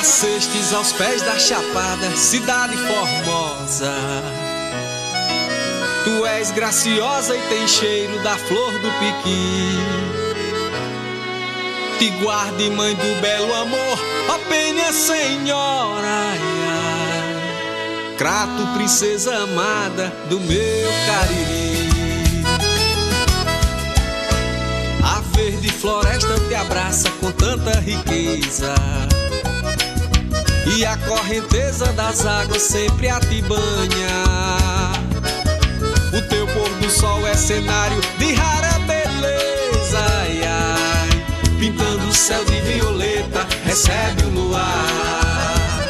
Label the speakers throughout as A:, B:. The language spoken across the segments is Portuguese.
A: Nascestes aos pés da chapada, cidade formosa. Tu és graciosa e tem cheiro da flor do piqui. Te guarde, mãe do belo amor, ó penha senhora. Crato, princesa amada do meu cariri. A verde floresta te abraça com tanta riqueza. E a correnteza das águas sempre a te banha. O teu pôr do sol é cenário de rara beleza. Ai, ai, pintando o céu de violeta, recebe o luar.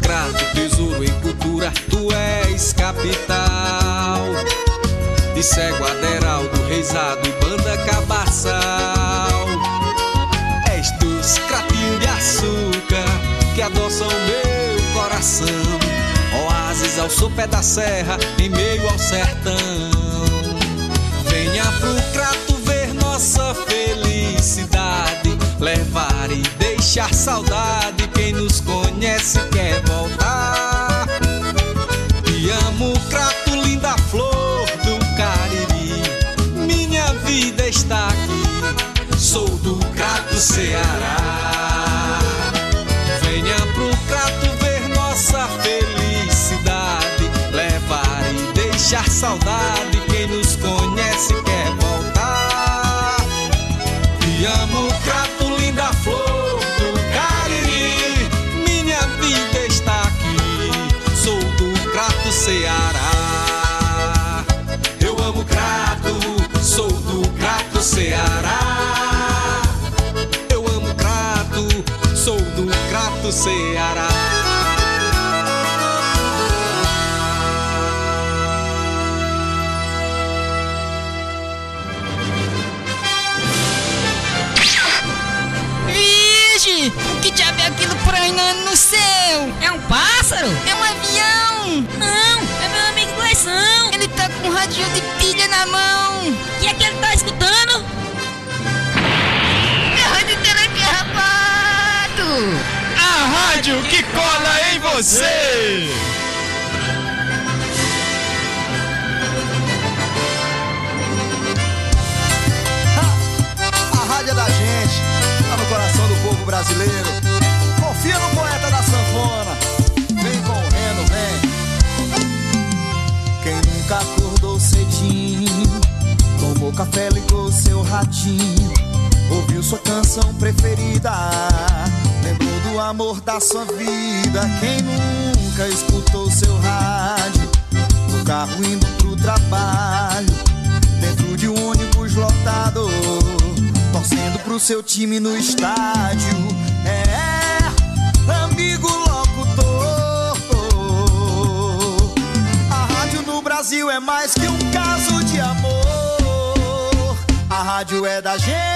A: Crato, tesouro em cultura, tu és capital. De cego aderal do reisado e banda cabaçal. Açúcar que adoçam meu coração. Oásis ao sopé da serra, em meio ao sertão. Venha pro crato ver nossa felicidade. Levar e deixar saudade. Quem nos conhece quer voltar. Te amo, crato, linda flor do Cariri. Minha vida está aqui. Sou do crato Ceará. Saudade. Quem nos conhece quer voltar. Te amo, crato, linda flor do Cariri. Minha vida está aqui. Sou do crato Ceará. Eu amo crato, sou do crato Ceará. Eu amo crato, sou do crato Ceará.
B: Prainando no céu?
C: É um pássaro?
B: É um avião!
C: Não, é meu amigo Gleison.
B: Ele tá com um radinho de pilha na mão!
C: O que é que ele tá escutando?
B: É rádio telecarapado!
D: A rádio que cola em você!
E: A rádio é da gente, tá no coração do povo brasileiro. Nunca acordou cedinho, tomou café, ligou seu ratinho, ouviu sua canção preferida, lembrou do amor da sua vida. Quem nunca escutou seu rádio, no carro indo pro trabalho, dentro de um ônibus lotado, torcendo pro seu time no estádio. É, amigo Brasil é mais que um caso de amor. A rádio é da gente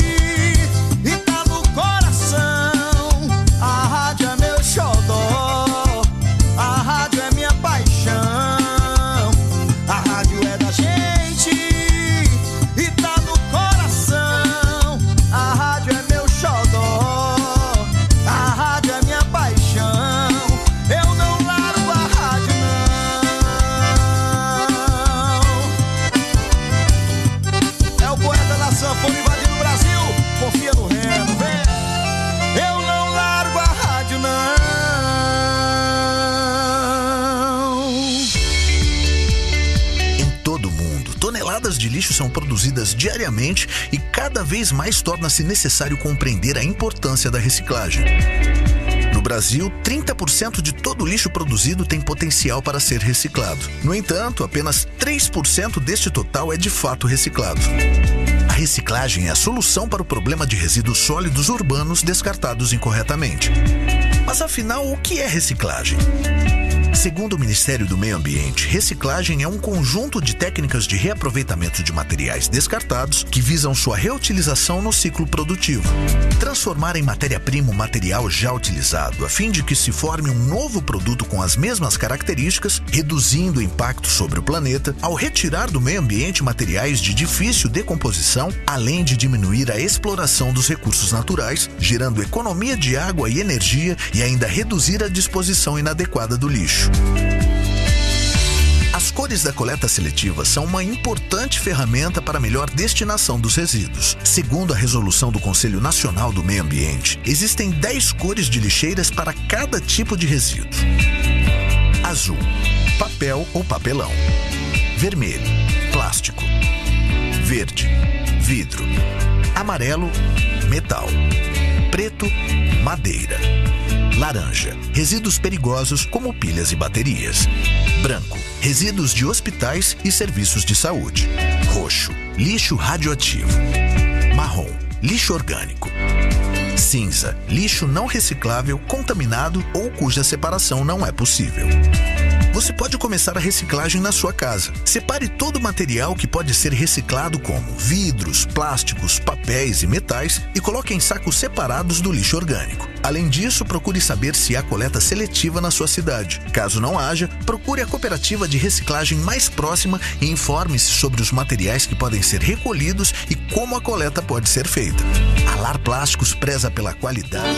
F: produzidas diariamente e cada vez mais torna-se necessário compreender a importância da reciclagem. No Brasil, 30% de todo o lixo produzido tem potencial para ser reciclado. No entanto, apenas 3% deste total é de fato reciclado. A reciclagem é a solução para o problema de resíduos sólidos urbanos descartados incorretamente. Mas afinal, o que é reciclagem? Segundo o Ministério do Meio Ambiente, reciclagem é um conjunto de técnicas de reaproveitamento de materiais descartados que visam sua reutilização no ciclo produtivo. Transformar em matéria-prima o material já utilizado, a fim de que se forme um novo produto com as mesmas características, reduzindo o impacto sobre o planeta, ao retirar do meio ambiente materiais de difícil decomposição, além de diminuir a exploração dos recursos naturais, gerando economia de água e energia e ainda reduzir a disposição inadequada do lixo. As cores da coleta seletiva são uma importante ferramenta para a melhor destinação dos resíduos. Segundo a resolução do Conselho Nacional do Meio Ambiente, existem 10 cores de lixeiras para cada tipo de resíduo: azul, papel ou papelão, vermelho, plástico, verde, vidro, amarelo, metal, preto, madeira Laranja, resíduos perigosos como pilhas e baterias. Branco, resíduos de hospitais e serviços de saúde. Roxo, lixo radioativo. Marrom, lixo orgânico. Cinza, lixo não reciclável, contaminado ou cuja separação não é possível você pode começar a reciclagem na sua casa. Separe todo o material que pode ser reciclado, como vidros, plásticos, papéis e metais, e coloque em sacos separados do lixo orgânico. Além disso, procure saber se há coleta seletiva na sua cidade. Caso não haja, procure a cooperativa de reciclagem mais próxima e informe-se sobre os materiais que podem ser recolhidos e como a coleta pode ser feita. Alar Plásticos preza pela qualidade.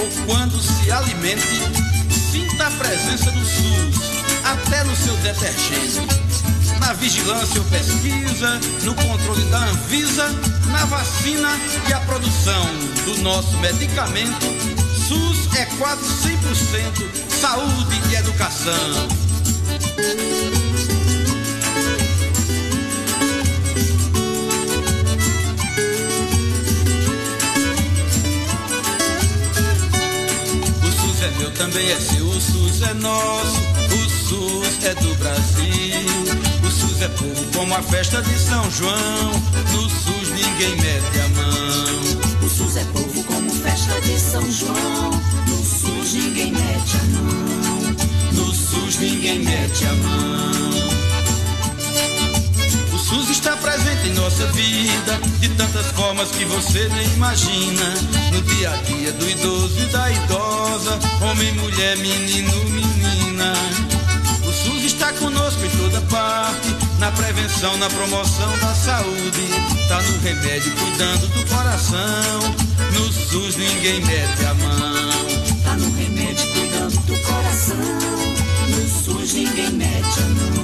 G: ou quando se alimente, sinta a presença do SUS, até no seu detergente. Na vigilância ou pesquisa, no controle da Anvisa, na vacina e a produção do nosso medicamento, SUS é quase 100% saúde e educação. Também é seu. O SUS é nosso, o SUS é do Brasil. O SUS é povo como a festa de São João. No SUS ninguém mete a mão.
H: O SUS é povo como festa de São João. No SUS ninguém mete a mão.
G: No SUS ninguém mete a mão. Nossa vida de tantas formas que você nem imagina. No dia a dia do idoso e da idosa, homem, mulher, menino, menina. O SUS está conosco em toda parte, na prevenção, na promoção da saúde. Tá no remédio, cuidando do coração. No SUS ninguém mete a mão.
H: Tá no remédio, cuidando do coração. No SUS ninguém mete a mão.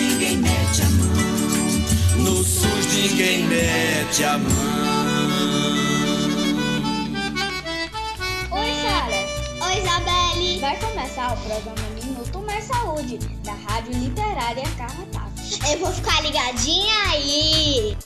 H: ninguém mete a mão.
G: No SUS ninguém mete a mão.
I: Oi, Sara. Oi, Isabelle. Vai começar o programa Minuto Mais Saúde, da Rádio Literária Carrapato. Eu vou ficar ligadinha aí.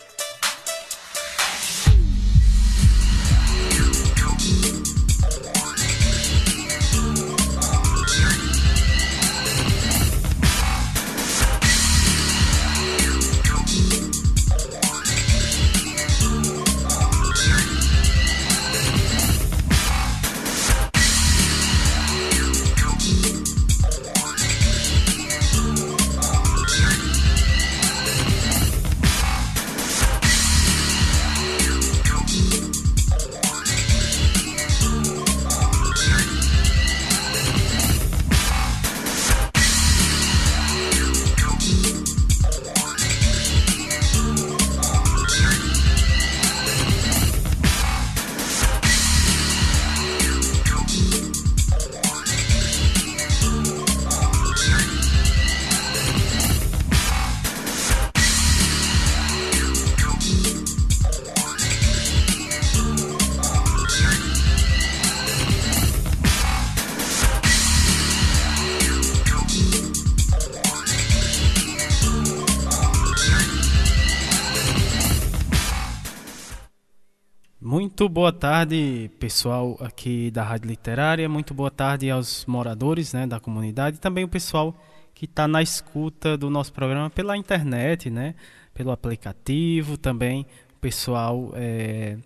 J: Boa tarde, pessoal aqui da Rádio Literária. Muito boa tarde aos moradores né, da comunidade e também o pessoal que está na escuta do nosso programa pela internet, né, pelo aplicativo, também o pessoal é,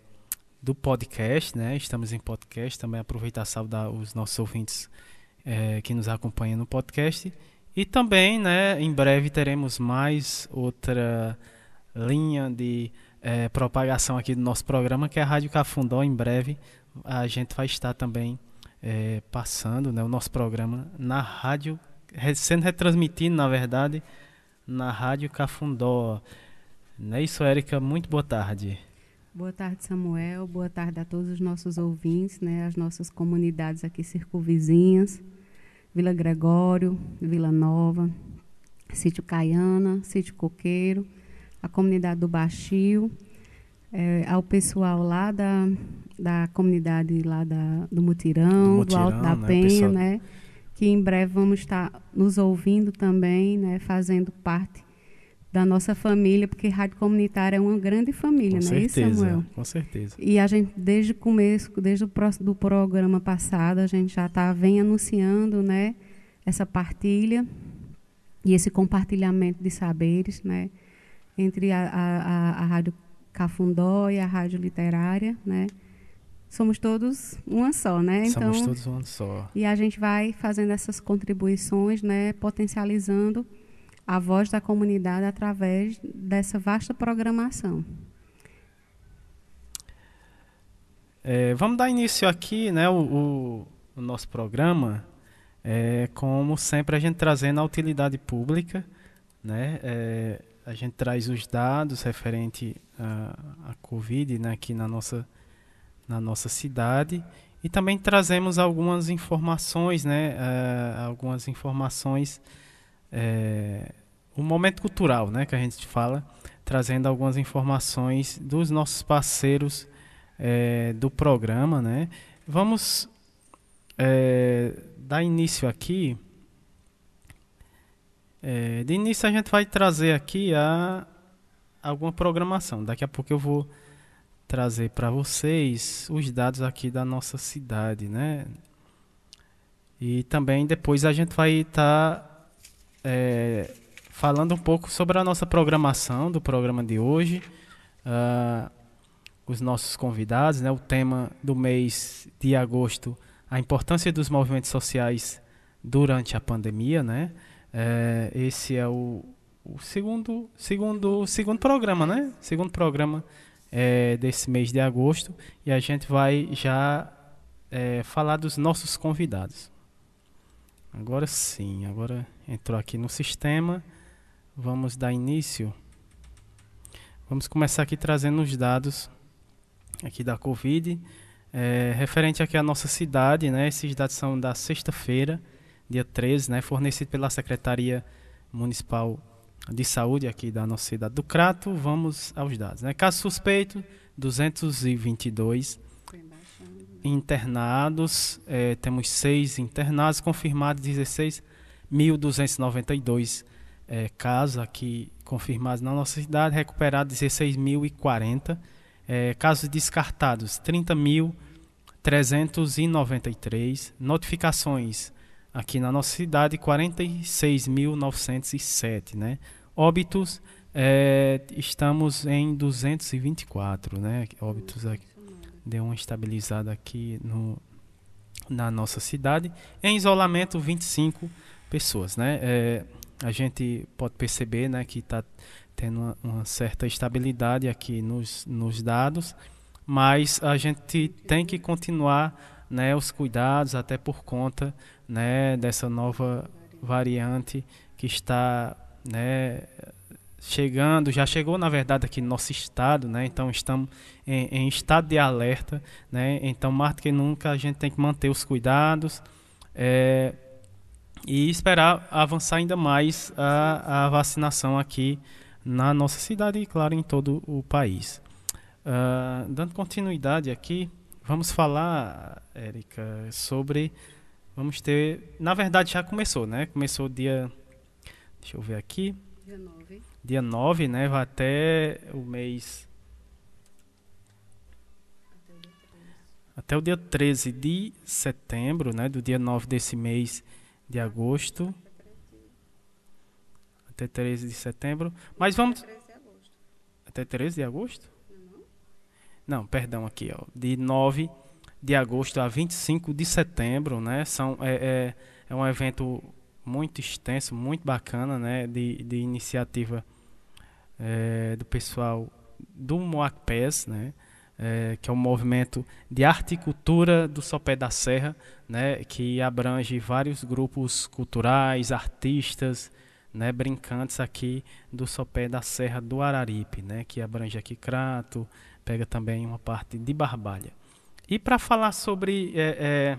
J: do podcast, né? Estamos em podcast, também aproveitar e saudar os nossos ouvintes é, que nos acompanham no podcast. E também, né, em breve teremos mais outra linha de é, propagação aqui do nosso programa, que é a Rádio Cafundó. Em breve a gente vai estar também é, passando né, o nosso programa na rádio, sendo retransmitido, na verdade, na Rádio Cafundó. Não é isso, Érica? Muito boa tarde.
K: Boa tarde, Samuel. Boa tarde a todos os nossos ouvintes, né, as nossas comunidades aqui circunvizinhas, Vila Gregório, Vila Nova, Sítio Caiana, Sítio Coqueiro, comunidade do Baixio, é, ao pessoal lá da, da comunidade lá da, do Mutirão, do, Mutirão, do Alto da né, Penha, pessoal... né? Que em breve vamos estar nos ouvindo também, né? Fazendo parte da nossa família, porque rádio comunitária é uma grande família,
J: com
K: não
J: certeza,
K: é isso, Samuel?
J: Com certeza.
K: E a gente, desde o começo, desde o próximo, do programa passado, a gente já tá, vem anunciando né, essa partilha e esse compartilhamento de saberes, né? Entre a, a, a Rádio Cafundó e a Rádio Literária, né? Somos todos uma só, né?
J: Então, Somos todos uma só.
K: E a gente vai fazendo essas contribuições, né? Potencializando a voz da comunidade através dessa vasta programação.
J: É, vamos dar início aqui, né? O, o, o nosso programa, é, como sempre a gente trazendo a utilidade pública, né? É, a gente traz os dados referente à, Covid né, aqui na nossa, na nossa cidade e também trazemos algumas informações, né, uh, algumas informações, uh, o momento cultural, né, que a gente fala, trazendo algumas informações dos nossos parceiros uh, do programa, né. Vamos dar início aqui é, de início a gente vai trazer aqui a alguma programação. Daqui a pouco eu vou trazer para vocês os dados aqui da nossa cidade, né? E também depois a gente vai estar tá, é, falando um pouco sobre a nossa programação do programa de hoje, uh, os nossos convidados, né? O tema do mês de agosto, a importância dos movimentos sociais durante a pandemia, né? É, esse é o, o, segundo, segundo, segundo programa, né? Segundo programa é, desse mês de agosto. E a gente vai já é, falar dos nossos convidados. Agora sim, agora entrou aqui no sistema. Vamos dar início. Vamos começar aqui trazendo os dados aqui da Covid. É, referente aqui à nossa cidade, né? Esses dados são da sexta-feira, dia 13, né, fornecido pela Secretaria Municipal de Saúde aqui da nossa cidade do Crato. Vamos aos dados. Né? Caso suspeito, 222 internados, é, temos seis internados, confirmados 16.292 é, casos aqui confirmados na nossa cidade, recuperados 16.040, é, casos descartados 30.393, notificações aqui na nossa cidade 46.907, né? Óbitos é, estamos em 224, né? Óbitos aqui, deu uma estabilizada aqui no, na nossa cidade. Em isolamento 25 pessoas, né? É, a gente pode perceber, né, que está tendo uma, uma, certa estabilidade aqui nos, nos dados, mas a gente tem que continuar, né, os cuidados até por conta né, dessa nova variante que está né, chegando, já chegou na verdade aqui no nosso estado, né? Então estamos em, em, estado de alerta, né? Então mais do que nunca a gente tem que manter os cuidados é, e esperar avançar ainda mais a, a, vacinação aqui na nossa cidade e claro em todo o país. Uh, dando continuidade aqui, vamos falar, Érica, sobre Vamos ter. Na verdade, já começou, né? Começou dia. Deixa eu ver aqui.
K: Dia 9.
J: Dia 9, né? Vai até o mês. até o dia 13 de setembro, né, do dia 9 desse mês de agosto. Até 13 de setembro. Mas vamos. Até 13 de agosto? Não, perdão, aqui, ó. De 9 de agosto a 25 de setembro, né? São, é, é, é um evento muito extenso, muito bacana, né? De, de iniciativa é, do pessoal do Moacpés, né? É, que é um movimento de arte e cultura do Sopé da Serra, né? Que abrange vários grupos culturais, artistas, né? Brincantes aqui do Sopé da Serra do Araripe, né? Que abrange aqui Crato, pega também uma parte de Barbalha. E para falar sobre é, é,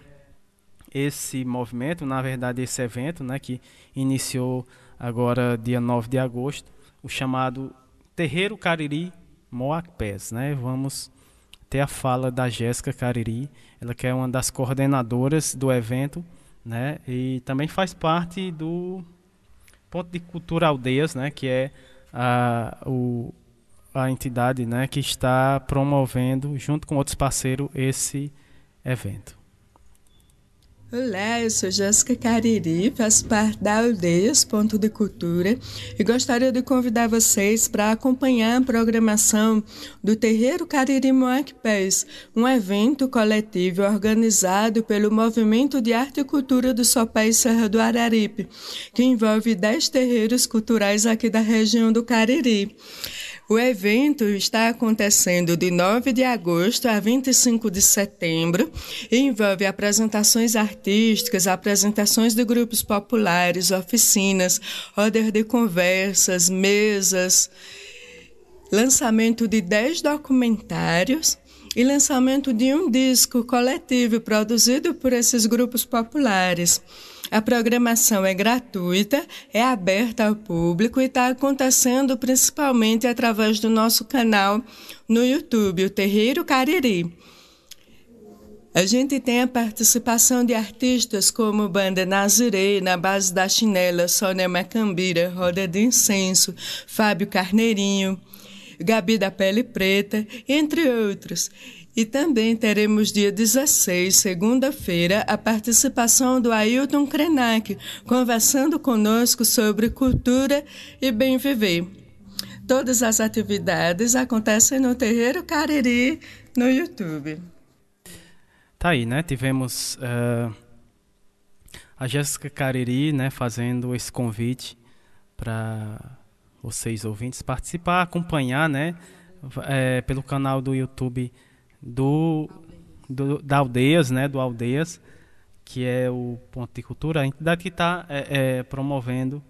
J: esse movimento, na verdade esse evento, né, que iniciou agora dia 9 de agosto, o chamado Terreiro Cariri Moacpés, né? Vamos ter a fala da Jéssica Cariri, ela que é uma das coordenadoras do evento, né? E também faz parte do Ponto de Cultura Aldeias, né, que é a, o, a entidade né, que está promovendo, junto com outros parceiros, esse evento.
L: Olá, eu sou Jéssica Cariri, faço parte da Aldeias Ponto de Cultura e gostaria de convidar vocês para acompanhar a programação do Terreiro Cariri Moacpés, um evento coletivo organizado pelo Movimento de Arte e Cultura do Sopé e Serra do Araripe, que envolve 10 terreiros culturais aqui da região do Cariri. O evento está acontecendo de 9 de agosto a 25 de setembro. E envolve apresentações artísticas, apresentações de grupos populares, oficinas, rodas de conversas, mesas, lançamento de 10 documentários e lançamento de um disco coletivo produzido por esses grupos populares. A programação é gratuita, é aberta ao público e está acontecendo principalmente através do nosso canal no YouTube, o Terreiro Cariri. A gente tem a participação de artistas como Banda Nazirei, Na Base da Chinela, Sônia Macambira, Roda de Incenso, Fábio Carneirinho, Gabi da Pele Preta, entre outros. E também teremos dia 16, segunda-feira, a participação do Ailton Krenak, conversando conosco sobre cultura e bem viver. Todas as atividades acontecem no Terreiro Cariri, no YouTube.
J: Tá aí, né? Tivemos uh, a Jéssica Cariri, né, fazendo esse convite para vocês ouvintes participar, acompanhar, né, é, pelo canal do YouTube do, do, da Aldeias, né, do Aldeias, que é o Ponto de Cultura, a entidade que está é, é, promovendo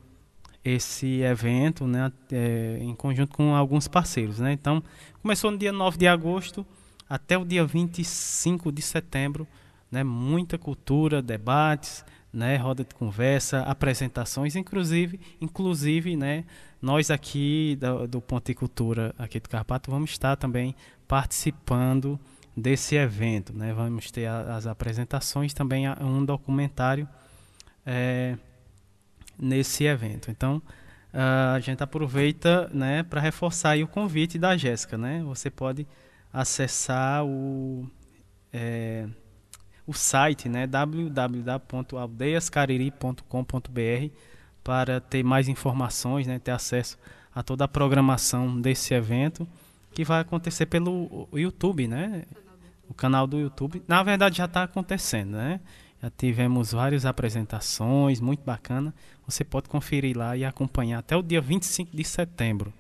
J: esse evento, né, é, em conjunto com alguns parceiros, né. Então, começou no dia 9 de agosto até o dia 25 de setembro, né, muita cultura, debates, né, roda de conversa, apresentações, inclusive, inclusive, né, nós aqui do, do Ponticultura aqui do Carpato vamos estar também participando desse evento, né, vamos ter a, as apresentações, também um documentário é, nesse evento. Então, a gente aproveita, né, para reforçar o convite da Jéssica, né, você pode acessar o é, o site né, www.aldeiascariri.com.br para ter mais informações, né, ter acesso a toda a programação desse evento que vai acontecer pelo YouTube, né? O canal do YouTube. Na verdade já está acontecendo, né? Já tivemos várias apresentações, muito bacana. Você pode conferir lá e acompanhar até o dia 25 de setembro.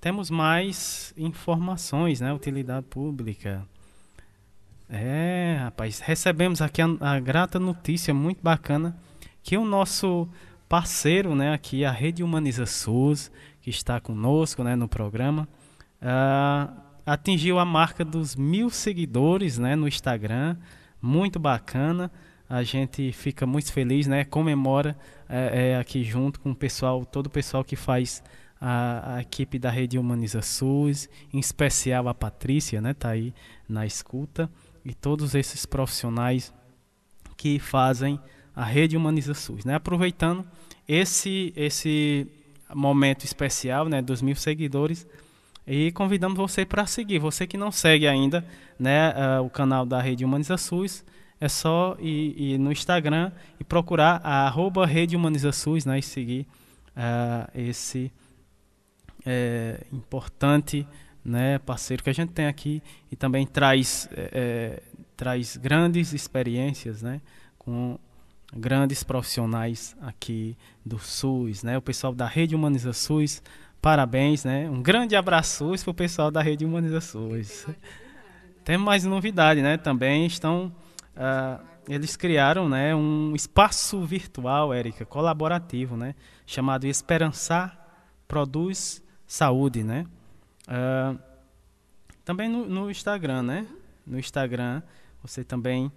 J: Temos mais informações, né? Utilidade pública. É, rapaz, recebemos aqui a, a, grata notícia muito bacana que o nosso parceiro, né, aqui a Rede Humaniza SUS, que está conosco, né, no programa, uh, atingiu a marca dos mil seguidores, né, no Instagram, muito bacana. A gente fica muito feliz, né, comemora é, é, aqui junto com o pessoal, todo o pessoal que faz a, a, equipe da Rede Humaniza SUS, em especial a Patrícia, né, tá aí na escuta e todos esses profissionais que fazem a rede Humaniza SUS, né? Aproveitando esse esse momento especial, né, dos mil seguidores, E convidamos você para seguir. Você que não segue ainda né, uh, o canal da Rede Humaniza SUS, é só ir, ir, no Instagram e procurar a arroba Rede Humaniza SUS né, e seguir uh, esse é, importante né, parceiro que a gente tem aqui e também traz, é, traz grandes experiências né, com grandes profissionais aqui do SUS, né, o pessoal da Rede Humaniza SUS. Parabéns, né? Um grande abraço para o pessoal da Rede Humaniza SUS. Tem mais novidade, né? Também estão uh, eles criaram, né, um espaço virtual, Érica, colaborativo, né, chamado Esperançar Produz Saúde, né? Uh, também no, no, Instagram, né? No Instagram, você também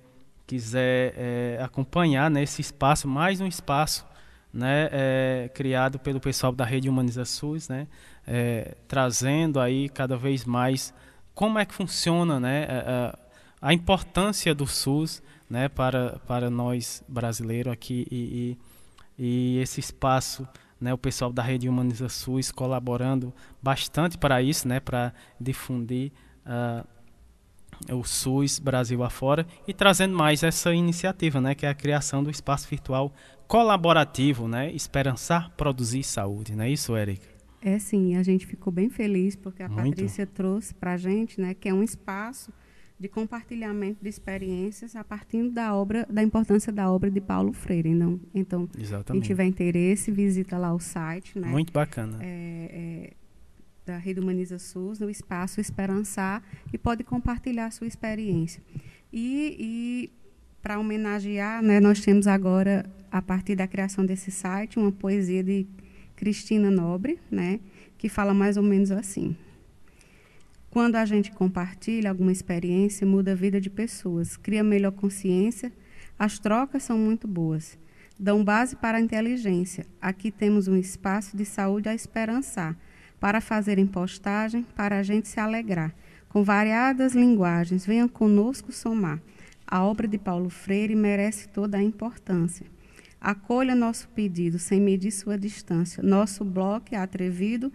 J: quiser é, acompanhar né, espaço, mais um espaço, né, é, criado pelo pessoal da Rede Humaniza SUS, né, é, trazendo aí cada vez mais como é que funciona, né, a, a importância do SUS, né, para, para nós brasileiros aqui e, e, e esse espaço né, o pessoal da Rede Humaniza SUS colaborando bastante para isso, né, para difundir uh, o SUS Brasil afora e trazendo mais essa iniciativa, né, que é a criação do espaço virtual colaborativo, né, esperançar produzir saúde, não é isso, Érica?
K: É sim, a gente ficou bem feliz porque a Muito. Patrícia trouxe para a gente, né, que é um espaço de compartilhamento de experiências a partir da obra, da importância da obra de Paulo Freire. Não, então, Exatamente. quem tiver interesse, visita lá o site. Né?
J: Muito bacana.
K: É, é, da Rede Humaniza SUS, no espaço Esperançar, e pode compartilhar sua experiência. E, e para homenagear, né, nós temos agora, a partir da criação desse site, uma poesia de Cristina Nobre, né, que fala mais ou menos assim. Quando a gente compartilha alguma experiência, muda a vida de pessoas, cria melhor consciência, as trocas são muito boas. Dão base para a inteligência. Aqui temos um espaço de saúde a esperançar, para fazerem postagem, para a gente se alegrar. Com variadas linguagens, venham conosco somar. A obra de Paulo Freire merece toda a importância. Acolha nosso pedido sem medir sua distância. Nosso bloco é atrevido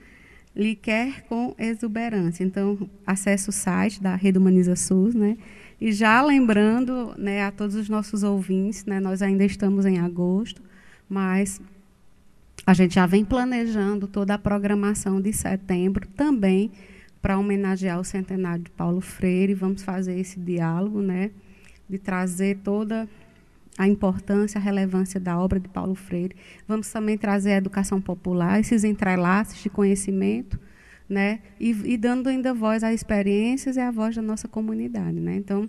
K: lhe quer com exuberância. Então, acesse o site da Rede Humaniza SUS, né? E já lembrando né, a todos os nossos ouvintes, né, nós ainda estamos em agosto, mas a gente já vem planejando toda a programação de setembro também para homenagear o centenário de Paulo Freire. Vamos fazer esse diálogo, né, de trazer toda a importância, a relevância da obra de Paulo Freire. Vamos também trazer a educação popular, esses entrelaços de conhecimento, né? E, e dando ainda voz às experiências e à voz da nossa comunidade, né? Então,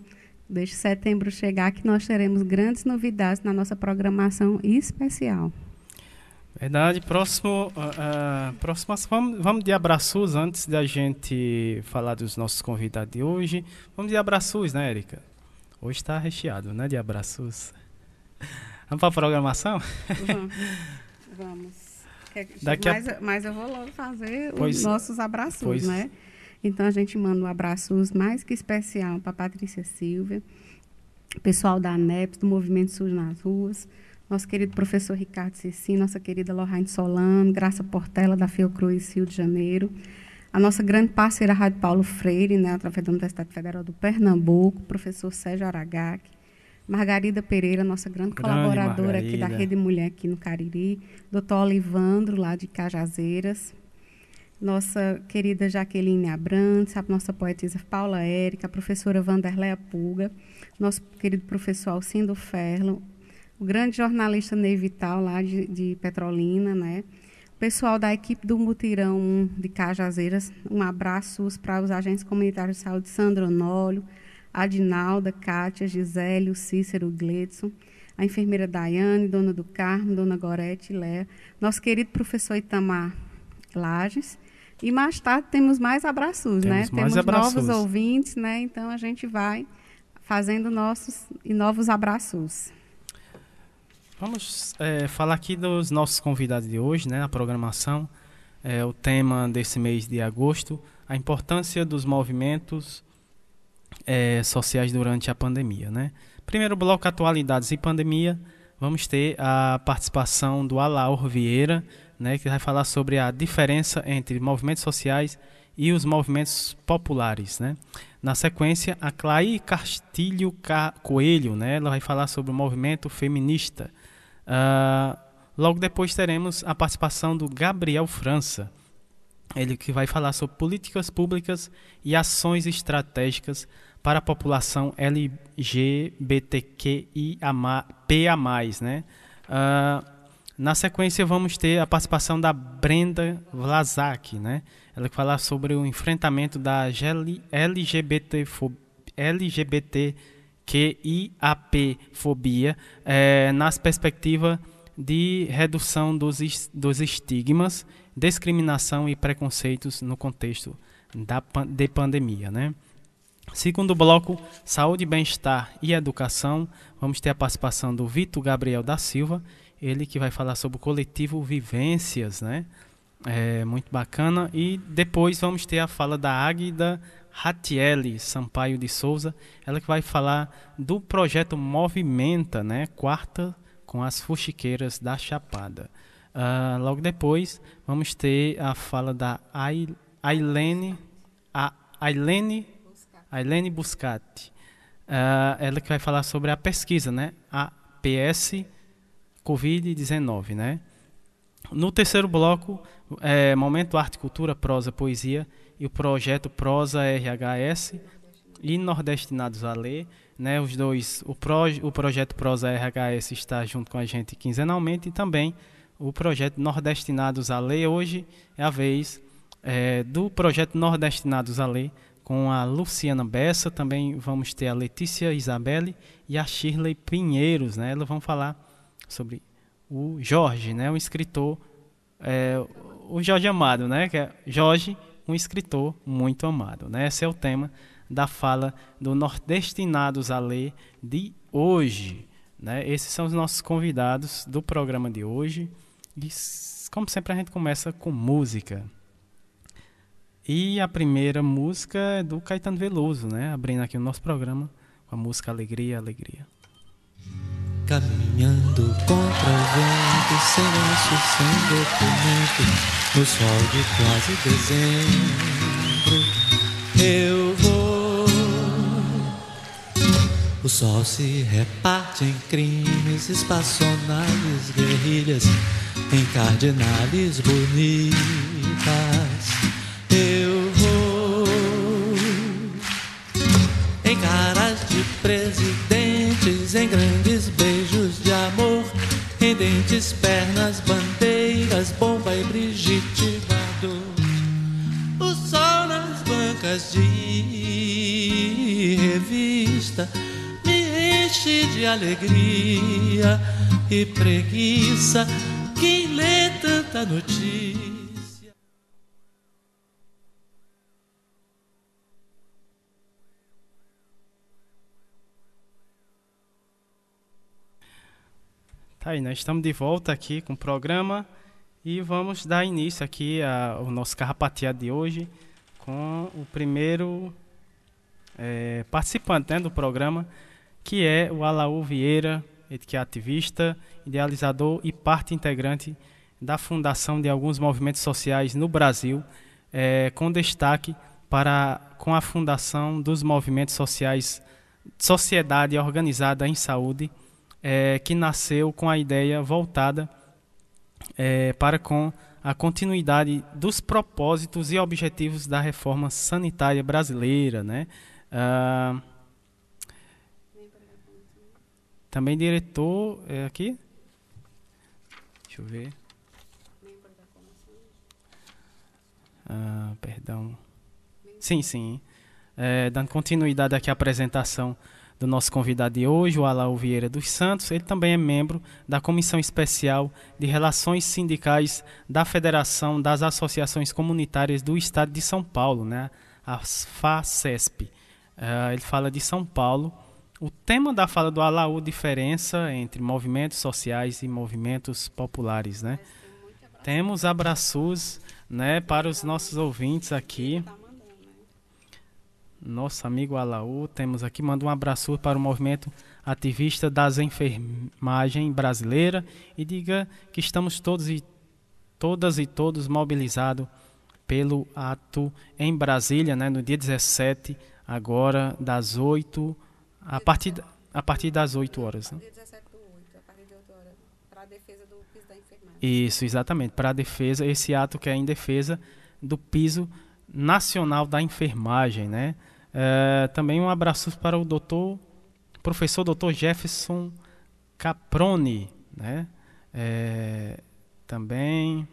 K: deixe setembro chegar que nós teremos grandes novidades na nossa programação especial.
J: Verdade. Próximo, uh, uh, vamos, vamos de abraços antes da gente falar dos nossos convidados de hoje. Vamos de abraços, né, Erika? Hoje está recheado, né, de abraços. Vamos para a programação?
K: Vamos. Vamos. Daqui mas, a... mas eu vou logo fazer pois, os nossos abraços, pois... né? Então a gente manda um abraço mais que especial para Patrícia Silva, pessoal da ANEP, do Movimento SUS nas Ruas, nosso querido professor Ricardo Cecim, nossa querida Lorraine Solano, Graça Portela, da Fiocruz, Rio de Janeiro, a nossa grande parceira Rádio Paulo Freire, né, através da Universidade Federal do Pernambuco, professor Sérgio Aragac, Margarida Pereira, nossa grande, grande colaboradora Margarida. aqui da Rede Mulher aqui no Cariri, doutor Olivandro, lá de Cajazeiras, nossa querida Jaqueline Abrantes, a nossa poetisa Paula Érica, a professora Vanderleia Puga, nosso querido professor Alcindo Ferlo, o grande jornalista Ney Vital, lá de, de Petrolina, né? O pessoal da equipe do Mutirão de Cajazeiras, um abraço para os agentes comunitários de saúde, Sandro Onólio, Adinalda, Kátia, Gisélio, Cícero, Gledson, a enfermeira Daiane, dona do Carmo, dona Gorete, Léa, nosso querido professor Itamar Lages. E mais tarde temos mais abraços, né? temos né? Mais temos abraços. novos ouvintes, né? Então a gente vai fazendo nossos e novos abraços.
J: Vamos é, falar aqui dos nossos convidados de hoje, né? A programação, é, o tema desse mês de agosto, a importância dos movimentos é, sociais durante a pandemia. Né? Primeiro bloco, atualidades e pandemia. Vamos ter a participação do Alaur Vieira, né, que vai falar sobre a diferença entre movimentos sociais e os movimentos populares, né? Na sequência, a Clay Castilho Coelho, né? Ela vai falar sobre o movimento feminista. Uh, logo depois teremos a participação do Gabriel França, ele que vai falar sobre políticas públicas e ações estratégicas para a população LGBTQIA+, né? Uh, na sequência vamos ter a participação da Brenda Vlasak, né? Ela que falar sobre o enfrentamento da LGBT LGBTQIAP fobia é, nas perspectivas de redução dos, dos estigmas, discriminação e preconceitos no contexto da, de pandemia, né? Segundo bloco, saúde, bem-estar e educação, vamos ter a participação do Vitor Gabriel da Silva, ele que vai falar sobre o coletivo Vivências, né? É muito bacana. E depois vamos ter a fala da Águida Ratiele Sampaio de Souza, ela que vai falar do projeto Movimenta, né? Quarta com as fuxiqueiras da Chapada. Uh, logo depois vamos ter a fala da Ailene, a Ailene Ailene Buscati. Uh, ela que vai falar sobre a pesquisa, né? A PS Covid-19, né? No terceiro bloco, é, Momento Arte, Cultura, Prosa, Poesia e o projeto Prosa RHS e Nordestinados a Ler, né? Os dois, o, pro, o projeto Prosa RHS está junto com a gente quinzenalmente e também o projeto Nordestinados a Ler. Hoje é a vez é, do projeto Nordestinados a Ler, com a Luciana Bessa, também vamos ter a Letícia Isabelle e a Shirley Pinheiros, né? Elas vão falar sobre o Jorge, né? Um escritor, é, o Jorge Amado, né? Que é Jorge, um escritor muito amado, né? Esse é o tema da fala do Nordestinados a Ler de hoje, né? Esses são os nossos convidados do programa de hoje. E, como sempre, a gente começa com música. E a primeira música é do Caetano Veloso, né? Abrindo aqui o nosso programa com a música Alegria, Alegria.
M: Caminhando contra o vento, silêncio sem documento, no sol de quase dezembro, eu vou. O sol se reparte em crimes, espaçonales, guerrilhas, em cardinales bonitas eu vou em caras de presidentes, em grandes dentes, pernas, bandeiras, bomba e Brigitte Bardot. O sol nas bancas de revista me enche de alegria e preguiça. Quem lê tanta notícia?
J: Tá aí, nós estamos de volta aqui com o programa e vamos dar início aqui ao nosso carrapateado de hoje com o primeiro é, participante né, do programa, que é o Alaú Vieira, que é ativista, idealizador e parte integrante da fundação de alguns movimentos sociais no Brasil, é, com destaque para com a fundação dos movimentos sociais Sociedade Organizada em Saúde, é, que nasceu com a ideia voltada é, para com a continuidade dos propósitos e objetivos da reforma sanitária brasileira, né? Ah, também diretor é aqui. Deixa eu ver. Ah, perdão. Sim, sim. É, dando continuidade aqui à apresentação do nosso convidado de hoje, o Alain Vieira dos Santos. Ele também é membro da Comissão Especial de Relações Sindicais da Federação das Associações Comunitárias do Estado de São Paulo, né? a FACESP. Uh, ele fala de São Paulo. O tema da fala do Alaú diferença entre movimentos sociais e movimentos populares, né? Temos abraços, né, para os nossos ouvintes aqui nosso amigo Alaú. Temos aqui, manda um abraço para o movimento ativista das enfermagem brasileira e diga que estamos todos e todas e todos mobilizados pelo ato em Brasília, né, no dia 17, agora das 8 a partir a partir das 8 horas. Né? Isso, exatamente, para a defesa, esse ato que é em defesa do piso nacional da enfermagem, né? É, também um abraço para o doutor, professor doutor Jefferson Caproni, né? É, também,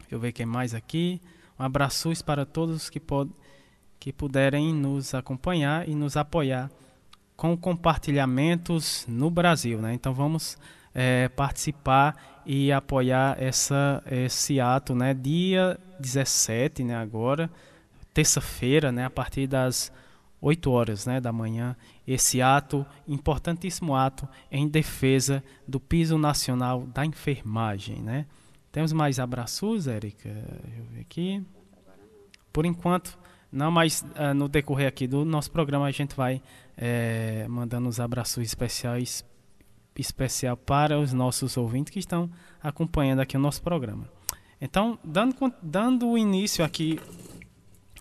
J: deixa eu ver quem mais aqui. Um abraço para todos que, pod que puderem nos acompanhar e nos apoiar com compartilhamentos no Brasil, né? Então vamos é, participar e apoiar essa, esse ato, né? Dia 17, né? Agora, terça-feira, né? A partir das 8 horas né, da manhã, esse ato, importantíssimo ato em defesa do piso nacional da enfermagem. Né? Temos mais abraços, Érica? Deixa eu ver aqui. Por enquanto, não, mas uh, no decorrer aqui do nosso programa a gente vai é, mandando os abraços especiais especial para os nossos ouvintes que estão acompanhando aqui o nosso programa. Então, dando, dando início aqui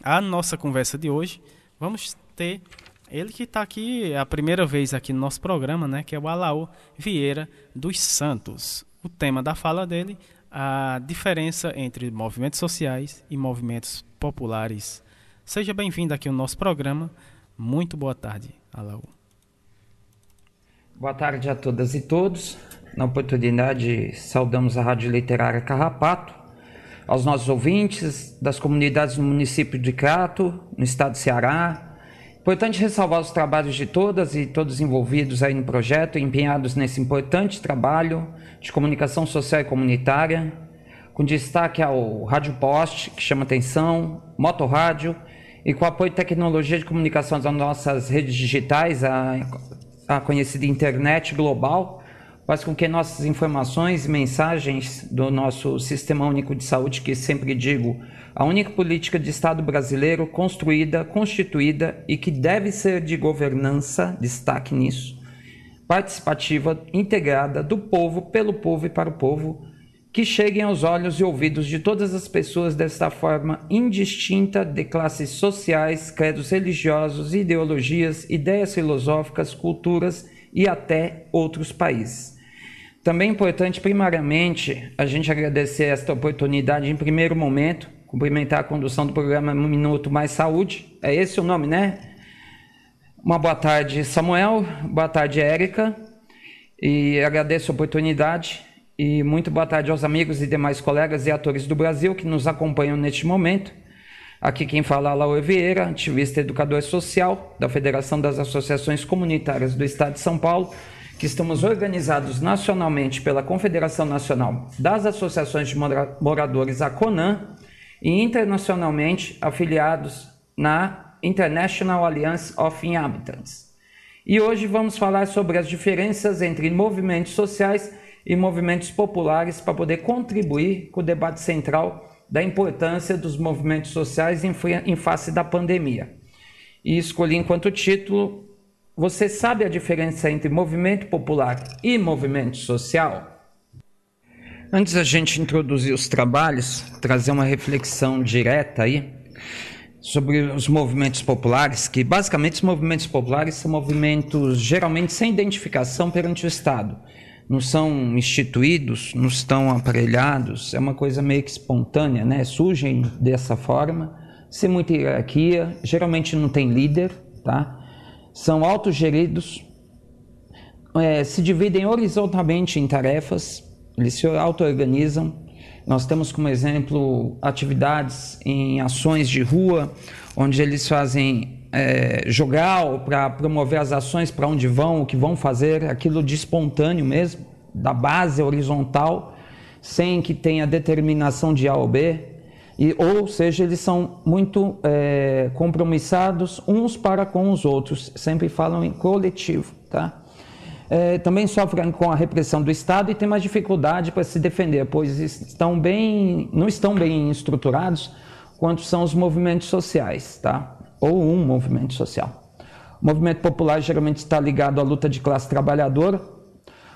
J: à nossa conversa de hoje, vamos ter ele que está aqui a primeira vez aqui no nosso programa, né, que é o Alaô Vieira dos Santos. O tema da fala dele, a diferença entre movimentos sociais e movimentos populares. Seja bem-vindo aqui ao nosso programa. Muito boa tarde, Alaô.
N: Boa tarde a todas e todos. Na oportunidade, saudamos a Rádio Literária Carrapato, aos nossos ouvintes das comunidades do município de Crato, no estado de Ceará. Importante ressalvar os trabalhos de todas e todos envolvidos aí no projeto, empenhados nesse importante trabalho de comunicação social e comunitária, com destaque ao Rádio Post, que chama atenção, Motorrádio, e com apoio de tecnologia de comunicação das nossas redes digitais, a a conhecida internet global faz com que nossas informações e mensagens do nosso Sistema Único de Saúde, que sempre digo, a única política de Estado brasileiro construída, constituída e que deve ser de governança, destaque nisso, participativa, integrada do povo, pelo povo e para o povo, que cheguem aos olhos e ouvidos de todas as pessoas desta forma indistinta de classes sociais, credos religiosos, ideologias, ideias filosóficas, culturas e até outros países. Também é importante, primariamente, a gente agradecer esta oportunidade em primeiro momento, cumprimentar a condução do programa Minuto Mais Saúde, é esse o nome, né? Uma boa tarde, Samuel, boa tarde, Érica, e agradeço a oportunidade. E muito boa tarde aos amigos e demais colegas e atores do Brasil que nos acompanham neste momento. Aqui quem fala é Laura Vieira, ativista educador social da Federação das Associações Comunitárias do Estado de São Paulo, que estamos organizados nacionalmente pela Confederação Nacional das Associações de Moradores, a CONAN, e internacionalmente afiliados na International Alliance of Inhabitants. E hoje vamos falar sobre as diferenças entre movimentos sociais e movimentos populares para poder contribuir com o debate central da importância dos movimentos sociais em face da pandemia. E escolhi enquanto título: Você sabe a diferença entre movimento popular e movimento social? Antes da gente introduzir os trabalhos, trazer uma reflexão direta aí sobre os movimentos populares, que basicamente os movimentos populares são movimentos geralmente sem identificação perante o Estado não são instituídos, não estão aparelhados, é uma coisa meio que espontânea, né? Surgem dessa forma, sem muita hierarquia, geralmente não tem líder, tá? São autogeridos, é, se dividem horizontalmente em tarefas, eles se auto-organizam. Nós temos como exemplo atividades em ações de rua, onde eles fazem é, jogar para promover as ações para onde vão, o que vão fazer, aquilo de espontâneo mesmo, da base horizontal, sem que tenha determinação de A ou B. E, ou seja, eles são muito é, compromissados uns para com os outros, sempre falam em coletivo. Tá? É, também sofrem com a repressão do Estado e têm mais dificuldade para se defender, pois estão bem, não estão bem estruturados quanto são os movimentos sociais. Tá? ou um movimento social. O movimento popular geralmente está ligado à luta de classe trabalhadora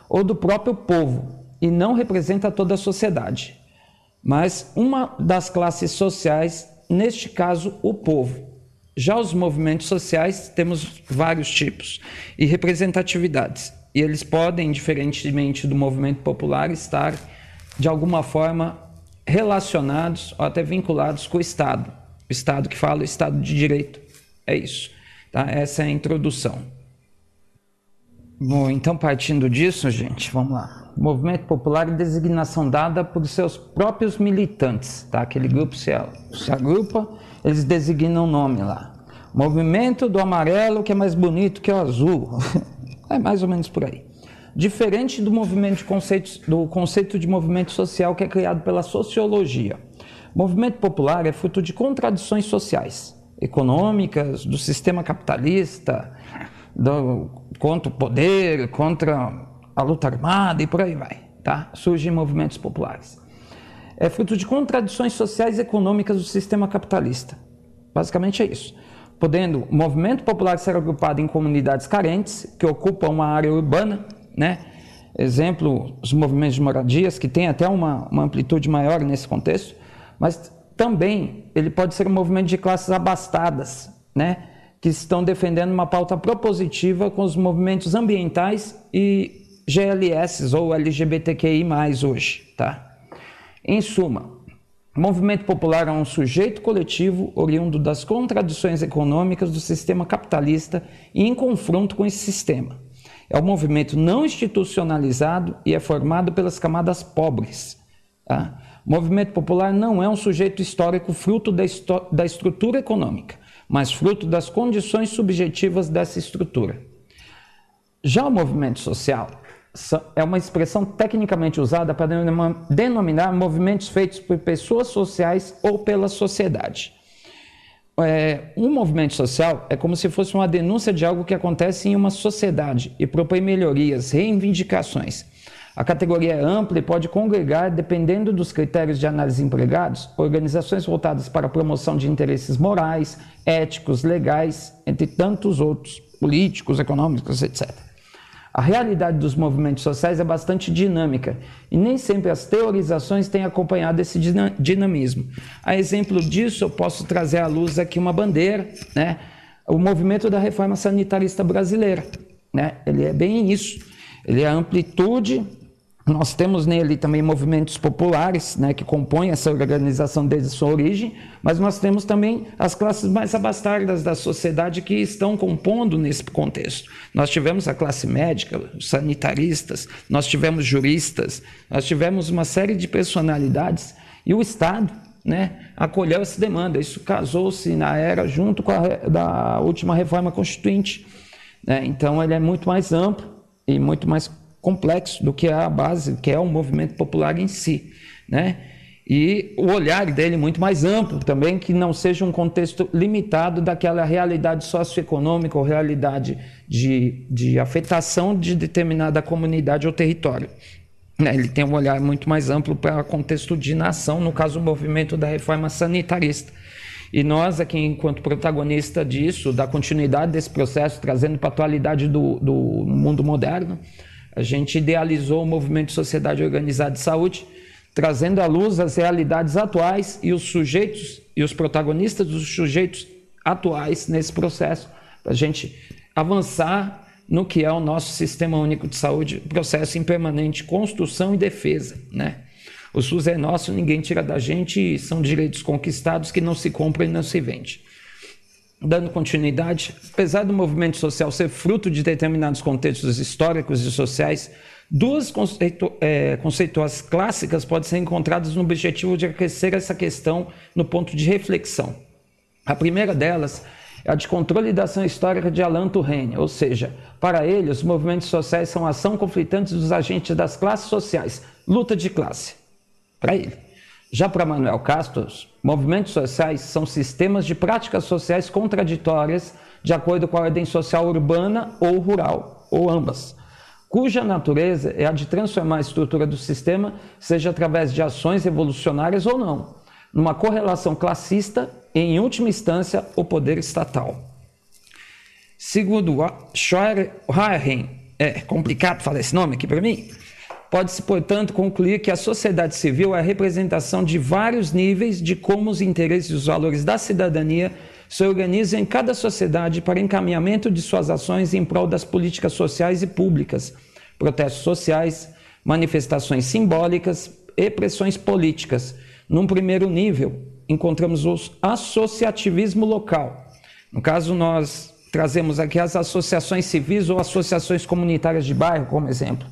N: ou do próprio povo e não representa toda a sociedade. Mas uma das classes sociais, neste caso, o povo. Já os movimentos sociais temos vários tipos e representatividades, e eles podem, diferentemente do movimento popular, estar de alguma forma relacionados ou até vinculados com o Estado. O Estado que fala o Estado de Direito. É isso. Tá? Essa é a introdução. Bom, então partindo disso, gente, vamos lá. Movimento popular é designação dada por seus próprios militantes, tá? Aquele grupo se, se agrupa, eles designam o nome lá. Movimento do amarelo que é mais bonito que o azul. é mais ou menos por aí. Diferente do movimento de conceitos, do conceito de movimento social que é criado pela sociologia. movimento popular é fruto de contradições sociais, econômicas, do sistema capitalista, do, contra o poder, contra a luta armada e por aí vai. Tá? Surgem movimentos populares. É fruto de contradições sociais e econômicas do sistema capitalista. Basicamente é isso. Podendo o movimento popular ser agrupado em comunidades carentes, que ocupam uma área urbana, né? exemplo, os movimentos de moradias, que têm até uma, uma amplitude maior nesse contexto, mas também ele pode ser um movimento de classes abastadas, né? que estão defendendo uma pauta propositiva com os movimentos ambientais e GLS ou LGBTQI+, hoje, tá? Em suma, o movimento popular é um sujeito coletivo oriundo das contradições econômicas do sistema capitalista e em confronto com esse sistema. É um movimento não institucionalizado e é formado pelas camadas pobres. Tá? O movimento popular não é um sujeito histórico fruto da, da estrutura econômica mas fruto das condições subjetivas dessa estrutura. Já o movimento social é uma expressão tecnicamente usada para denominar movimentos feitos por pessoas sociais ou pela sociedade. É, um movimento social é como se fosse uma denúncia de algo que acontece em uma sociedade e propõe melhorias, reivindicações. A categoria é ampla e pode congregar, dependendo dos critérios de análise empregados, organizações voltadas para a promoção de interesses morais, éticos, legais, entre tantos outros, políticos, econômicos, etc. A realidade dos movimentos sociais é bastante dinâmica e nem sempre as teorizações têm acompanhado esse dinamismo. A exemplo disso, eu posso trazer à luz aqui uma bandeira, né? o movimento da reforma sanitarista brasileira. Né? Ele é bem isso. Ele é a amplitude nós temos nele também movimentos populares, né, que compõem essa organização desde sua origem, mas nós temos também as classes mais abastadas da sociedade que estão compondo nesse contexto. Nós tivemos a classe médica, os sanitaristas, nós tivemos juristas, nós tivemos uma série de personalidades e o Estado né, acolheu essa demanda. Isso casou-se na era junto com a da última reforma constituinte. Né? Então ele é muito mais amplo e muito mais complexo do que é a base, que é o movimento popular em si, né? E o olhar dele muito mais amplo também, que não seja um contexto limitado daquela realidade socioeconômica ou realidade de, de afetação de determinada comunidade ou território. Né? Ele tem um olhar muito mais amplo para o contexto de nação, no caso, o movimento da reforma sanitarista. E nós, aqui, enquanto protagonista disso, da continuidade desse processo, trazendo para a atualidade do, do mundo moderno, a gente idealizou o movimento de sociedade organizada de saúde, trazendo à luz as realidades atuais e os sujeitos e os protagonistas dos sujeitos atuais nesse processo, para a gente avançar no que é o nosso sistema único de saúde, processo em permanente construção e defesa, né? O SUS é nosso, ninguém tira da gente e são direitos conquistados que não se compram e não se vende dando continuidade, apesar do movimento social ser fruto de determinados contextos históricos e sociais, duas conceitu é, conceituais clássicas podem ser encontradas no objetivo de aquecer essa questão no ponto de reflexão. A primeira delas é a de controle da ação histórica de Alain Touraine, ou seja, para ele, os movimentos sociais são ação conflitante dos agentes das classes sociais, luta de classe. Para ele. Já para Manuel Castos, movimentos sociais são sistemas de práticas sociais contraditórias de acordo com a ordem social urbana ou rural, ou ambas, cuja natureza é a de transformar a estrutura do sistema, seja através de ações revolucionárias ou não, numa correlação classista e, em última instância, o poder estatal. Segundo Scheuer, é complicado falar esse nome aqui para mim, Pode-se, portanto, concluir que a sociedade civil é a representação de vários níveis de como os interesses e os valores da cidadania se organizam em cada sociedade para encaminhamento de suas ações em prol das políticas sociais e públicas, protestos sociais, manifestações simbólicas e pressões políticas. Num primeiro nível, encontramos o associativismo local. No caso, nós trazemos aqui as associações civis ou associações comunitárias de bairro, como exemplo.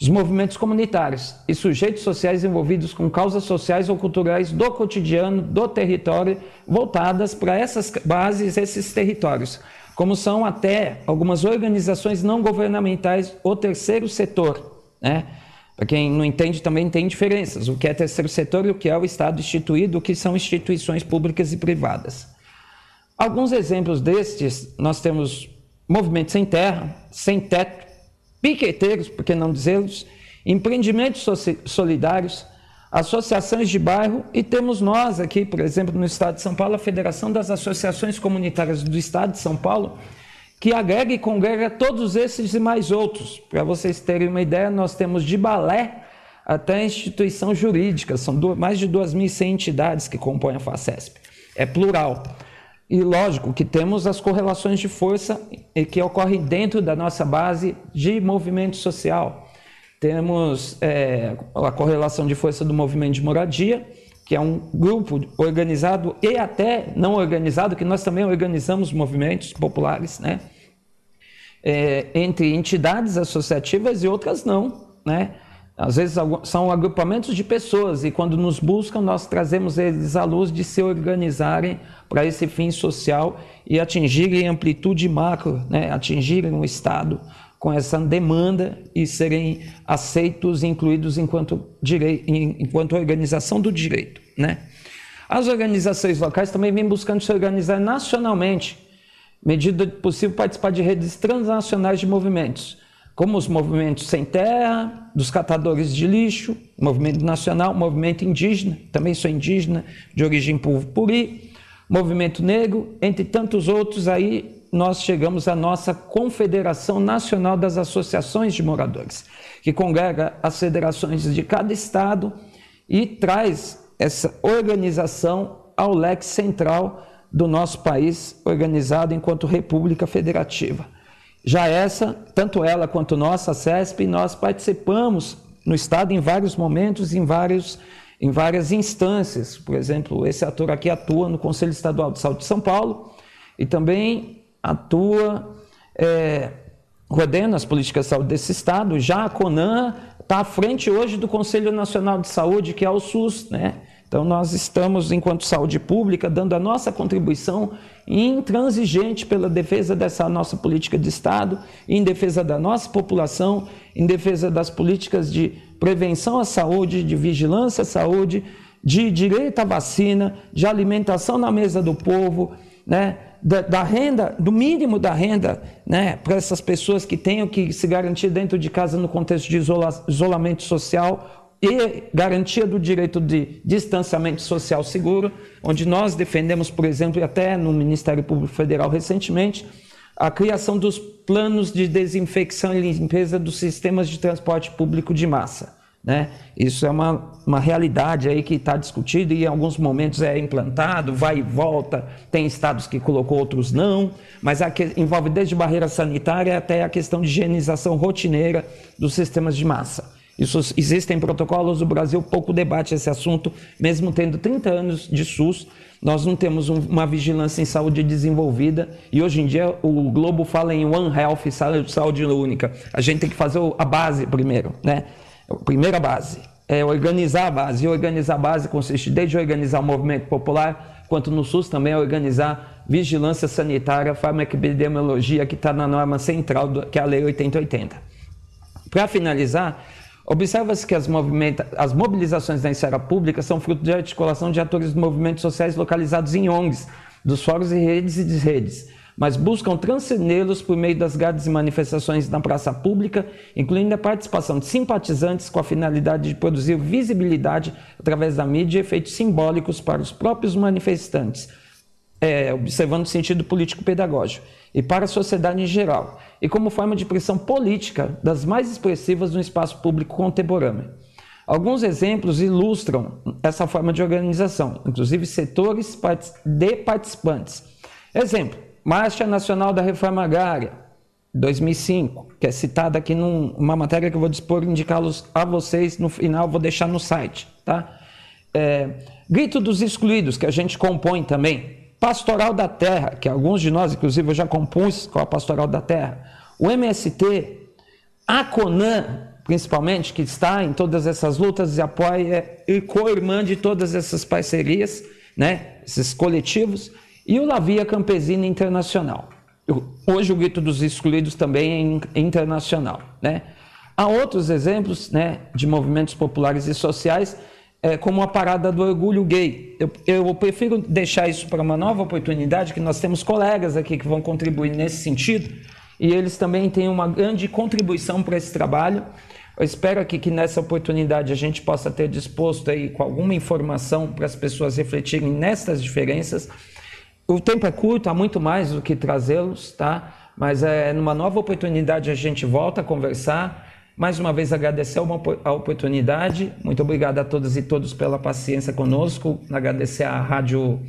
N: Os movimentos comunitários e sujeitos sociais envolvidos com causas sociais ou culturais do cotidiano, do território, voltadas para essas bases, esses territórios, como são até algumas organizações não governamentais, o terceiro setor. Né? Para quem não entende, também tem diferenças: o que é terceiro setor e o que é o Estado instituído, o que são instituições públicas e privadas. Alguns exemplos destes, nós temos movimentos sem terra, sem teto, piqueteiros, por que não dizê-los, empreendimentos solidários, associações de bairro e temos nós aqui, por exemplo, no Estado de São Paulo, a Federação das Associações Comunitárias do Estado de São Paulo, que agrega e congrega todos esses e mais outros. Para vocês terem uma ideia, nós temos de balé até instituição jurídica, são mais de 2.100 entidades que compõem a FACESP. É plural. E lógico que temos as correlações de força que ocorrem dentro da nossa base de movimento social. Temos é, a correlação de força do movimento de moradia, que é um grupo organizado e até não organizado, que nós também organizamos movimentos populares, né? É, entre entidades associativas e outras não, né? Às vezes são agrupamentos de pessoas e quando nos buscam nós trazemos eles à luz de se organizarem para esse fim social e atingirem amplitude macro, né? atingirem o Estado com essa demanda e serem aceitos e incluídos enquanto, direito, enquanto organização do direito. Né? As organizações locais também vêm buscando se organizar nacionalmente, medida possível participar de redes transnacionais de movimentos como os movimentos sem terra, dos catadores de lixo, movimento nacional, movimento indígena, também sou indígena, de origem puri, movimento negro, entre tantos outros, aí nós chegamos à nossa Confederação Nacional das Associações de Moradores, que congrega as federações de cada estado e traz essa organização ao leque central do nosso país, organizado enquanto República Federativa. Já essa, tanto ela quanto nossa CESP, nós participamos no Estado em vários momentos, em, vários, em várias instâncias. Por exemplo, esse ator aqui atua no Conselho Estadual de Saúde de São Paulo e também atua é, as políticas de saúde desse Estado. Já a CONAN está à frente hoje do Conselho Nacional de Saúde, que é o SUS, né? Então, nós estamos, enquanto saúde pública, dando a nossa contribuição intransigente pela defesa dessa nossa política de Estado, em defesa da nossa população, em defesa das políticas de prevenção à saúde, de vigilância à saúde, de direito à vacina, de alimentação na mesa do povo, né? Da, da, renda, do mínimo da renda, né, para essas pessoas que tenham que se garantir dentro de casa no contexto de isola, isolamento social e garantia do direito de distanciamento social seguro, onde nós defendemos, por exemplo, até no Ministério Público Federal recentemente, a criação dos planos de desinfecção e limpeza dos sistemas de transporte público de massa. Né? Isso é uma, uma realidade aí que está discutido e em alguns momentos é implantado, vai e volta, tem estados que colocou, outros não, mas envolve desde barreira sanitária até a questão de higienização rotineira dos sistemas de massa. Isso, existem protocolos, o Brasil pouco debate esse assunto, mesmo tendo 30 anos de SUS, nós não temos um, uma vigilância em saúde desenvolvida e hoje em dia o Globo fala em One Health, saúde única. A gente tem que fazer a base primeiro, né? Primeira base é organizar a base. E organizar a base consiste desde organizar o movimento popular, quanto no SUS também é organizar vigilância sanitária, farmacopedemiologia, que está na norma central, do, que é a Lei 8080. Para finalizar, Observa-se que as, as, mobilizações da esfera pública são fruto de articulação de atores de movimentos sociais localizados em ONGs, dos fóruns e redes e desredes, mas buscam transcendê-los por meio das grades e manifestações na praça pública, incluindo a participação de simpatizantes com a finalidade de produzir visibilidade através da mídia e efeitos simbólicos para os próprios manifestantes, é, observando o sentido político-pedagógico. E para a sociedade em geral, e como forma de pressão política das mais expressivas no espaço público contemporâneo. Alguns exemplos ilustram essa forma de organização, inclusive setores de participantes. Exemplo: Marcha Nacional da Reforma Agrária, 2005, que é citada aqui numa matéria que eu vou dispor indicá-los a vocês no final, vou deixar no site, tá? É, Grito dos Excluídos, que a gente compõe também. Pastoral da Terra, que alguns de nós, inclusive, eu já compus com a Pastoral da Terra. O MST, a CONAN, principalmente, que está em todas essas lutas e apoia e co-irmã de todas essas parcerias, né, esses coletivos, e o Lavia Campesina Internacional. Hoje o Grito dos Excluídos também é internacional. Né? Há outros exemplos né, de movimentos populares e sociais, é, como a Parada do Orgulho Gay. Eu, eu prefiro deixar isso para uma nova oportunidade, que nós temos colegas aqui que vão contribuir nesse sentido, e eles também têm uma grande contribuição para esse trabalho. Eu espero aqui que nessa oportunidade a gente possa ter disposto aí com alguma informação para as pessoas refletirem nestas diferenças. O tempo é curto, há muito mais do que trazê-los, tá? Mas é numa nova oportunidade a gente volta a conversar. Mais uma vez agradecer a oportunidade. Muito obrigado a todas e todos pela paciência conosco. Agradecer à Rádio,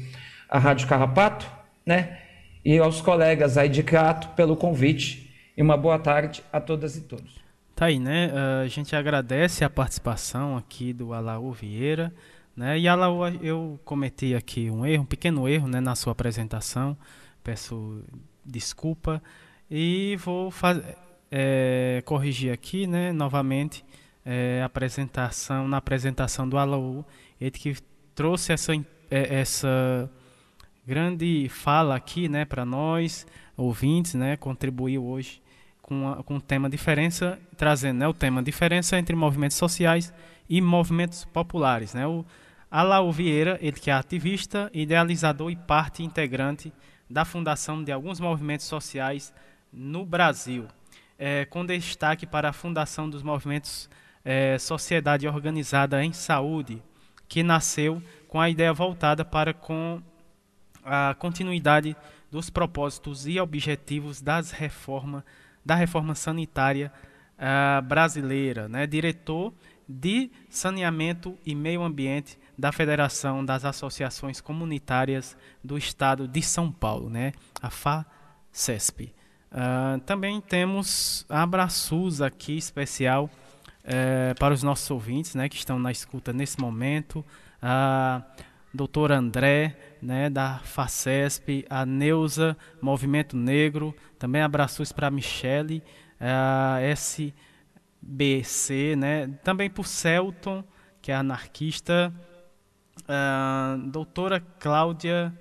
N: à Rádio Carrapato, né? E aos colegas aí de Crato pelo convite. E uma boa tarde a todas e todos.
J: Tá aí, né? Uh, a gente agradece a participação aqui do Alaú Vieira, né? E Alaú, eu cometi aqui um erro, um pequeno erro, né, na sua apresentação. Peço desculpa e vou fazer é, corrigir aqui, né, novamente, é, apresentação na apresentação do Alaú, ele que trouxe essa é, essa grande fala aqui, né, para nós ouvintes, né, contribuiu hoje com, a, com o tema diferença, trazendo né, o tema diferença entre movimentos sociais e movimentos populares. Né? O Alau Vieira, ele que é ativista, idealizador e parte integrante da fundação de alguns movimentos sociais no Brasil, é, com destaque para a fundação dos movimentos é, Sociedade Organizada em Saúde, que nasceu com a ideia voltada para com a continuidade dos propósitos e objetivos das reformas da reforma sanitária uh, brasileira, né? diretor de saneamento e meio ambiente da Federação das Associações Comunitárias do Estado de São Paulo, né? a FACESP. Uh, também temos abraços aqui especial uh, para os nossos ouvintes né, que estão na escuta nesse momento. Uh, doutor André, né, da FACESP, a Neuza, Movimento Negro, também abraços para a Michele, a SBC, né, também para o Celton, que é anarquista, a doutora Cláudia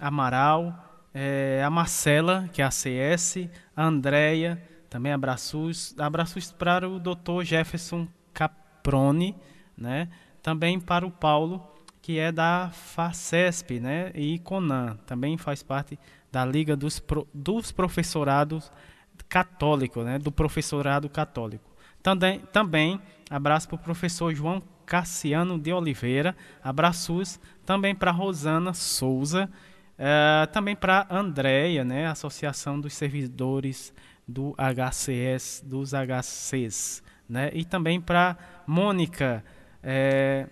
J: Amaral, é, a Marcela, que é a CS, a Andréia, também abraços, abraços para o doutor Jefferson Caprone, né, também para o Paulo, que é da FACESP né, e CONAN, também faz parte da Liga dos, Pro, dos Professorados Católicos, né, do Professorado Católico. Também, também abraço para o professor João Cassiano de Oliveira, abraços também para Rosana Souza, uh, também para Andréia, né, Associação dos Servidores do HCS, dos HCs, né, e também para Mônica, é,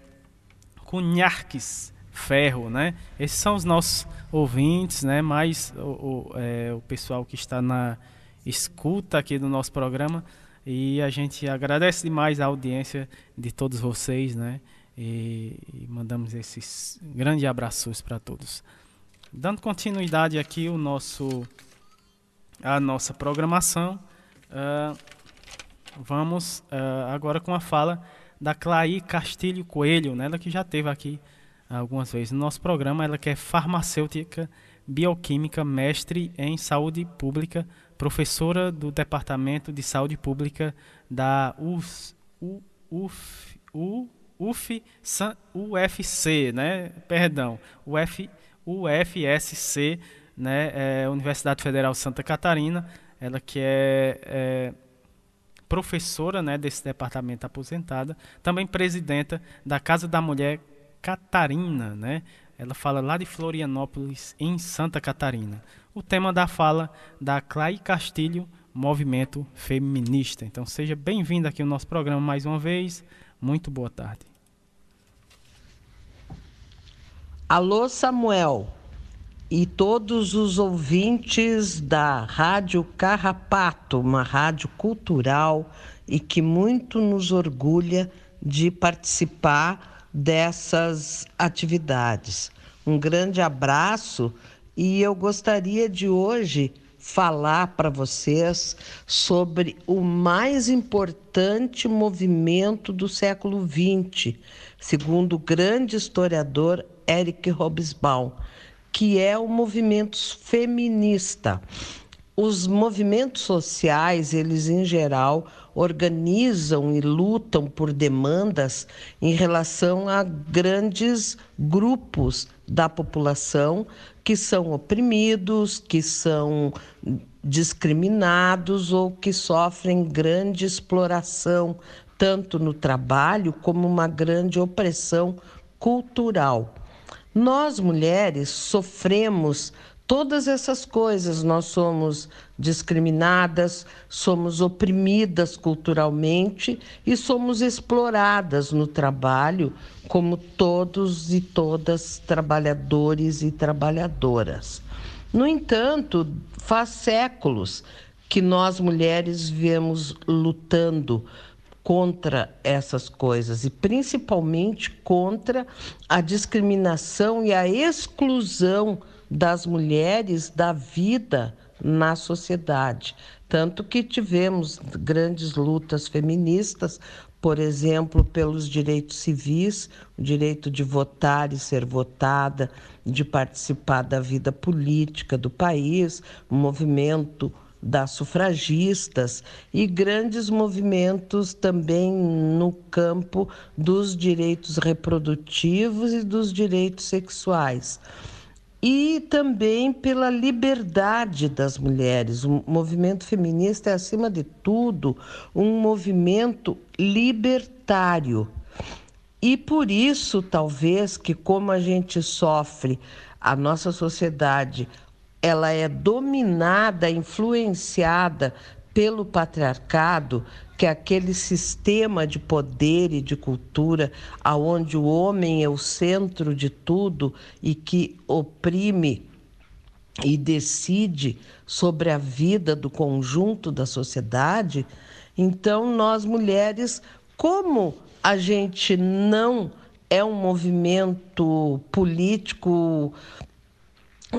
J: Cunharques Ferro, né? Esses são os nossos ouvintes, né? Mais o, o, é, o pessoal que está na escuta aqui do nosso programa e a gente agradece demais a audiência de todos vocês, né? E, e mandamos esses grandes abraços para todos. Dando continuidade aqui o nosso a nossa programação, uh, vamos uh, agora com a fala da Clay Castilho Coelho, né? ela que já teve aqui algumas vezes no nosso programa, ela que é farmacêutica, bioquímica, mestre em saúde pública, professora do Departamento de Saúde Pública da UF, UF, UF, UFC, né? Perdão, UF, UFSC, né? É, Universidade Federal Santa Catarina, ela que é, é professora né, desse departamento aposentada, também presidenta da Casa da Mulher Catarina, né? Ela fala lá de Florianópolis, em Santa Catarina. O tema da fala da Clay Castilho, Movimento Feminista. Então seja bem-vindo aqui ao nosso programa mais uma vez. Muito boa tarde.
O: Alô, Samuel e todos os ouvintes da Rádio Carrapato, uma rádio cultural e que muito nos orgulha de participar dessas atividades. Um grande abraço e eu gostaria de hoje falar para vocês sobre o mais importante movimento do século XX, segundo o grande historiador Eric Hobsbawm que é o movimento feminista. Os movimentos sociais, eles em geral organizam e lutam por demandas em relação a grandes grupos da população que são oprimidos, que são discriminados ou que sofrem grande exploração, tanto no trabalho como uma grande opressão cultural. Nós mulheres sofremos todas essas coisas. Nós somos discriminadas, somos oprimidas culturalmente e somos exploradas no trabalho, como todos e todas trabalhadores e trabalhadoras. No entanto, faz séculos que nós mulheres viemos lutando contra essas coisas e principalmente contra a discriminação e a exclusão das mulheres da vida na sociedade. Tanto que tivemos grandes lutas feministas, por exemplo, pelos direitos civis, o direito de votar e ser votada, de participar da vida política do país, o movimento das sufragistas e grandes movimentos também no campo dos direitos reprodutivos e dos direitos sexuais. E também pela liberdade das mulheres. O movimento feminista é, acima de tudo, um movimento libertário. E por isso, talvez, que como a gente sofre, a nossa sociedade ela é dominada, influenciada pelo patriarcado, que é aquele sistema de poder e de cultura aonde o homem é o centro de tudo e que oprime e decide sobre a vida do conjunto da sociedade, então nós mulheres, como a gente não é um movimento político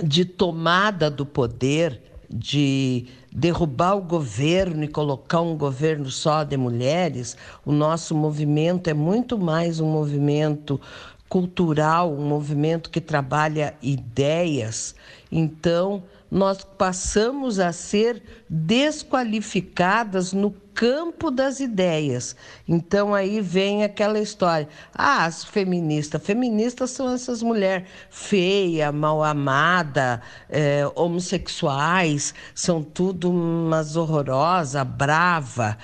O: de tomada do poder, de derrubar o governo e colocar um governo só de mulheres, o nosso movimento é muito mais um movimento cultural, um movimento que trabalha ideias. Então, nós passamos a ser desqualificadas no campo das ideias. Então aí vem aquela história. Ah, as feministas. Feministas são essas mulheres feia, mal amada, é, homossexuais, são tudo umas horrorosa, brava.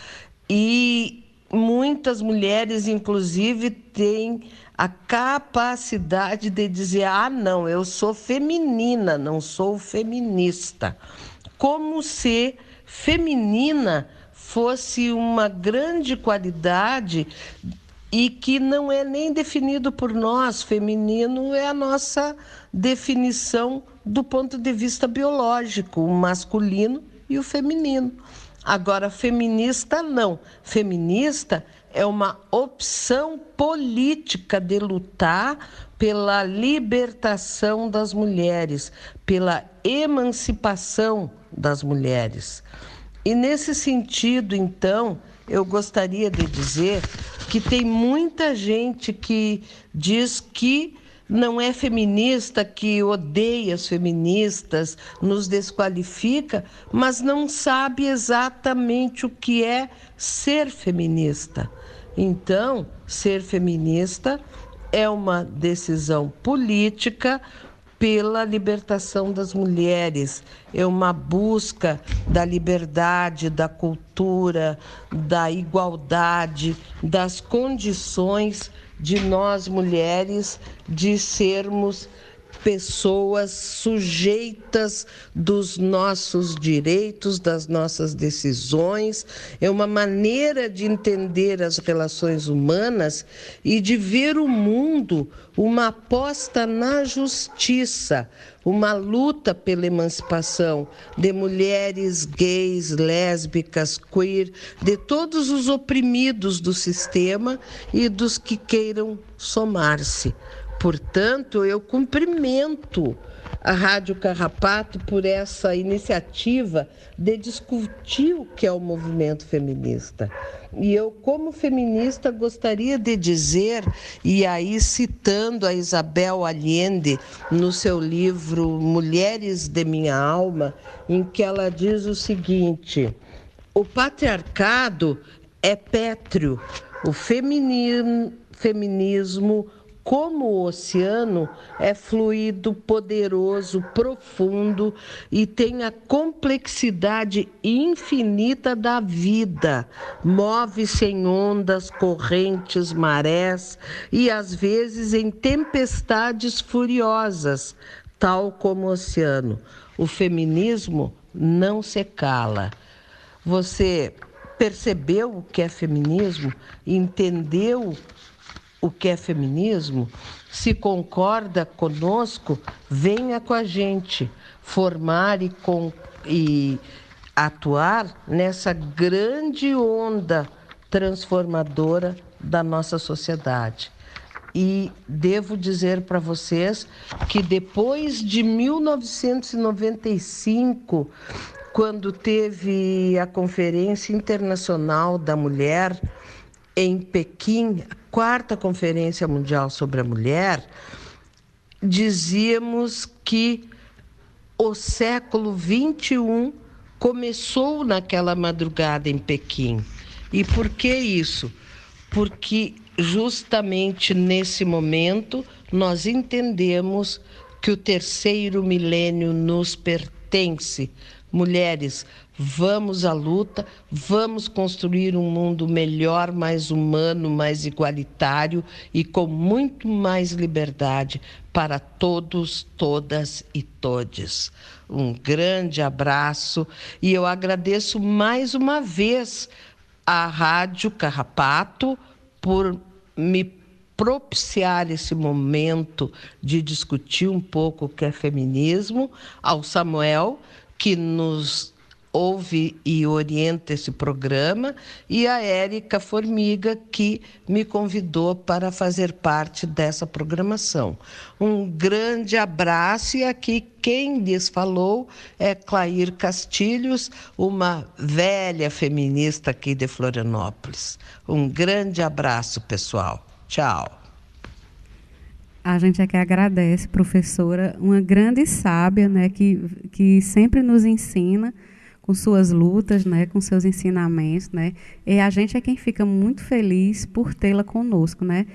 O: E muitas mulheres, inclusive, têm a capacidade de dizer: ah, não, eu sou feminina, não sou feminista. Como se feminina fosse uma grande qualidade e que não é nem definido por nós. Feminino é a nossa definição do ponto de vista biológico, o masculino e o feminino. Agora, feminista não. Feminista é uma opção política de lutar pela libertação das mulheres, pela emancipação das mulheres. E nesse sentido, então, eu gostaria de dizer que tem muita gente que diz que não é feminista, que odeia as feministas, nos desqualifica, mas não sabe exatamente o que é ser feminista. Então, ser feminista é uma decisão política pela libertação das mulheres, é uma busca da liberdade, da cultura, da igualdade, das condições de nós mulheres de sermos pessoas sujeitas dos nossos direitos, das nossas decisões, é uma maneira de entender as relações humanas e de ver o mundo uma aposta na justiça, uma luta pela emancipação de mulheres gays, lésbicas, queer, de todos os oprimidos do sistema e dos que queiram somar-se. Portanto, eu cumprimento a Rádio Carrapato por essa iniciativa de discutir o que é o movimento feminista. E eu, como feminista, gostaria de dizer, e aí citando a Isabel Allende no seu livro Mulheres de Minha Alma, em que ela diz o seguinte: o patriarcado é pétreo, o feminismo, feminismo como o oceano é fluido, poderoso, profundo e tem a complexidade infinita da vida. Move-se em ondas, correntes, marés e às vezes em tempestades furiosas, tal como o oceano. O feminismo não se cala. Você percebeu o que é feminismo? Entendeu o que é feminismo, se concorda conosco, venha com a gente formar e, com, e atuar nessa grande onda transformadora da nossa sociedade. E devo dizer para vocês que depois de 1995, quando teve a Conferência Internacional da Mulher em Pequim, quarta Conferência Mundial sobre a Mulher, dizíamos que o século XXI começou naquela madrugada em Pequim. E por que isso? Porque justamente nesse momento nós entendemos que o terceiro milênio nos pertence. Mulheres, Vamos à luta, vamos construir um mundo melhor, mais humano, mais igualitário e com muito mais liberdade para todos, todas e todes. Um grande abraço e eu agradeço mais uma vez à Rádio Carrapato por me propiciar esse momento de discutir um pouco o que é feminismo, ao Samuel, que nos ouve e orienta esse programa, e a Érica Formiga, que me convidou para fazer parte dessa programação. Um grande abraço, e aqui quem lhes falou é Clair Castilhos, uma velha feminista aqui de Florianópolis. Um grande abraço, pessoal. Tchau.
K: A gente é que agradece, professora, uma grande sábia, né, que, que sempre nos ensina com suas lutas, né, com seus ensinamentos, né, e a gente é quem fica muito feliz por tê-la conosco, né,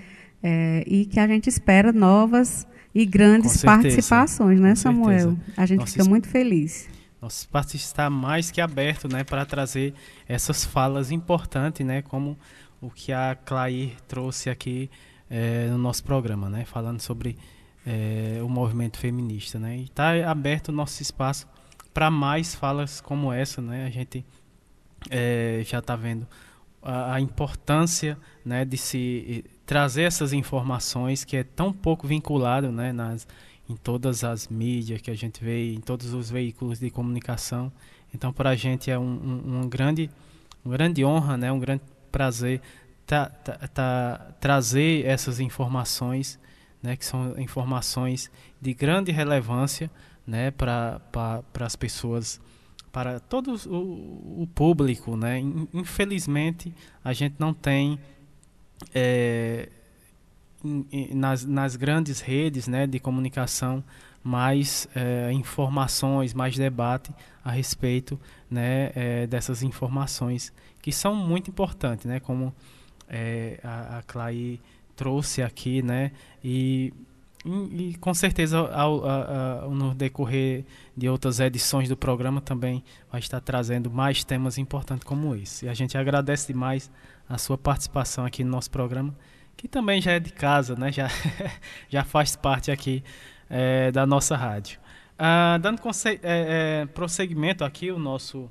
K: é, e que a gente espera novas e grandes participações, né, com Samuel? Certeza. A gente Nossa, fica muito feliz.
J: Nosso espaço está mais que aberto, né, para trazer essas falas importantes, né, como o que a Clair trouxe aqui é, no nosso programa, né, falando sobre é, o movimento feminista, né, e está aberto o nosso espaço para mais falas como essa, né? A gente é, já está vendo a, a, importância, né, de se trazer essas informações que é tão pouco vinculado, né, nas em todas as mídias que a gente vê, em todos os veículos de comunicação. Então, para a gente é um, um, um, grande, uma grande honra, né, um grande prazer tá, tá, tá, trazer essas informações, né, que são informações de grande relevância né, para as pessoas, para todo o, o, público. Né? Infelizmente, a gente não tem é, nas, nas grandes redes né, de comunicação mais é, informações, mais debate a respeito né, é, dessas informações que são muito importantes, né, como é, a, a Clay trouxe aqui, né, e, e com certeza ao, ao, ao, no decorrer de outras edições do programa também vai estar trazendo mais temas importantes como esse. E a gente agradece demais a sua participação aqui no nosso programa que também já é de casa, né? Já, já faz parte aqui é, da nossa rádio. Ah, dando é, é, prosseguimento aqui o nosso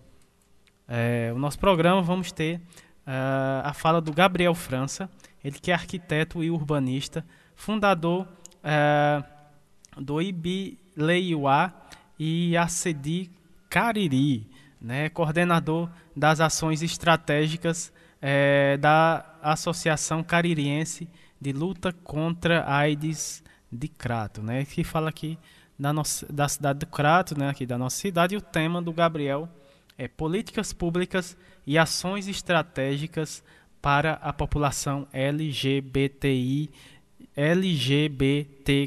J: é, o nosso programa, vamos ter uh, a fala do Gabriel França, ele que é arquiteto e urbanista, fundador uh, do Ibileiuá e Acedi Cariri, né, coordenador das ações estratégicas é, da Associação Caririense de Luta contra a AIDS de Crato, né, que fala aqui da, nossa, da cidade do Crato, né, aqui da nossa cidade, e o tema do Gabriel é políticas públicas e ações estratégicas para a população LGBTI, LGBTQIAP+,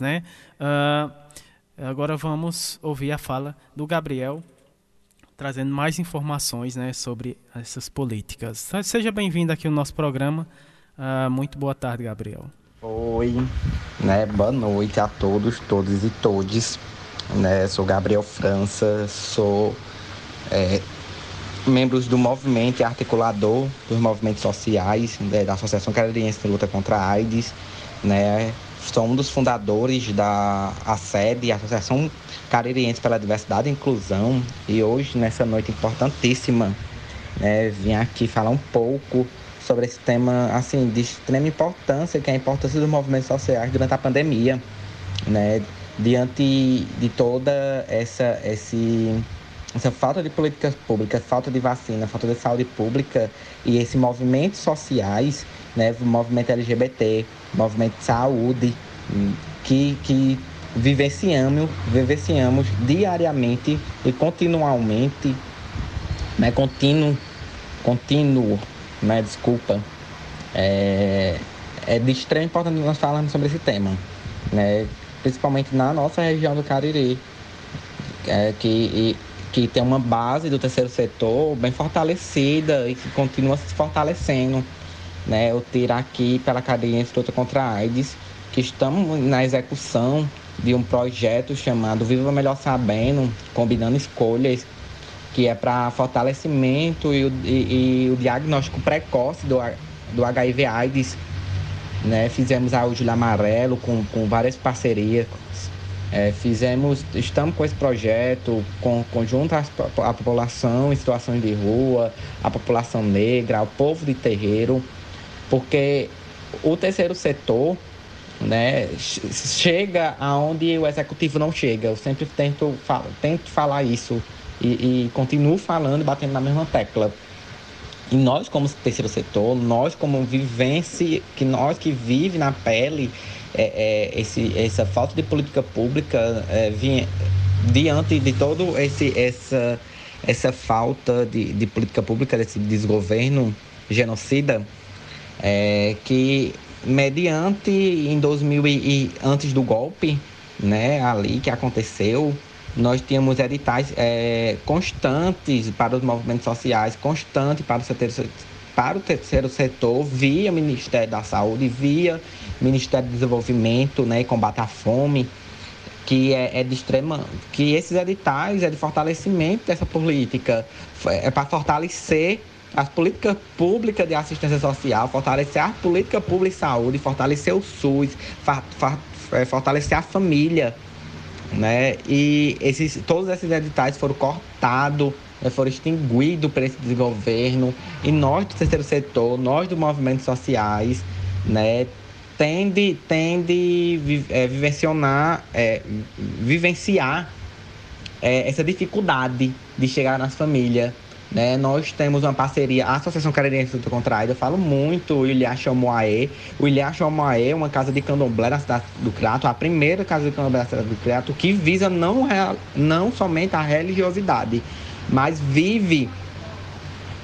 J: né? Uh, agora vamos ouvir a fala do Gabriel, trazendo mais informações né, sobre essas políticas. Seja bem-vindo aqui no nosso programa. Uh, muito boa tarde, Gabriel.
P: Oi, né? Boa noite a todos, todos e todes. Né? Sou Gabriel França, sou é, membros do movimento articulador dos movimentos sociais né, da Associação Canadense de Luta contra a AIDS. Né? Sou um dos fundadores da ASED, Associação Caririense pela Diversidade e Inclusão. E hoje, nessa noite importantíssima, né, vim aqui falar um pouco sobre esse tema assim de extrema importância, que é a importância dos movimentos sociais durante a pandemia, né? diante de toda essa, esse, essa falta de políticas públicas, falta de vacina, falta de saúde pública e esses movimentos sociais, né, o movimento LGBT, movimento de saúde, que, que vivenciamos, vivenciamos diariamente e continuamente, né, contínuo, contínuo, né, desculpa, é, é de extrema importância nós falarmos sobre esse tema, né, principalmente na nossa região do Cariri, é, que, que tem uma base do terceiro setor bem fortalecida e que continua se fortalecendo. Né? Eu tiro aqui pela Caririense Luta contra a AIDS, que estamos na execução de um projeto chamado Viva Melhor Sabendo, combinando escolhas, que é para fortalecimento e o, e, e o diagnóstico precoce do, do HIV AIDS né? Fizemos a Julho Amarelo com, com várias parcerias. É, fizemos, estamos com esse projeto com, conjunto à população em situações de rua, a população negra, ao povo de terreiro, porque o terceiro setor né, chega aonde o executivo não chega. Eu sempre tento, tento falar isso e, e continuo falando, batendo na mesma tecla. E nós, como terceiro setor, nós como vivência, que nós que vive na pele é, é, esse, essa falta de política pública é, diante de todo esse essa essa falta de, de política pública desse desgoverno genocida é, que mediante em 2000 e, antes do golpe né ali que aconteceu nós tínhamos editais é, constantes para os movimentos sociais, constantes para o, terceiro, para o terceiro setor, via Ministério da Saúde, via Ministério do Desenvolvimento né, e Combate à Fome, que é, é de extrema. que esses editais é de fortalecimento dessa política, é para fortalecer as políticas públicas de assistência social, fortalecer a política pública de saúde, fortalecer o SUS, é, fortalecer a família né? E esses, todos esses editais foram cortados, né? foram extinguidos por esse desgoverno. E nós do terceiro setor, nós dos movimentos sociais, né? Tende, tende é, vivenciar, é, vivenciar é, essa dificuldade de chegar nas famílias, né? Nós temos uma parceria, a Associação Canadense do Contraído, eu falo muito o Ilha Moaê. O Ilha Moaê é uma casa de candomblé na cidade do Crato, a primeira casa de candomblé na cidade do Crato, que visa não, não somente a religiosidade, mas vive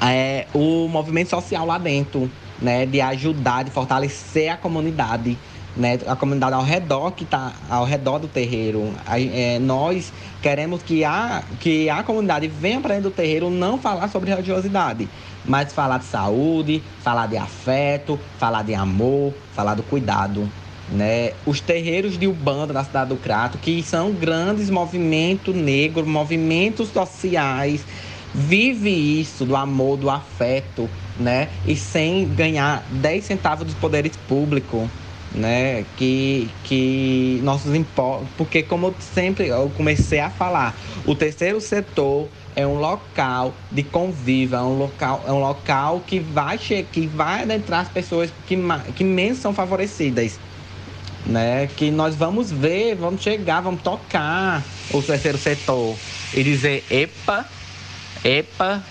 P: é, o movimento social lá dentro, né? De ajudar, de fortalecer a comunidade né, a comunidade ao redor que está ao redor do terreiro. É, nós queremos que a, que a comunidade venha para dentro do terreiro não falar sobre religiosidade, mas falar de saúde, falar de afeto, falar de amor, falar do cuidado. Né? Os terreiros de Ubanda da cidade do Crato, que são grandes movimentos negros, movimentos sociais vive isso do amor, do afeto, né? E sem ganhar 10 centavos dos poderes públicos, né? Que, que nossos impostos. Porque, como eu sempre eu comecei a falar, o terceiro setor é um local de convívio, é um local, é um local que vai, que vai adentrar as pessoas que, que menos são favorecidas. Né? Que nós vamos ver, vamos chegar, vamos tocar o terceiro setor e dizer, epa, epa,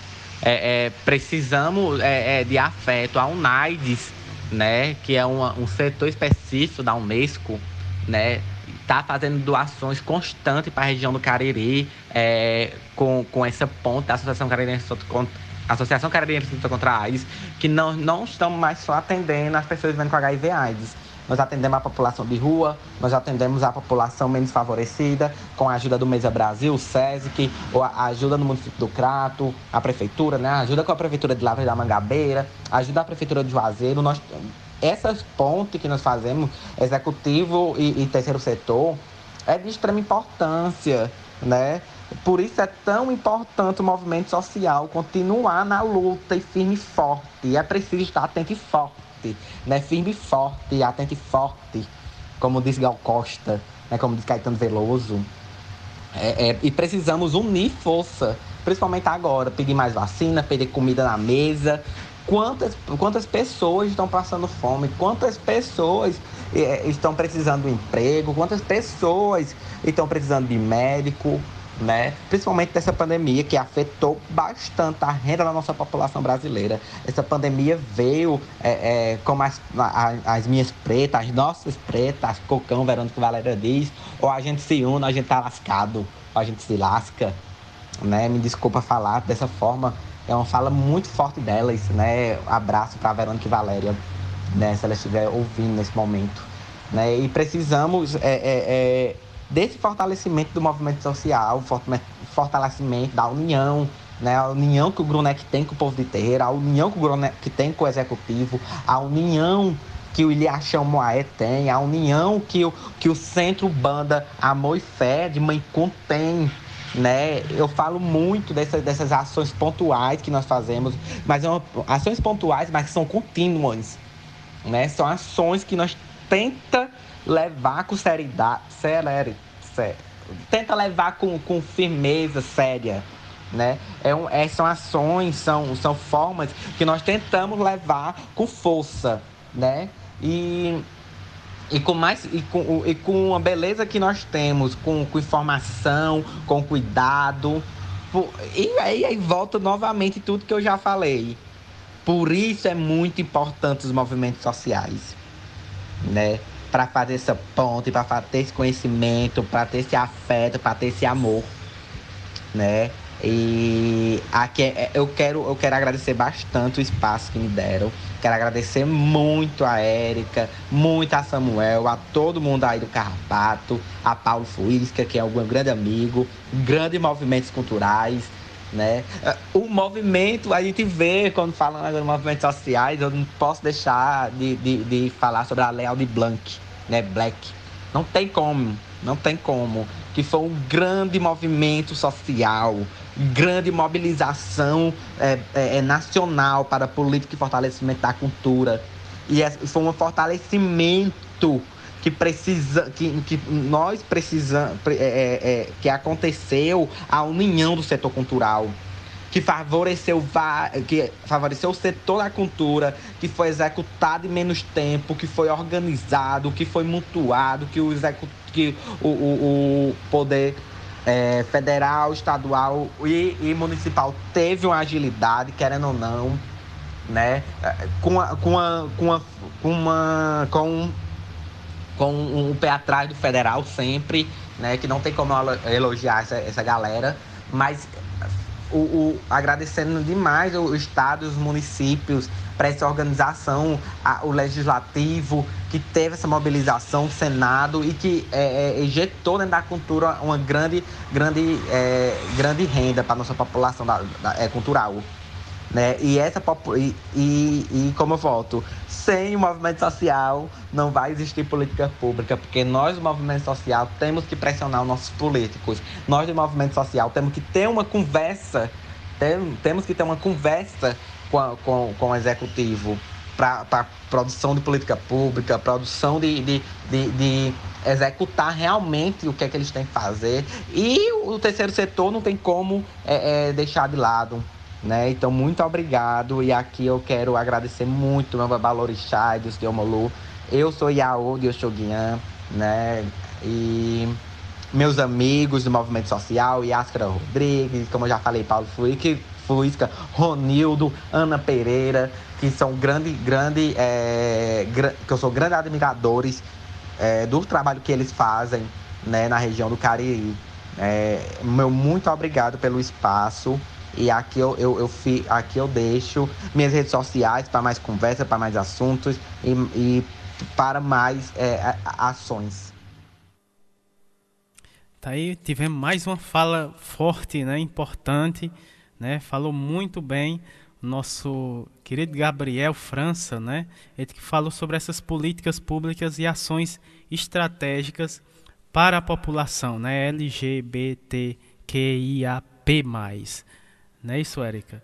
P: é, é, precisamos é, é de afeto. A UNAIDS, né, que é uma, um setor específico da Unesco, né, está fazendo doações constantes para a região do Cariri, é, com, com essa ponte da Associação Carirense contra Associação Carirense contra a AIDS, que não, não estamos mais só atendendo as pessoas vivendo com HIV AIDS nós atendemos a população de rua, nós atendemos a população menos favorecida, com a ajuda do Mesa Brasil, o SESC, a ajuda do município do Crato, a prefeitura, né? A ajuda com a prefeitura de Lavras da Mangabeira, a ajuda da prefeitura de Juazeiro. Nós, essas pontes que nós fazemos, executivo e, e terceiro setor, é de extrema importância, né? Por isso é tão importante o movimento social continuar na luta e firme e forte. E é preciso estar atento e forte forte, né? Firme e forte, atento e forte, como diz Gal Costa, né? Como diz Caetano Veloso. É, é, e precisamos unir força, principalmente agora, pedir mais vacina, pedir comida na mesa. Quantas, quantas pessoas estão passando fome? Quantas pessoas é, estão precisando de emprego? Quantas pessoas estão precisando de médico? Né? Principalmente dessa pandemia que afetou bastante a renda da nossa população brasileira. Essa pandemia veio é, é, como as, as minhas pretas, as nossas pretas, as Cocão, Verônica Valéria diz, ou a gente se une, a gente tá lascado, ou a gente se lasca, né? Me desculpa falar dessa forma, é uma fala muito forte delas, né? Abraço para Verônica e Valéria, né? Se ela estiver ouvindo nesse momento, né? E precisamos é, é, é desse fortalecimento do movimento social, fortalecimento da união, né? A união que o Grunek tem com o povo de terreira, a união que o Grunek tem com o executivo, a união que o Iliachão Moaé tem, a união que o, que o Centro Banda Amor e Fé de Maicon tem, né? Eu falo muito dessas, dessas ações pontuais que nós fazemos, mas são ações pontuais, mas que são contínuas, né? São ações que nós tenta levar com seriedade, sério, tenta levar com, com firmeza séria, né? É um, é, são ações, são, são formas que nós tentamos levar com força, né? E, e com mais e com, e com a beleza que nós temos, com, com informação, com cuidado. E aí, aí volta novamente tudo que eu já falei. Por isso é muito importante os movimentos sociais, né? Para fazer essa ponte, para ter esse conhecimento, para ter esse afeto, para ter esse amor, né? E aqui é, eu quero, eu quero agradecer bastante o espaço que me deram. Quero agradecer muito a Érica, muito a Samuel, a todo mundo aí do Carrapato, a Paulo Fuisca, que é um grande amigo, grandes movimentos culturais, né? O movimento, a gente vê quando falam agora movimentos sociais, eu não posso deixar de, de, de falar sobre a Leal de Blanc, né? Black. Não tem como, não tem como. Que foi um grande movimento social, grande mobilização é, é, é nacional para a política e fortalecimento da cultura. E é, foi um fortalecimento que precisa que, que nós precisamos é, é, é, que aconteceu a união do setor cultural que favoreceu que favoreceu o setor da cultura que foi executado em menos tempo que foi organizado que foi mutuado que o que o, o, o poder é, federal estadual e, e municipal teve uma agilidade querendo ou não né? Com a, com a, com a, com uma com com um pé atrás do federal sempre, né? Que não tem como elogiar essa, essa galera, mas o, o, agradecendo demais o Estado os municípios para essa organização, a, o Legislativo, que teve essa mobilização, o Senado, e que é, é, injetou dentro da cultura uma grande, grande, é, grande renda para a nossa população da, da, é, cultural. Né? E, essa, e, e, e como eu volto, sem o movimento social não vai existir política pública, porque nós do movimento social temos que pressionar os nossos políticos. Nós do movimento social temos que ter uma conversa Tem, temos que ter uma conversa com, com, com o executivo para produção de política pública, produção de, de, de, de, executar realmente o que é que eles têm que fazer. E o terceiro setor não tem como é, é, deixar de lado. Né? Então, muito obrigado. E aqui eu quero agradecer muito meu Babalorixá e de Omolu. Eu sou Yaô de Oxoguian, né? E meus amigos do movimento social, Yáscara Rodrigues, como eu já falei, Paulo Fluisca, Ronildo, Ana Pereira, que são grande, grande, é, que eu sou grandes admiradores é, do trabalho que eles fazem né, na região do Cariri. É, meu muito obrigado pelo espaço. E aqui eu, eu, eu fi, aqui eu deixo minhas redes sociais para mais conversa, para mais assuntos e, e para mais é, ações.
J: Tá aí, tivemos mais uma fala forte, né, importante né? Falou muito bem o nosso querido Gabriel França, né? Ele que falou sobre essas políticas públicas e ações estratégicas para a população, né? LGBTQIAP+. Não é isso, Érica?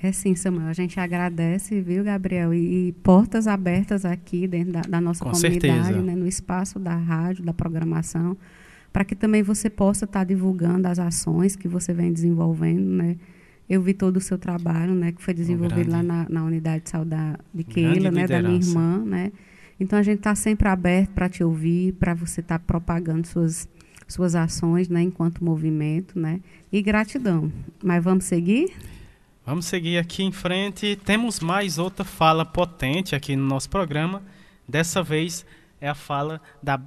K: É sim, Samuel. A gente agradece, viu, Gabriel? E, e portas abertas aqui dentro da, da nossa
J: Com
K: comunidade, né, no espaço da rádio, da programação para que também você possa estar tá divulgando as ações que você vem desenvolvendo, né? Eu vi todo o seu trabalho, né, que foi desenvolvido lá na, na, unidade de saúde de Keila, né, da minha irmã, né? Então a gente está sempre aberto para te ouvir, para você estar tá propagando suas suas ações, né, enquanto movimento, né? E gratidão. Mas vamos seguir?
J: Vamos seguir aqui em frente. Temos mais outra fala potente aqui no nosso programa. Dessa vez é a fala da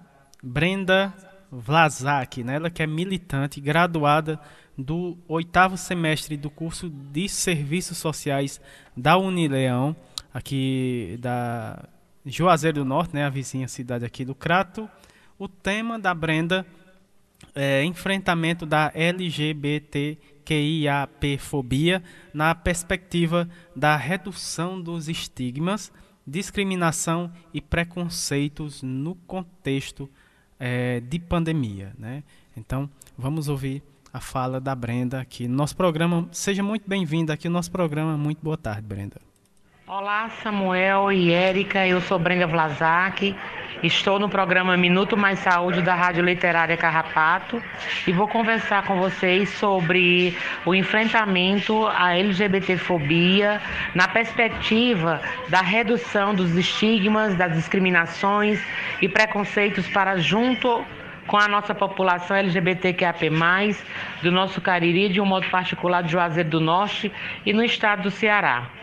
J: Brenda Vlasak, né? ela que é militante, graduada do oitavo semestre do curso de Serviços Sociais da Unileão, aqui da Juazeiro do Norte, né? a vizinha cidade aqui do Crato. O tema da Brenda é enfrentamento da LGBTQIAP-fobia na perspectiva da redução dos estigmas, discriminação e preconceitos no contexto é, de pandemia. Né? Então, vamos ouvir a fala da Brenda aqui no nosso programa. Seja muito bem-vinda aqui no nosso programa. Muito boa tarde, Brenda.
Q: Olá, Samuel e Érica. Eu sou Brenda Vlasak. Estou no programa Minuto Mais Saúde da Rádio Literária Carrapato e vou conversar com vocês sobre o enfrentamento à LGBTfobia na perspectiva da redução dos estigmas, das discriminações e preconceitos para junto com a nossa população LGBTQAP+, do nosso Cariri, de um modo particular de Juazeiro do Norte e no estado do Ceará.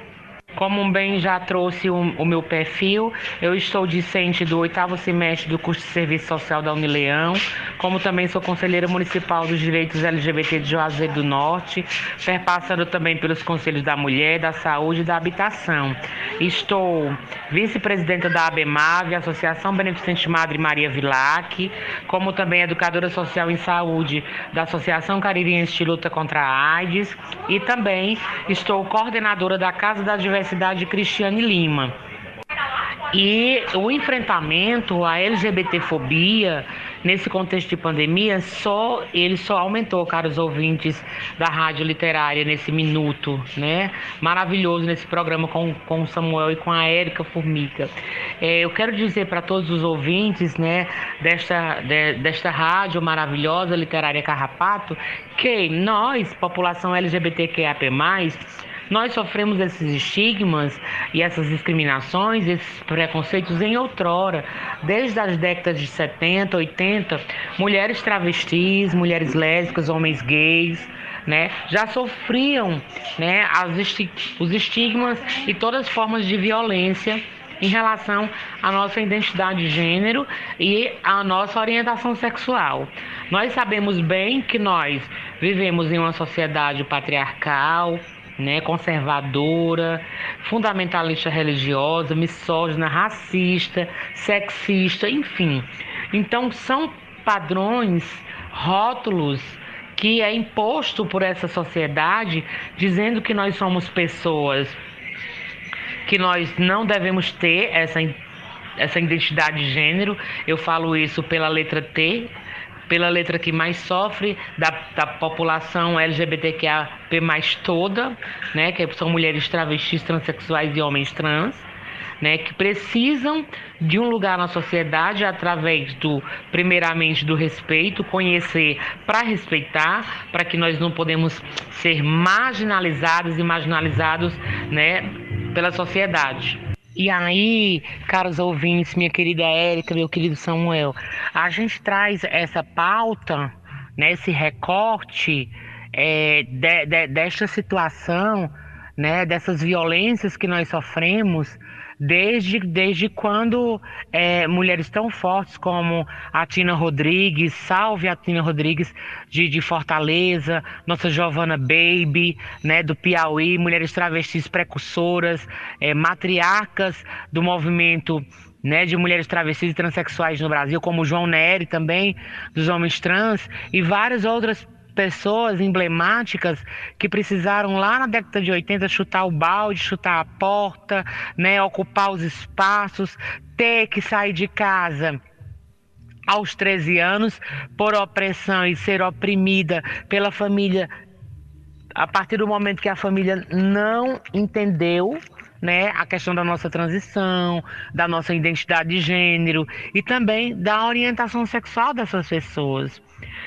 Q: Como bem já trouxe o, o, meu perfil, eu estou discente do oitavo semestre do curso de Serviço Social da Unileão, como também sou conselheira municipal dos direitos LGBT de Juazeiro do Norte, perpassando também pelos conselhos da mulher, da saúde e da habitação. Estou vice-presidenta da ABMAV, Associação Beneficente Madre Maria Vilac, como também educadora social em saúde da Associação Caririense de Luta contra a AIDS e também estou coordenadora da Casa da Diversidade Universidade Cristiane Lima. E o enfrentamento à LGBTfobia nesse contexto de pandemia, só ele só aumentou, caros ouvintes da Rádio Literária, nesse minuto, né? Maravilhoso nesse programa com, com o Samuel e com a Érica Formica. É, eu quero dizer para todos os ouvintes, né, desta, de, desta rádio maravilhosa, Literária Carrapato, que nós, população LGBTQIA+, nós sofremos esses estigmas e essas discriminações, esses preconceitos em outrora, desde as décadas de 70, 80, mulheres travestis, mulheres lésbicas, homens gays, né, já sofriam né, os estigmas e todas as formas de violência em relação à nossa identidade de gênero e à nossa orientação sexual. Nós sabemos bem que nós vivemos em uma sociedade patriarcal, né, conservadora, fundamentalista religiosa, misógina, racista, sexista, enfim. Então são padrões, rótulos que é imposto por essa sociedade dizendo que nós somos pessoas que nós não devemos ter essa essa identidade de gênero. Eu falo isso pela letra T, pela letra que mais sofre da, da população LGBTQIA+, toda, né, que são mulheres travestis, transexuais e homens trans, né, que precisam de um lugar na sociedade através do, primeiramente, do respeito, conhecer para respeitar, para que nós não podemos ser marginalizados e marginalizados, né, pela sociedade. E aí, caros ouvintes, minha querida Érica, meu querido Samuel, a gente traz essa pauta, né, esse recorte é, de, de, desta situação, né, dessas violências que nós sofremos, desde, desde quando é, mulheres tão fortes como a Tina Rodrigues, salve a Tina Rodrigues de, de Fortaleza, nossa Giovana Baby, né, do Piauí, mulheres travestis precursoras, é, matriarcas do movimento né, de mulheres travestis e transexuais no Brasil, como João Nery também, dos homens trans, e várias outras pessoas emblemáticas que precisaram lá na década de 80 chutar o balde, chutar a porta, né, ocupar os espaços, ter que sair de casa aos 13 anos por opressão e ser oprimida pela família a partir do momento que a família não entendeu né, a questão da nossa transição, da nossa identidade de gênero e também da orientação sexual dessas pessoas.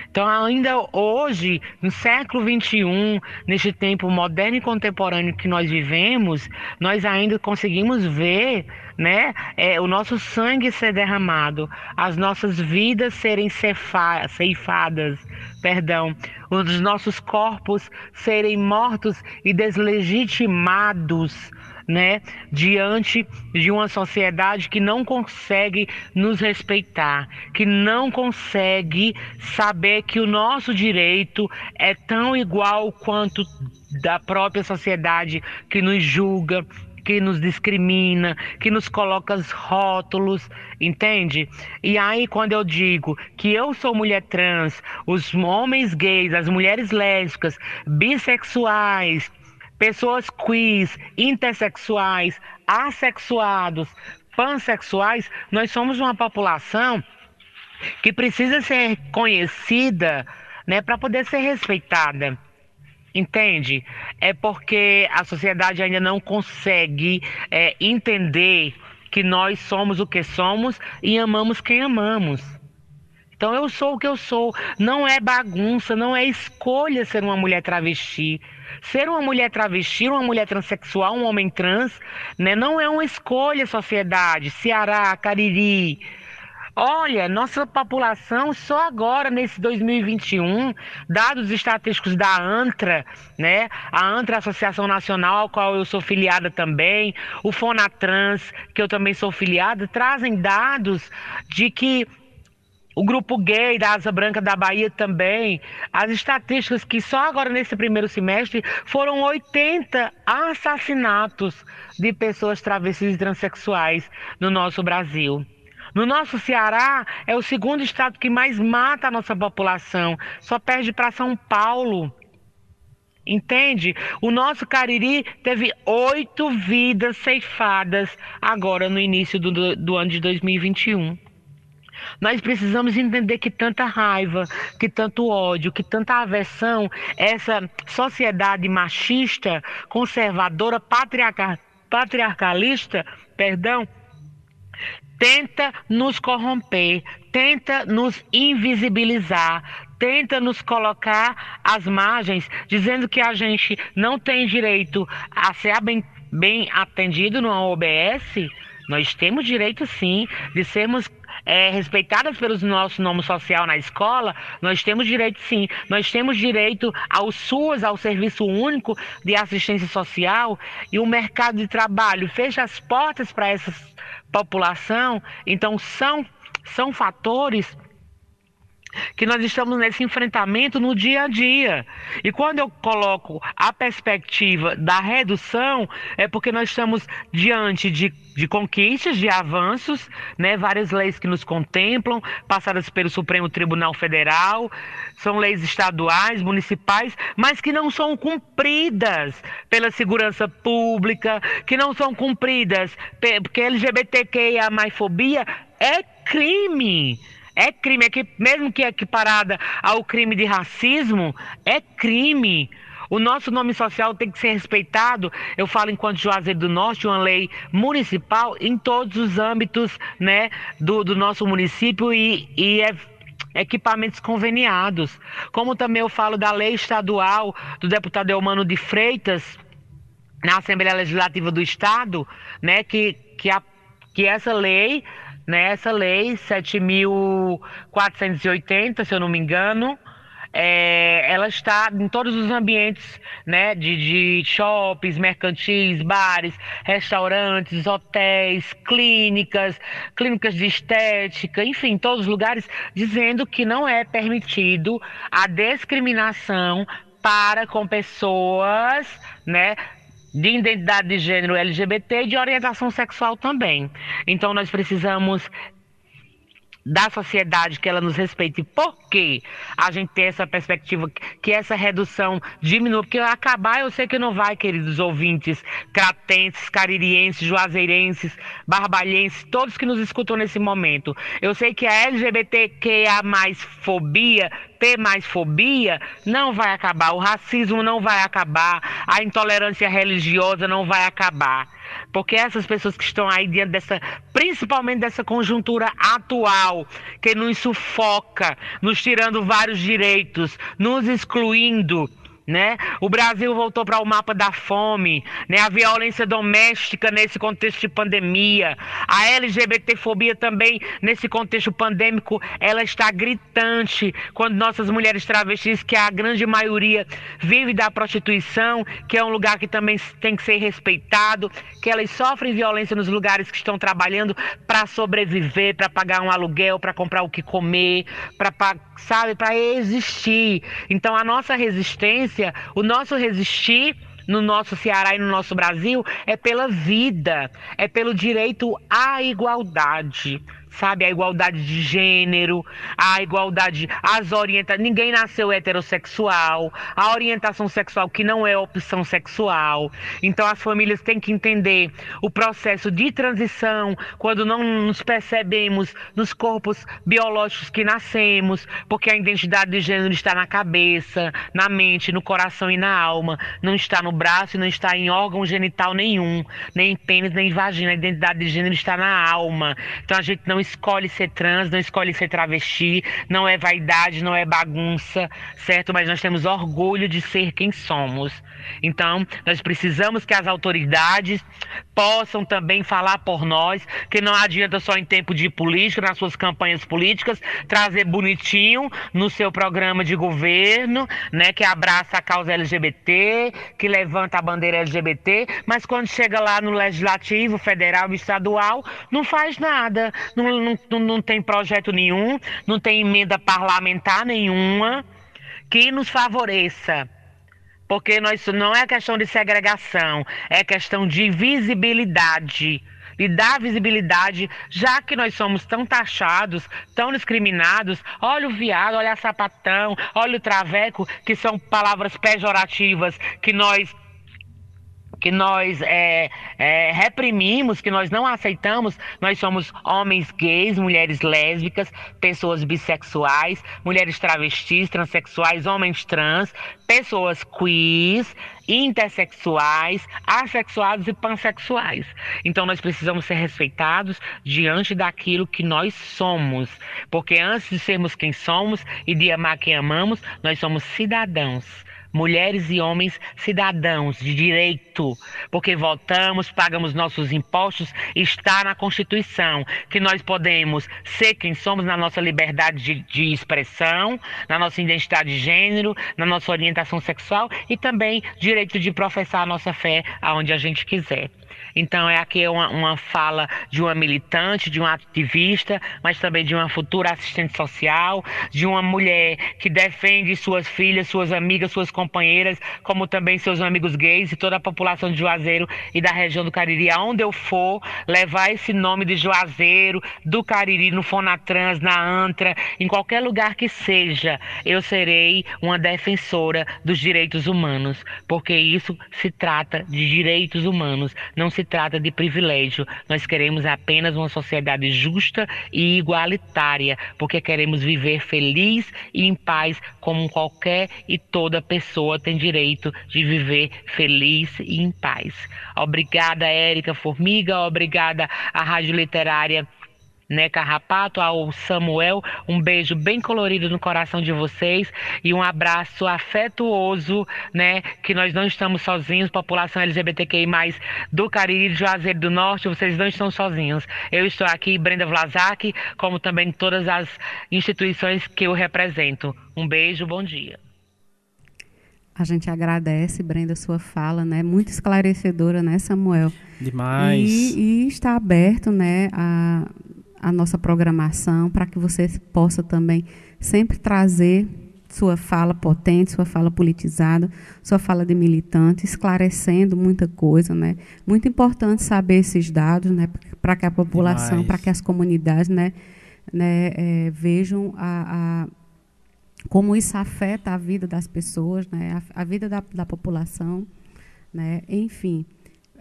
Q: Então, ainda hoje, no século XXI, neste tempo moderno e contemporâneo que nós vivemos, nós ainda conseguimos ver né, é, o nosso sangue ser derramado, as nossas vidas serem ceifadas, perdão, os nossos corpos serem mortos e deslegitimados né, diante de uma sociedade que não consegue nos respeitar, que não consegue saber que o nosso direito é tão igual quanto da própria sociedade que nos julga, que nos discrimina, que nos coloca os rótulos, entende? E aí, quando eu digo que eu sou mulher trans, os homens gays, as mulheres lésbicas, bissexuais, pessoas queers, intersexuais, assexuados, pansexuais, nós somos uma população que precisa ser conhecida, né, para poder ser respeitada. Entende? É porque a sociedade ainda não consegue é, entender que nós somos o que somos e amamos quem amamos. Então eu sou o que eu sou. Não é bagunça, não é escolha ser uma mulher travesti. Ser uma mulher travesti, uma mulher transexual, um homem trans, né, não é uma escolha, sociedade. Ceará, Cariri. Olha, nossa população só agora nesse 2021, dados estatísticos da ANTRA, né? A ANTRA Associação Nacional, ao qual eu sou filiada também, o Fonatrans, que eu também sou filiada, trazem dados de que o grupo gay da Asa Branca da Bahia também. As estatísticas que só agora nesse primeiro semestre foram 80 assassinatos de pessoas travestis e transexuais no nosso Brasil. No nosso Ceará, é o segundo estado que mais mata a nossa população, só perde para São Paulo. Entende? O nosso Cariri teve oito vidas ceifadas agora no início do, do ano de 2021. Nós precisamos entender que tanta raiva, que tanto ódio, que tanta aversão, essa sociedade machista, conservadora, patriarca, patriarcalista, perdão, tenta nos corromper, tenta nos invisibilizar, tenta nos colocar às margens, dizendo que a gente não tem direito a ser bem, bem atendido no OBS. Nós temos direito sim de sermos é, respeitadas pelos nosso nome social na escola, nós temos direito sim. Nós temos direito ao SUS, ao Serviço Único de Assistência Social, e o mercado de trabalho fecha as portas para essa população. Então, são, são fatores que nós estamos nesse enfrentamento no dia a dia. E quando eu coloco a perspectiva da redução, é porque nós estamos diante de, de conquistas, de avanços, né? várias leis que nos contemplam, passadas pelo Supremo Tribunal Federal, são leis estaduais, municipais, mas que não são cumpridas pela segurança pública, que não são cumpridas porque LGBTQIA mais fobia é crime É crime, é que, mesmo que equiparada ao crime de racismo, é crime. O nosso nome social tem que ser respeitado. Eu falo enquanto Juazeiro do Norte, uma lei municipal em todos os âmbitos né, do, do nosso município e, e é equipamentos conveniados. Como também eu falo da lei estadual do deputado Elmano de Freitas, na Assembleia Legislativa do Estado, né, que, que, a, que essa lei, né, essa lei 7.480, se eu não me engano, é, ela está em todos os ambientes, né, de, de shoppings, mercantis, bares, restaurantes, hotéis, clínicas, clínicas de estética, enfim, todos os lugares, dizendo que não é permitido a discriminação para com pessoas, né, de identidade de gênero LGBT e de orientação sexual também. Então nós precisamos da sociedade que ela nos respeite. Por quê? A gente tem essa perspectiva que essa redução diminua, porque acabar eu sei que não vai, queridos ouvintes, cratenses, caririenses, juazeirenses, barbalhenses, todos que nos escutam nesse momento. Eu sei que a LGBTQIA mais fobia mais fobia, não vai acabar. O racismo não vai acabar. A intolerância religiosa não vai acabar. Porque essas pessoas que estão aí diante dessa, principalmente dessa conjuntura atual, que nos sufoca, nos tirando vários direitos, nos excluindo, né? O Brasil voltou para o mapa da fome, né? A violência doméstica nesse contexto de pandemia, a LGBTfobia também nesse contexto pandêmico, ela está gritante quando nossas mulheres travestis, que a grande maioria vive da prostituição, que é um lugar que também tem que ser respeitado, que elas sofrem violência nos lugares que estão trabalhando para sobreviver, para pagar um aluguel, para comprar o que comer, para sabe, para existir. Então a nossa resistência, o nosso resistir no nosso Ceará e no nosso Brasil é pela vida, é pelo direito à igualdade sabe? A igualdade de gênero, a igualdade, as orientações. Ninguém nasceu heterossexual, a orientação sexual que não é opção sexual. Então as famílias têm que entender o processo de transição quando não nos percebemos nos corpos biológicos que nascemos, porque a identidade de gênero está na cabeça, na mente, no coração e na alma, não está no braço e não está em órgão genital nenhum, nem em pênis, nem em vagina. A identidade de gênero está na alma. Então a gente não escolhe ser trans, não escolhe ser travesti, não é vaidade, não é bagunça, certo? Mas nós temos orgulho de ser quem somos. Então, nós precisamos que as autoridades possam também falar por nós, que não adianta só em tempo de política, nas suas campanhas políticas, trazer bonitinho no seu programa de governo, né, que abraça a causa LGBT, que levanta a bandeira LGBT, mas quando chega lá no legislativo, federal e estadual, não faz nada, não, não, não tem projeto nenhum, não tem emenda parlamentar nenhuma que nos favoreça porque nós, não é questão de segregação, é questão de visibilidade. E dar visibilidade, já que nós somos tão taxados, tão discriminados. Olha o viado, olha a sapatão, olha o traveco, que são palavras pejorativas que nós que nós é, é, reprimimos, que nós não aceitamos, nós somos homens gays, mulheres lésbicas, pessoas bissexuais, mulheres travestis, transexuais, homens trans, pessoas queers, intersexuais, assexuados e pansexuais. Então nós precisamos ser respeitados diante daquilo que nós somos, porque antes de sermos quem somos e de amar quem amamos, nós somos cidadãos mulheres e homens cidadãos de direito, porque votamos, pagamos nossos impostos, está na Constituição que nós podemos ser quem somos na nossa liberdade de, de expressão, na nossa identidade de gênero, na nossa orientação sexual e também direito de professar a nossa fé aonde a gente quiser. Então, é aqui uma, uma fala de uma militante, de uma ativista, mas também de uma futura assistente social, de uma mulher que defende suas filhas, suas amigas, suas companheiras, como também seus amigos gays e toda a população de Juazeiro e da região do Cariri. Aonde eu for, levar esse nome de Juazeiro, do Cariri, no Fonatrans, na Antra, em qualquer lugar que seja, eu serei uma defensora dos direitos humanos, porque isso se trata de direitos humanos, não se trata de privilégio. Nós queremos apenas uma sociedade justa e igualitária, porque queremos viver feliz e em paz como qualquer e toda pessoa tem direito de viver feliz e em paz. Obrigada, Érica Formiga, obrigada à Rádio Literária né, Carrapato, ao Samuel. Um beijo bem colorido no coração de vocês e um abraço afetuoso, né, que nós não estamos sozinhos, população LGBTQI+, do Cariri, do Juazeiro do Norte, vocês não estão sozinhos. Eu estou aqui, Brenda Vlasak, como também todas as instituições que eu represento. Um beijo, bom dia.
K: A gente agradece, Brenda, sua fala, né? Muito esclarecedora, né, Samuel?
J: Demais.
K: E, e está aberto, né, a a nossa programação para que você possa também sempre trazer sua fala potente, sua fala politizada, sua fala de militante, esclarecendo muita coisa, né? Muito importante saber esses dados, né? Para que a população, para que as comunidades, né? né é, vejam a, a, como isso afeta a vida das pessoas, né? A, a vida da, da população, né? Enfim,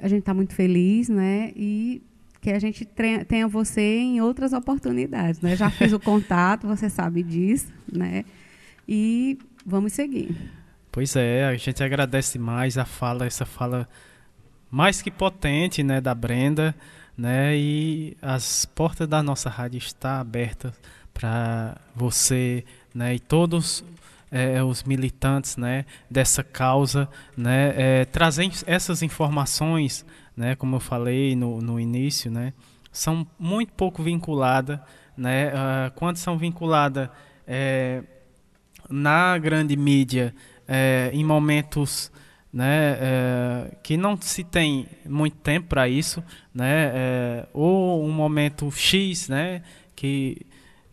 K: a gente está muito feliz, né? E que a gente tenha você em outras oportunidades, né? Já fiz o contato, você sabe disso, né? E vamos seguir.
J: Pois é, a gente agradece mais a fala, essa fala mais que potente, né, da Brenda, né? E as portas da nossa rádio estão abertas para você, né? E todos é, os militantes, né, dessa causa, né, é, trazem essas informações né, como eu falei no, no início, né, são muito pouco vinculadas, né, uh, quando são vinculadas é, na grande mídia é, em momentos né, é, que não se tem muito tempo para isso, né, é, ou um momento X, né, que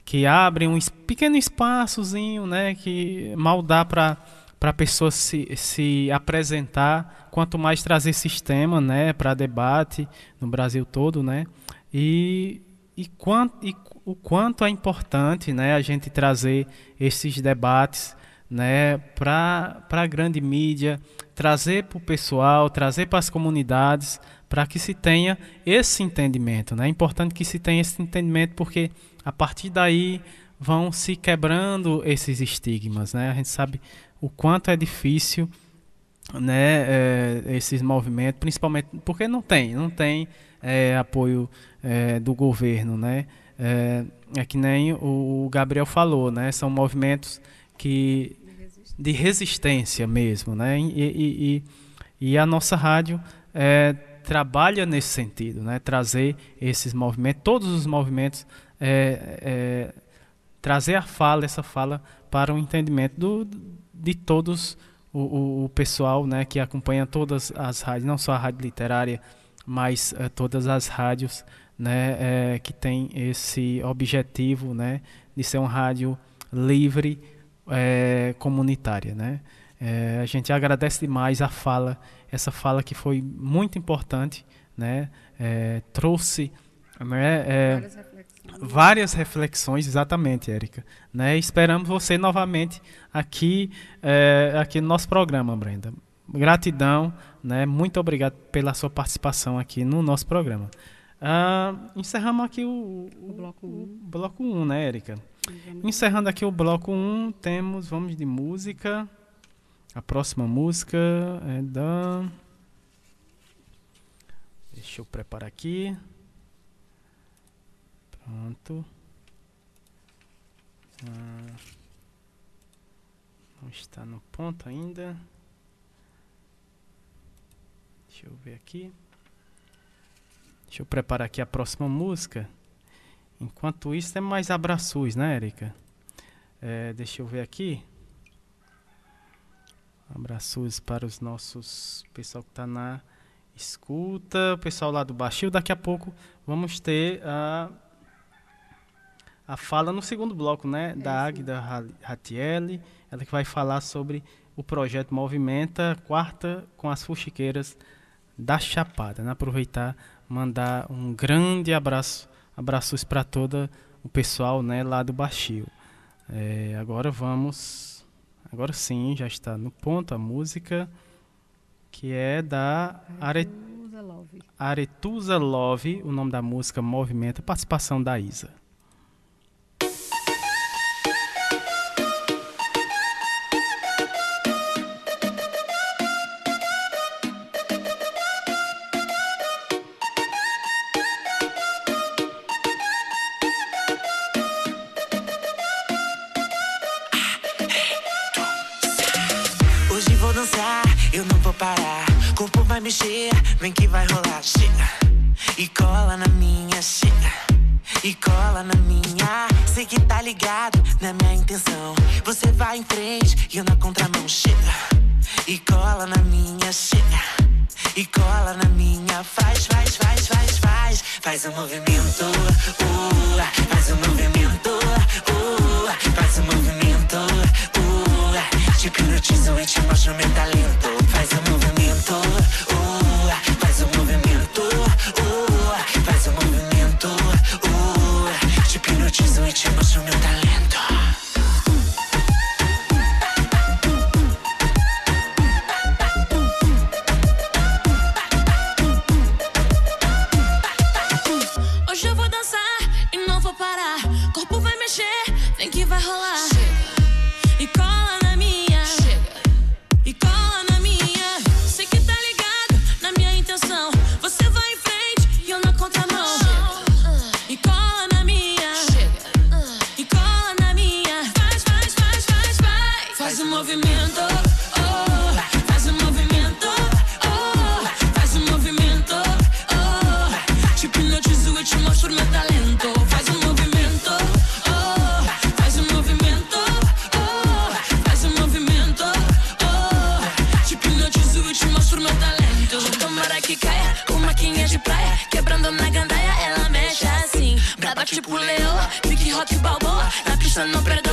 J: que abre um pequeno espaçozinho, né, que mal dá para a pessoa se, se apresentar, quanto mais trazer sistema né, para debate no Brasil todo, né? E, e, quanto, e o quanto é importante né, a gente trazer esses debates né, para a grande mídia, trazer para o pessoal, trazer para as comunidades, para que se tenha esse entendimento. Né? É importante que se tenha esse entendimento, porque a partir daí vão se quebrando esses estigmas. Né? A gente sabe o quanto é difícil né, é, esses movimentos, principalmente porque não tem, não tem é, apoio é, do governo, né? É, que nem o Gabriel falou, né? São movimentos que de resistência mesmo, né? E, e, e, a nossa rádio trabalha nesse sentido, né? Trazer esses movimentos, todos os movimentos, trazer a fala, essa fala para o entendimento do, de todos o, o, o, pessoal né, que acompanha todas as rádios, não só a rádio literária, mas uh, todas as rádios né, é, que tem esse objetivo né, de ser uma rádio livre, é, comunitária. Né? A gente agradece demais a fala, essa fala que foi muito importante, né, trouxe né, Várias reflexões, exatamente, Érica. Né? Esperamos você novamente aqui, é, aqui no nosso programa, Brenda. Gratidão, né? muito obrigado pela sua participação aqui no nosso programa. Ah, encerramos aqui o, o, bloco 1, um. bloco um, né, Érica? Encerrando aqui o bloco 1, um, temos, vamos de música. A próxima música é da. Deixa eu preparar aqui. Pronto. Ah, não está no ponto ainda. Deixa eu ver aqui. Deixa eu preparar aqui a próxima música. Enquanto isso, é mais abraços, né, Erika? É, deixa eu ver aqui. Abraços para os nossos pessoal que está na escuta, o pessoal lá do Baixio. Daqui a pouco vamos ter a a fala no segundo bloco, né, é, da Águida Ratielli, ela que vai falar sobre o projeto Movimenta Quarta com as Fuxiqueiras da Chapada. Né? Aproveitar, mandar um grande abraço, abraços para todo o pessoal né, lá do Baixio. É, agora vamos, agora sim, já está no ponto a música que é da Aretusa Love. Aretusa Love, o nome da música Movimenta, participação da Isa.
R: Ligado na minha intenção. Você vai em frente e eu na contramão. Chega e cola na minha, chega e cola na minha. Faz, faz, faz, faz, faz. Faz o um movimento, uh, faz o um movimento, uh, faz o um movimento, uh, te hipnotizo e te mostro meu talento. Faz o movimento,
S: tipo leoa, pique rock balboa. Na pista não perdoa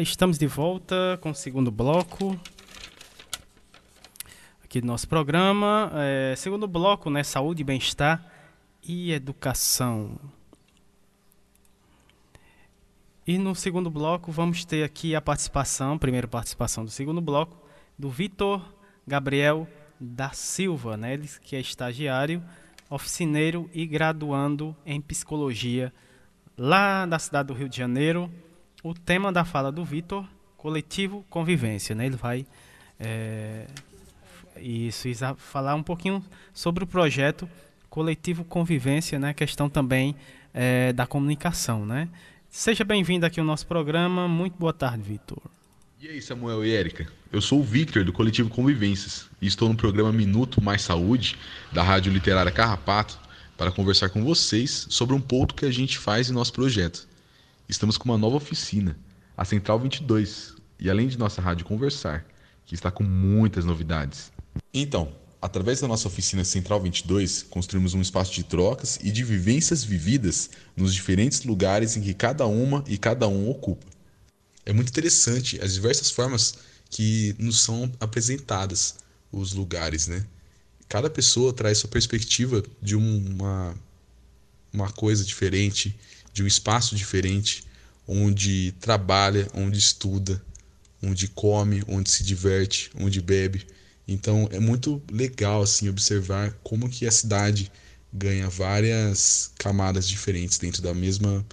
J: Estamos de volta com o segundo bloco aqui do nosso programa. É, segundo bloco, né? Saúde, bem-estar e educação. E no segundo bloco vamos ter aqui a participação, primeira participação do segundo bloco, do Vitor Gabriel da Silva, né? Ele que é estagiário, oficineiro e graduando em psicologia lá da cidade do Rio de Janeiro. O tema da fala do Vitor, coletivo convivência, né? Ele vai é, isso, falar um pouquinho sobre o projeto coletivo convivência, né? Questão também é, da comunicação, né? Seja bem-vindo aqui ao nosso programa. Muito boa tarde, Vitor.
T: E aí, Samuel e Érica? Eu sou o Victor, do Coletivo Convivências, e estou no programa Minuto Mais Saúde, da Rádio Literária Carrapato, para conversar com vocês sobre um ponto que a gente faz em nosso projeto. Estamos com uma nova oficina, a Central 22, e além de nossa rádio Conversar, que está com muitas novidades. Então, através da nossa oficina Central 22, construímos um espaço de trocas e de vivências vividas nos diferentes lugares em que cada uma e cada um ocupa. É muito interessante as diversas formas que nos são apresentadas os lugares, né? Cada pessoa traz sua perspectiva de uma, uma coisa diferente, de um espaço diferente, onde trabalha, onde estuda, onde come, onde se diverte, onde bebe. Então é muito legal assim observar como que a cidade ganha várias camadas diferentes dentro da mesma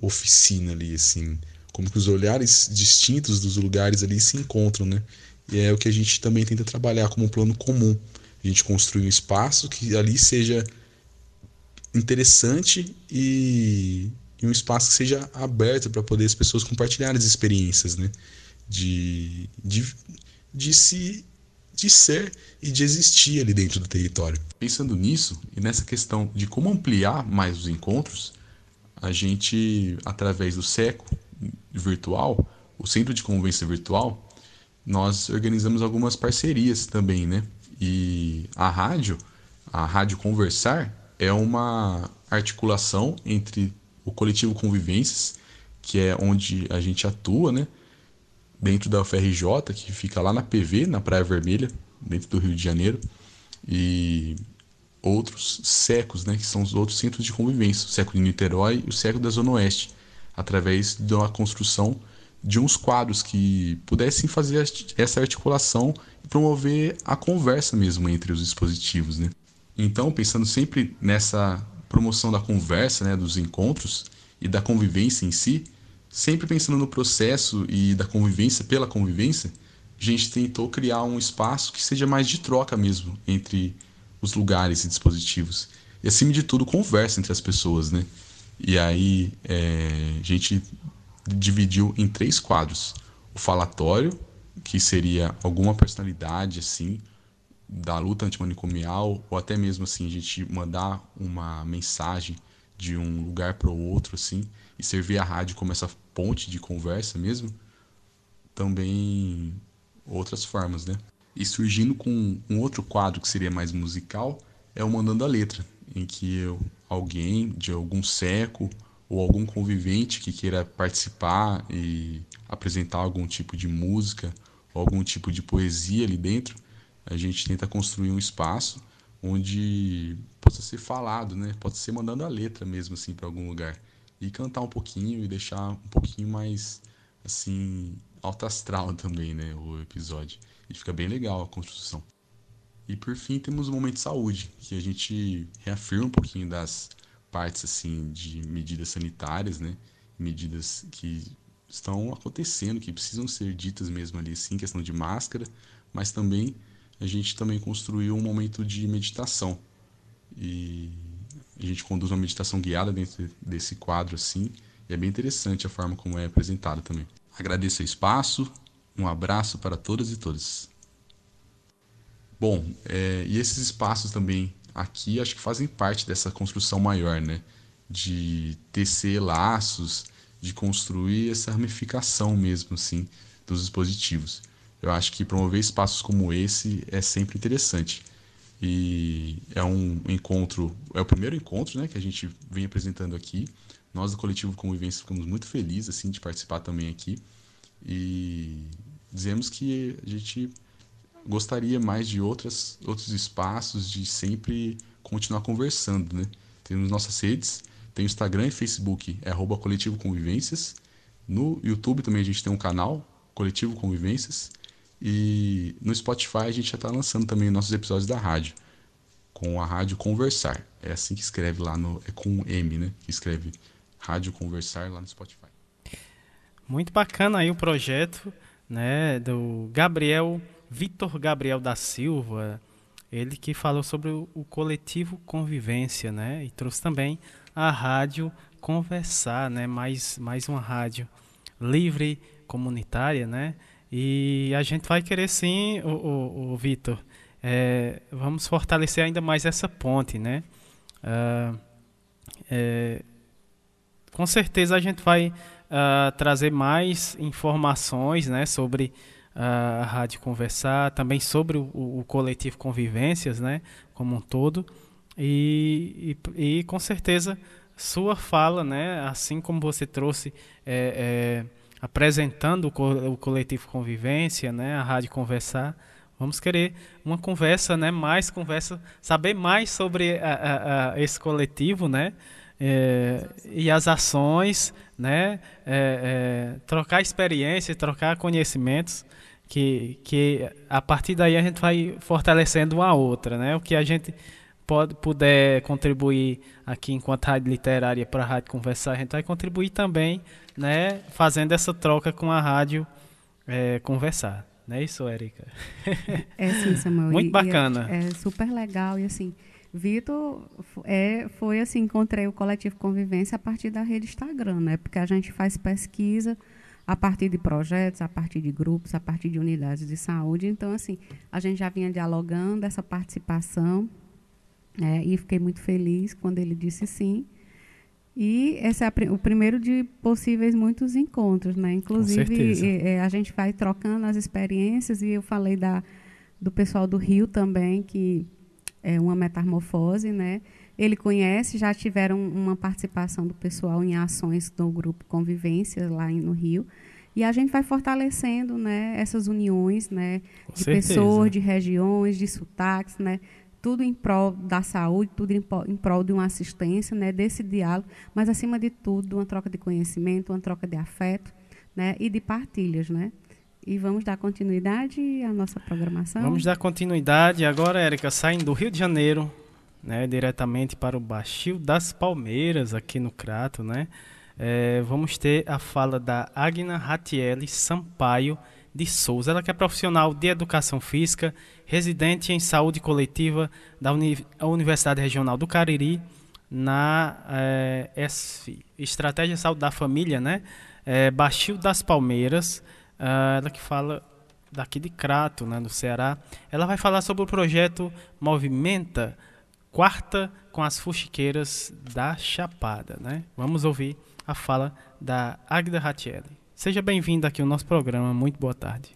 T: oficina ali, assim, como que os olhares distintos dos lugares ali se encontram, né? E é o que a gente também tenta trabalhar como um plano comum. A gente construir um espaço que ali seja interessante e, e um espaço que seja aberto para poder as pessoas compartilharem as experiências, né? De, de, de se de ser e de existir ali dentro do território. Pensando nisso e nessa questão de como ampliar mais os encontros, a gente, através do SECO virtual, o Centro de Convivência Virtual, nós organizamos algumas parcerias também, né? E a rádio, a Rádio Conversar, é uma articulação entre o coletivo Convivências, que é onde a gente atua, né? Dentro da UFRJ, que fica lá na PV, na Praia Vermelha, dentro do Rio de Janeiro, e outros SECOS, né? Que são os outros centros de convivência, o SECO de Niterói e o SECO da Zona Oeste, através da construção de uns quadros que pudessem fazer essa articulação e promover a conversa mesmo entre os dispositivos, né? Então, pensando sempre nessa promoção da conversa, né, dos encontros e da convivência em si, sempre pensando no processo e da convivência pela convivência, a gente tentou criar um espaço que seja mais de troca mesmo entre os lugares e dispositivos. E acima de tudo, conversa entre as pessoas, né? E aí é, a gente dividiu em três quadros: o falatório, que seria alguma personalidade assim da luta antimanicomial, ou até mesmo assim a gente mandar uma mensagem de um lugar para o outro assim e servir a rádio como essa ponte de conversa mesmo. Também outras formas, né? E surgindo com um outro quadro que seria mais musical é o Mandando a Letra, em que eu, alguém de algum seco ou algum convivente que queira participar e apresentar algum tipo de música algum tipo de poesia ali dentro, a gente tenta construir um espaço onde possa ser falado, né? Pode ser mandando a letra mesmo assim para algum lugar e cantar um pouquinho e deixar um pouquinho mais assim alto astral também, né, o episódio. E fica bem legal a construção. E por fim temos o momento de saúde, que a gente reafirma um pouquinho das partes assim de medidas sanitárias, né? Medidas que estão acontecendo, que precisam ser ditas mesmo ali, sim, questão de máscara, mas também a gente também construiu um momento de meditação. E a gente conduz uma meditação guiada dentro desse quadro assim, e é bem interessante a forma como é apresentado também. Agradeço o espaço, um abraço para todas e todos. Bom, é, e esses espaços também aqui acho que fazem parte dessa construção maior, né? De tecer laços, de construir essa ramificação mesmo, assim, dos dispositivos. Eu acho que promover espaços como esse é sempre interessante. E é um encontro, é o primeiro encontro, né, que a gente vem apresentando aqui. Nós do coletivo Convivência ficamos muito felizes assim de participar também aqui e dizemos que a gente gostaria mais de outras, outros espaços, de sempre continuar conversando, né? Temos nossas redes, tem Instagram e Facebook, é arroba Coletivo Convivências. No YouTube também a gente tem um canal, Coletivo Convivências. E no Spotify a gente já está lançando também nossos episódios da rádio, com a Rádio Conversar. É assim que escreve lá no. É com M, né? Que escreve Rádio Conversar lá no Spotify.
J: Muito bacana aí o projeto, né? Do Gabriel Vitor Gabriel da Silva, ele que falou sobre o, o, coletivo Convivência, né? E trouxe também a rádio Conversar, né? Mais, mais uma rádio livre, comunitária, né? E a gente vai querer sim, o, o, o Vitor, é, vamos fortalecer ainda mais essa ponte, né? Uh, é, com certeza a gente vai uh, trazer mais informações, né? Sobre a Rádio Conversar, também sobre o, o, coletivo Convivências, né, como um todo. E, e, e, com certeza sua fala, né, assim como você trouxe é, é, apresentando o, co o, coletivo Convivência, né, a Rádio Conversar, vamos querer uma conversa, né, mais conversa, saber mais sobre a, a, a esse coletivo, né, é, e as ações, né, é, é, trocar experiências, trocar conhecimentos que, que a partir daí a gente vai fortalecendo uma outra, né? O que a gente pode, puder contribuir aqui enquanto rádio literária para a rádio conversar, a gente vai contribuir também, né, fazendo essa troca com a rádio é, conversar. Não é isso, Érica?
K: É sim, Samuel.
J: Muito
K: E-
J: bacana.
K: E é, é super legal. E assim, Vitor é, foi assim, encontrei o coletivo Convivência a partir da rede Instagram, né? Porque a gente faz pesquisa a partir de projetos, a partir de grupos, a partir de unidades de saúde. Então, assim, a gente já vinha dialogando essa participação né? e fiquei muito feliz quando ele disse sim. E esse é o primeiro de possíveis muitos encontros, né? Inclusive, e- é, a gente vai trocando as experiências e eu falei da, do pessoal do Rio também, que é uma metamorfose, né? Ele conhece, já tiveram uma participação do pessoal em ações do grupo Convivência lá no Rio. E a gente vai fortalecendo, né, essas uniões, né, de
J: certeza.
K: pessoas, de regiões, de sotaques, né, tudo em prol da saúde, tudo em, po- em prol de uma assistência, né, desse diálogo, mas acima de tudo, uma troca de conhecimento, uma troca de afeto, né, e de partilhas, né. E vamos dar continuidade à nossa programação.
J: Vamos dar continuidade agora, Érica, saindo do Rio de Janeiro, né, diretamente para o Baixio das Palmeiras, aqui no Crato, né? É, vamos ter a fala da Agna Ratiele Sampaio de Souza, ela que é profissional de educação física, residente em saúde coletiva da Uni- Universidade Regional do Cariri, na é, Estratégia de Saúde da Família, né? É, Baixio das Palmeiras, ah, ela que fala daqui de Crato, né, no Ceará. Ela vai falar sobre o projeto Movimenta Quarta com as Fuxiqueiras da Chapada, né? Vamos ouvir a fala da Agda Ratielli. Seja bem-vinda aqui ao nosso programa. Muito boa tarde.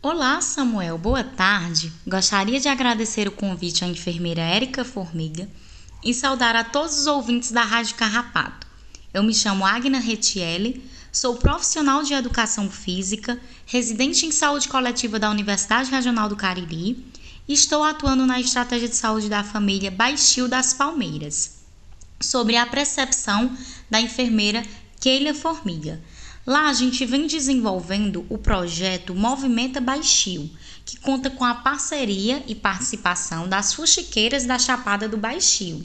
U: Olá, Samuel. Boa tarde. Gostaria de agradecer o convite à enfermeira Érica Formiga e saudar a todos os ouvintes da Rádio Carrapato. Eu me chamo Agna Retielli, sou profissional de educação física, residente em saúde coletiva da Universidade Regional do Cariri e estou atuando na estratégia de saúde da família Baixio das Palmeiras, sobre a percepção da enfermeira Keila Formiga. Lá a gente vem desenvolvendo o projeto Movimenta Baixio, que conta com a parceria e participação das fuxiqueiras da Chapada do Baixio.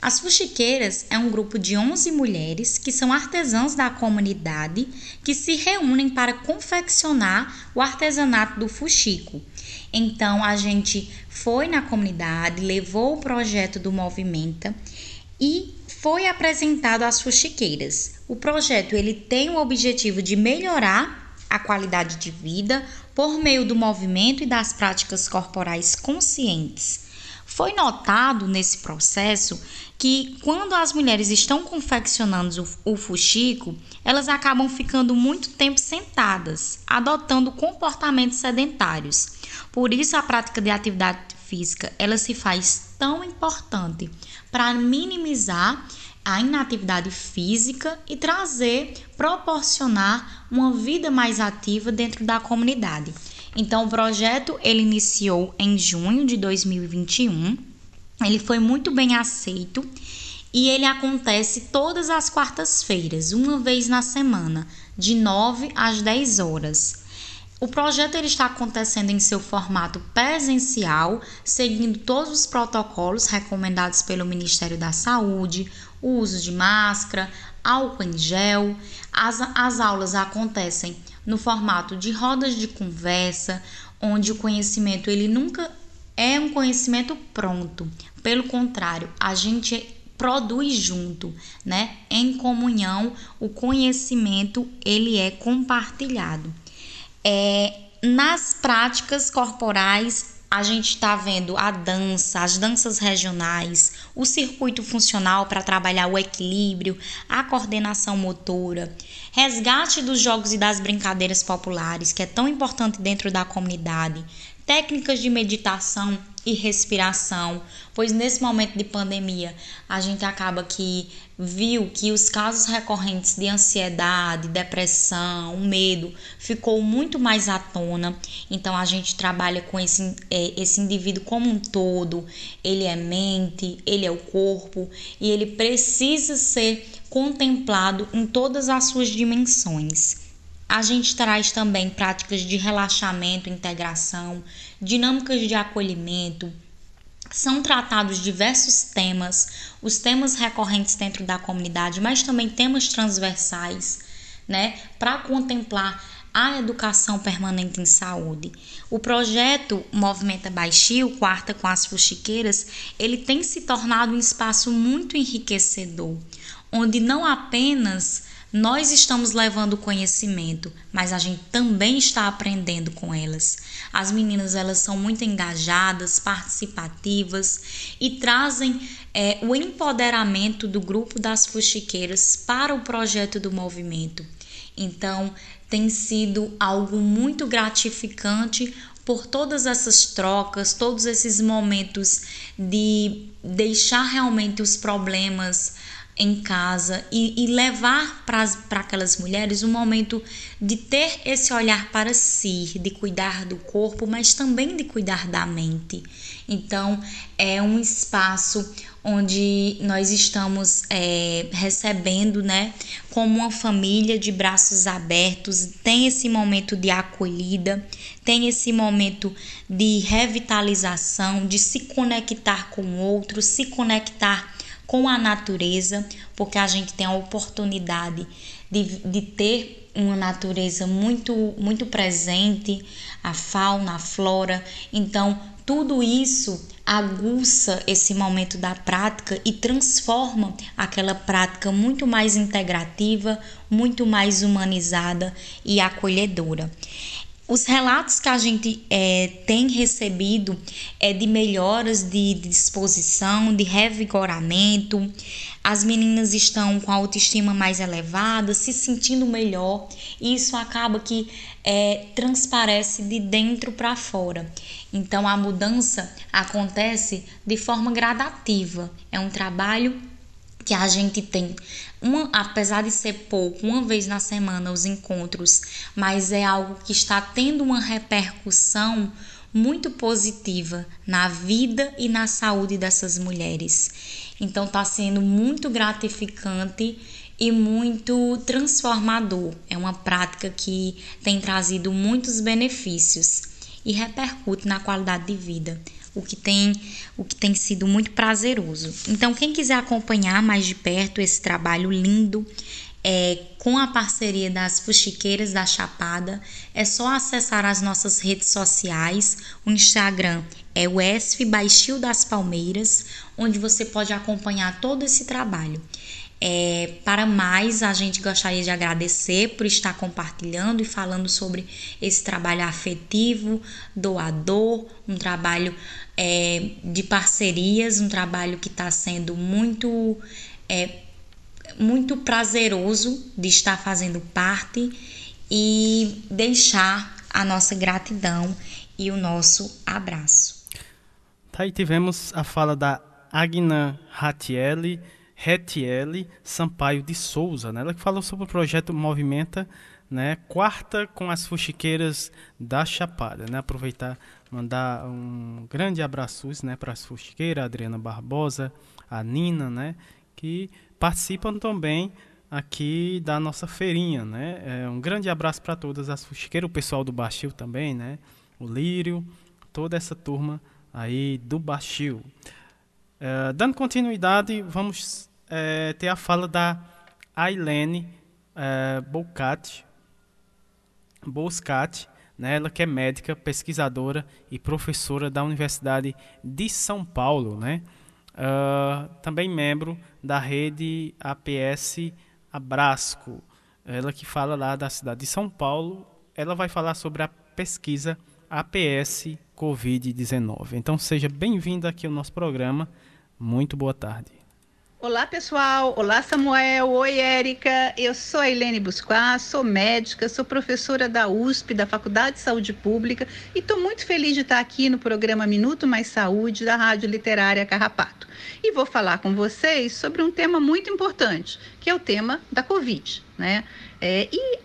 U: As Fuxiqueiras é um grupo de 11 mulheres que são artesãs da comunidade que se reúnem para confeccionar o artesanato do fuxico. Então a gente foi na comunidade, levou o projeto do Movimenta e foi apresentado às fuxiqueiras. O projeto ele tem o objetivo de melhorar a qualidade de vida por meio do movimento e das práticas corporais conscientes. Foi notado nesse processo que quando as mulheres estão confeccionando o, fuxico, elas acabam ficando muito tempo sentadas, adotando comportamentos sedentários. Por isso a prática de atividade física, ela se faz tão importante para minimizar a inatividade física e trazer, proporcionar uma vida mais ativa dentro da comunidade. Então, o projeto ele iniciou em junho de 2021. Ele foi muito bem aceito e ele acontece todas as quartas-feiras, uma vez na semana, de 9 às 10 horas. O projeto ele está acontecendo em seu formato presencial, seguindo todos os protocolos recomendados pelo Ministério da Saúde, o uso de máscara, álcool em gel. As, as aulas acontecem no formato de rodas de conversa, onde o conhecimento ele nunca é um conhecimento pronto. Pelo contrário, a gente produz junto, né? Em comunhão, o conhecimento ele é compartilhado. É, nas práticas corporais, a gente está vendo a dança, as danças regionais, o circuito funcional para trabalhar o equilíbrio, a coordenação motora, resgate dos jogos e das brincadeiras populares, que é tão importante dentro da comunidade, técnicas de meditação e respiração, pois nesse momento de pandemia a gente acaba que viu que os casos recorrentes de ansiedade, depressão, medo ficou muito mais à tona. Então a gente trabalha com esse, é, esse indivíduo como um todo. Ele é mente, ele é o corpo e ele precisa ser contemplado em todas as suas dimensões. A gente traz também práticas de relaxamento, integração, dinâmicas de acolhimento, são tratados diversos temas, os temas recorrentes dentro da comunidade, mas também temas transversais, né, para contemplar a educação permanente em saúde. O projeto Movimenta Baixio, Quarta com as Fuxiqueiras, ele tem se tornado um espaço muito enriquecedor, onde não apenas nós estamos levando conhecimento, mas a gente também está aprendendo com elas. As meninas elas são muito engajadas, participativas e trazem é, o empoderamento do grupo das fuxiqueiras para o projeto do movimento. Então, tem sido algo muito gratificante por todas essas trocas, todos esses momentos de deixar realmente os problemas em casa e, e levar para aquelas mulheres um momento de ter esse olhar para si, de cuidar do corpo, mas também de cuidar da mente. Então, é um espaço onde nós estamos é, recebendo, né, como uma família de braços abertos, tem esse momento de acolhida, tem esse momento de revitalização, de se conectar com o outro, se conectar com a natureza, porque a gente tem a oportunidade de, de ter uma natureza muito, muito presente, a fauna, a flora. Então, tudo isso aguça esse momento da prática e transforma aquela prática muito mais integrativa, muito mais humanizada e acolhedora. Os relatos que a gente é, tem recebido é de melhoras de, disposição, de revigoramento. As meninas estão com a autoestima mais elevada, se sentindo melhor. E isso acaba que é, transparece de dentro para fora. Então a mudança acontece de forma gradativa. É um trabalho que a gente tem, uma, apesar de ser pouco, uma vez na semana os encontros, mas é algo que está tendo uma repercussão muito positiva na vida e na saúde dessas mulheres. Então está sendo muito gratificante e muito transformador. É uma prática que tem trazido muitos benefícios e repercute na qualidade de vida o que tem o que tem sido muito prazeroso. Então, quem quiser acompanhar mais de perto esse trabalho lindo, é, com a parceria das Fuxiqueiras da Chapada, é só acessar as nossas redes sociais. O Instagram é o ESF Baixio das Palmeiras, onde você pode acompanhar todo esse trabalho. É, para mais, a gente gostaria de agradecer por estar compartilhando e falando sobre esse trabalho afetivo, doador, um trabalho é, de parcerias, um trabalho que está sendo muito, é, muito prazeroso de estar fazendo parte e deixar a nossa gratidão e o nosso abraço.
J: Tá aí tivemos a fala da Agna Ratielli Retiele Sampaio de Souza, né? Ela que falou sobre o projeto Movimenta, né? Quarta com as fuxiqueiras da Chapada, né? Aproveitar mandar um grande abraço, né, para as fuxiqueiras, a Adriana Barbosa, a Nina, né, que participam também aqui da nossa feirinha, né? É, um grande abraço para todas as fuxiqueiras, o pessoal do Baixio também, né? O Lírio, toda essa turma aí do Baixio. É, dando continuidade, vamos é, ter a fala da Ailene é, Boscati, né, ela que é médica, pesquisadora e professora da Universidade de São Paulo, né? Uh, também membro da rede APS Abrasco, ela que fala lá da cidade de São Paulo, ela vai falar sobre a pesquisa APS Covid-19. Então seja bem-vindo aqui ao nosso programa. Muito boa tarde.
V: Olá, pessoal. Olá, Samuel. Oi, Érica. Eu sou a Helene Busquá, sou médica, sou professora da USP, da Faculdade de Saúde Pública, e estou muito feliz de estar aqui no programa Minuto Mais Saúde da Rádio Literária Carrapato. E vou falar com vocês sobre um tema muito importante, que é o tema da Covid. Né? É, e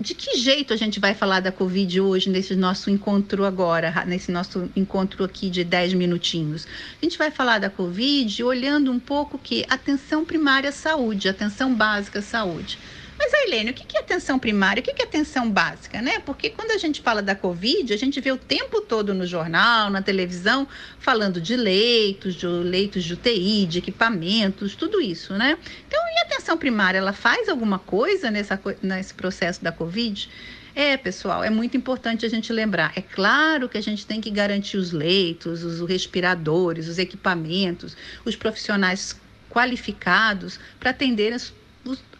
V: de que jeito a gente vai falar da Covid hoje, nesse nosso encontro agora, nesse nosso encontro aqui de 10 minutinhos? A gente vai falar da Covid olhando um pouco que atenção primária saúde, atenção básica saúde. Mas Ailene, o que é atenção primária? O que é atenção básica, né? Porque quando a gente fala da Covid, a gente vê o tempo todo no jornal, na televisão, falando de leitos, de leitos de UTI, de equipamentos, tudo isso, né? Então, atenção primária, ela faz alguma coisa nessa, nesse processo da Covid? É, pessoal, é muito importante a gente lembrar. É claro que a gente tem que garantir os leitos, os respiradores, os equipamentos, os profissionais qualificados para atender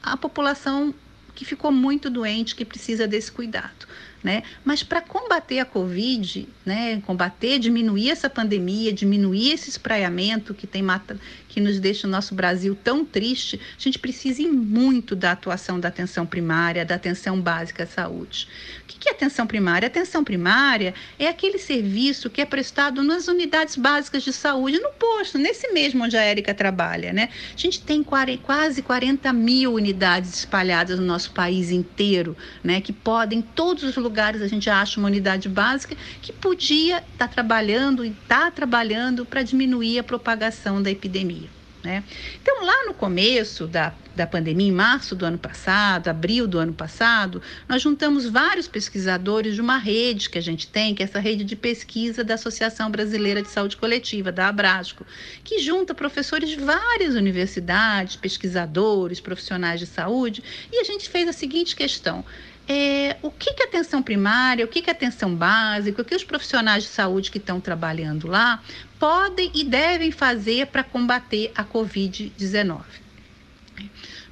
V: a população que ficou muito doente, que precisa desse cuidado né? Mas para combater a Covid, né, combater, diminuir essa pandemia, diminuir esse espraiamento que tem mata, que nos deixa o nosso Brasil tão triste, a gente precisa muito da atuação da atenção primária, da atenção básica à saúde. O que é atenção primária? Atenção primária é aquele serviço que é prestado nas unidades básicas de saúde, no posto, nesse mesmo onde a Érica trabalha, né? A gente tem quase 40 mil unidades espalhadas no nosso país inteiro, né? Que podem, todos os lugares a gente acha uma unidade básica que podia estar tá trabalhando e está trabalhando para diminuir a propagação da epidemia. Né? Então, lá no começo da, da pandemia, em março do ano passado, abril do ano passado, nós juntamos vários pesquisadores de uma rede que a gente tem, que é essa rede de pesquisa da Associação Brasileira de Saúde Coletiva, da Abrasco, que junta professores de várias universidades, pesquisadores, profissionais de saúde, e a gente fez a seguinte questão é, o que, que é atenção primária, o que, que é atenção básica, o que os profissionais de saúde que estão trabalhando lá podem e devem fazer para combater a Covid-19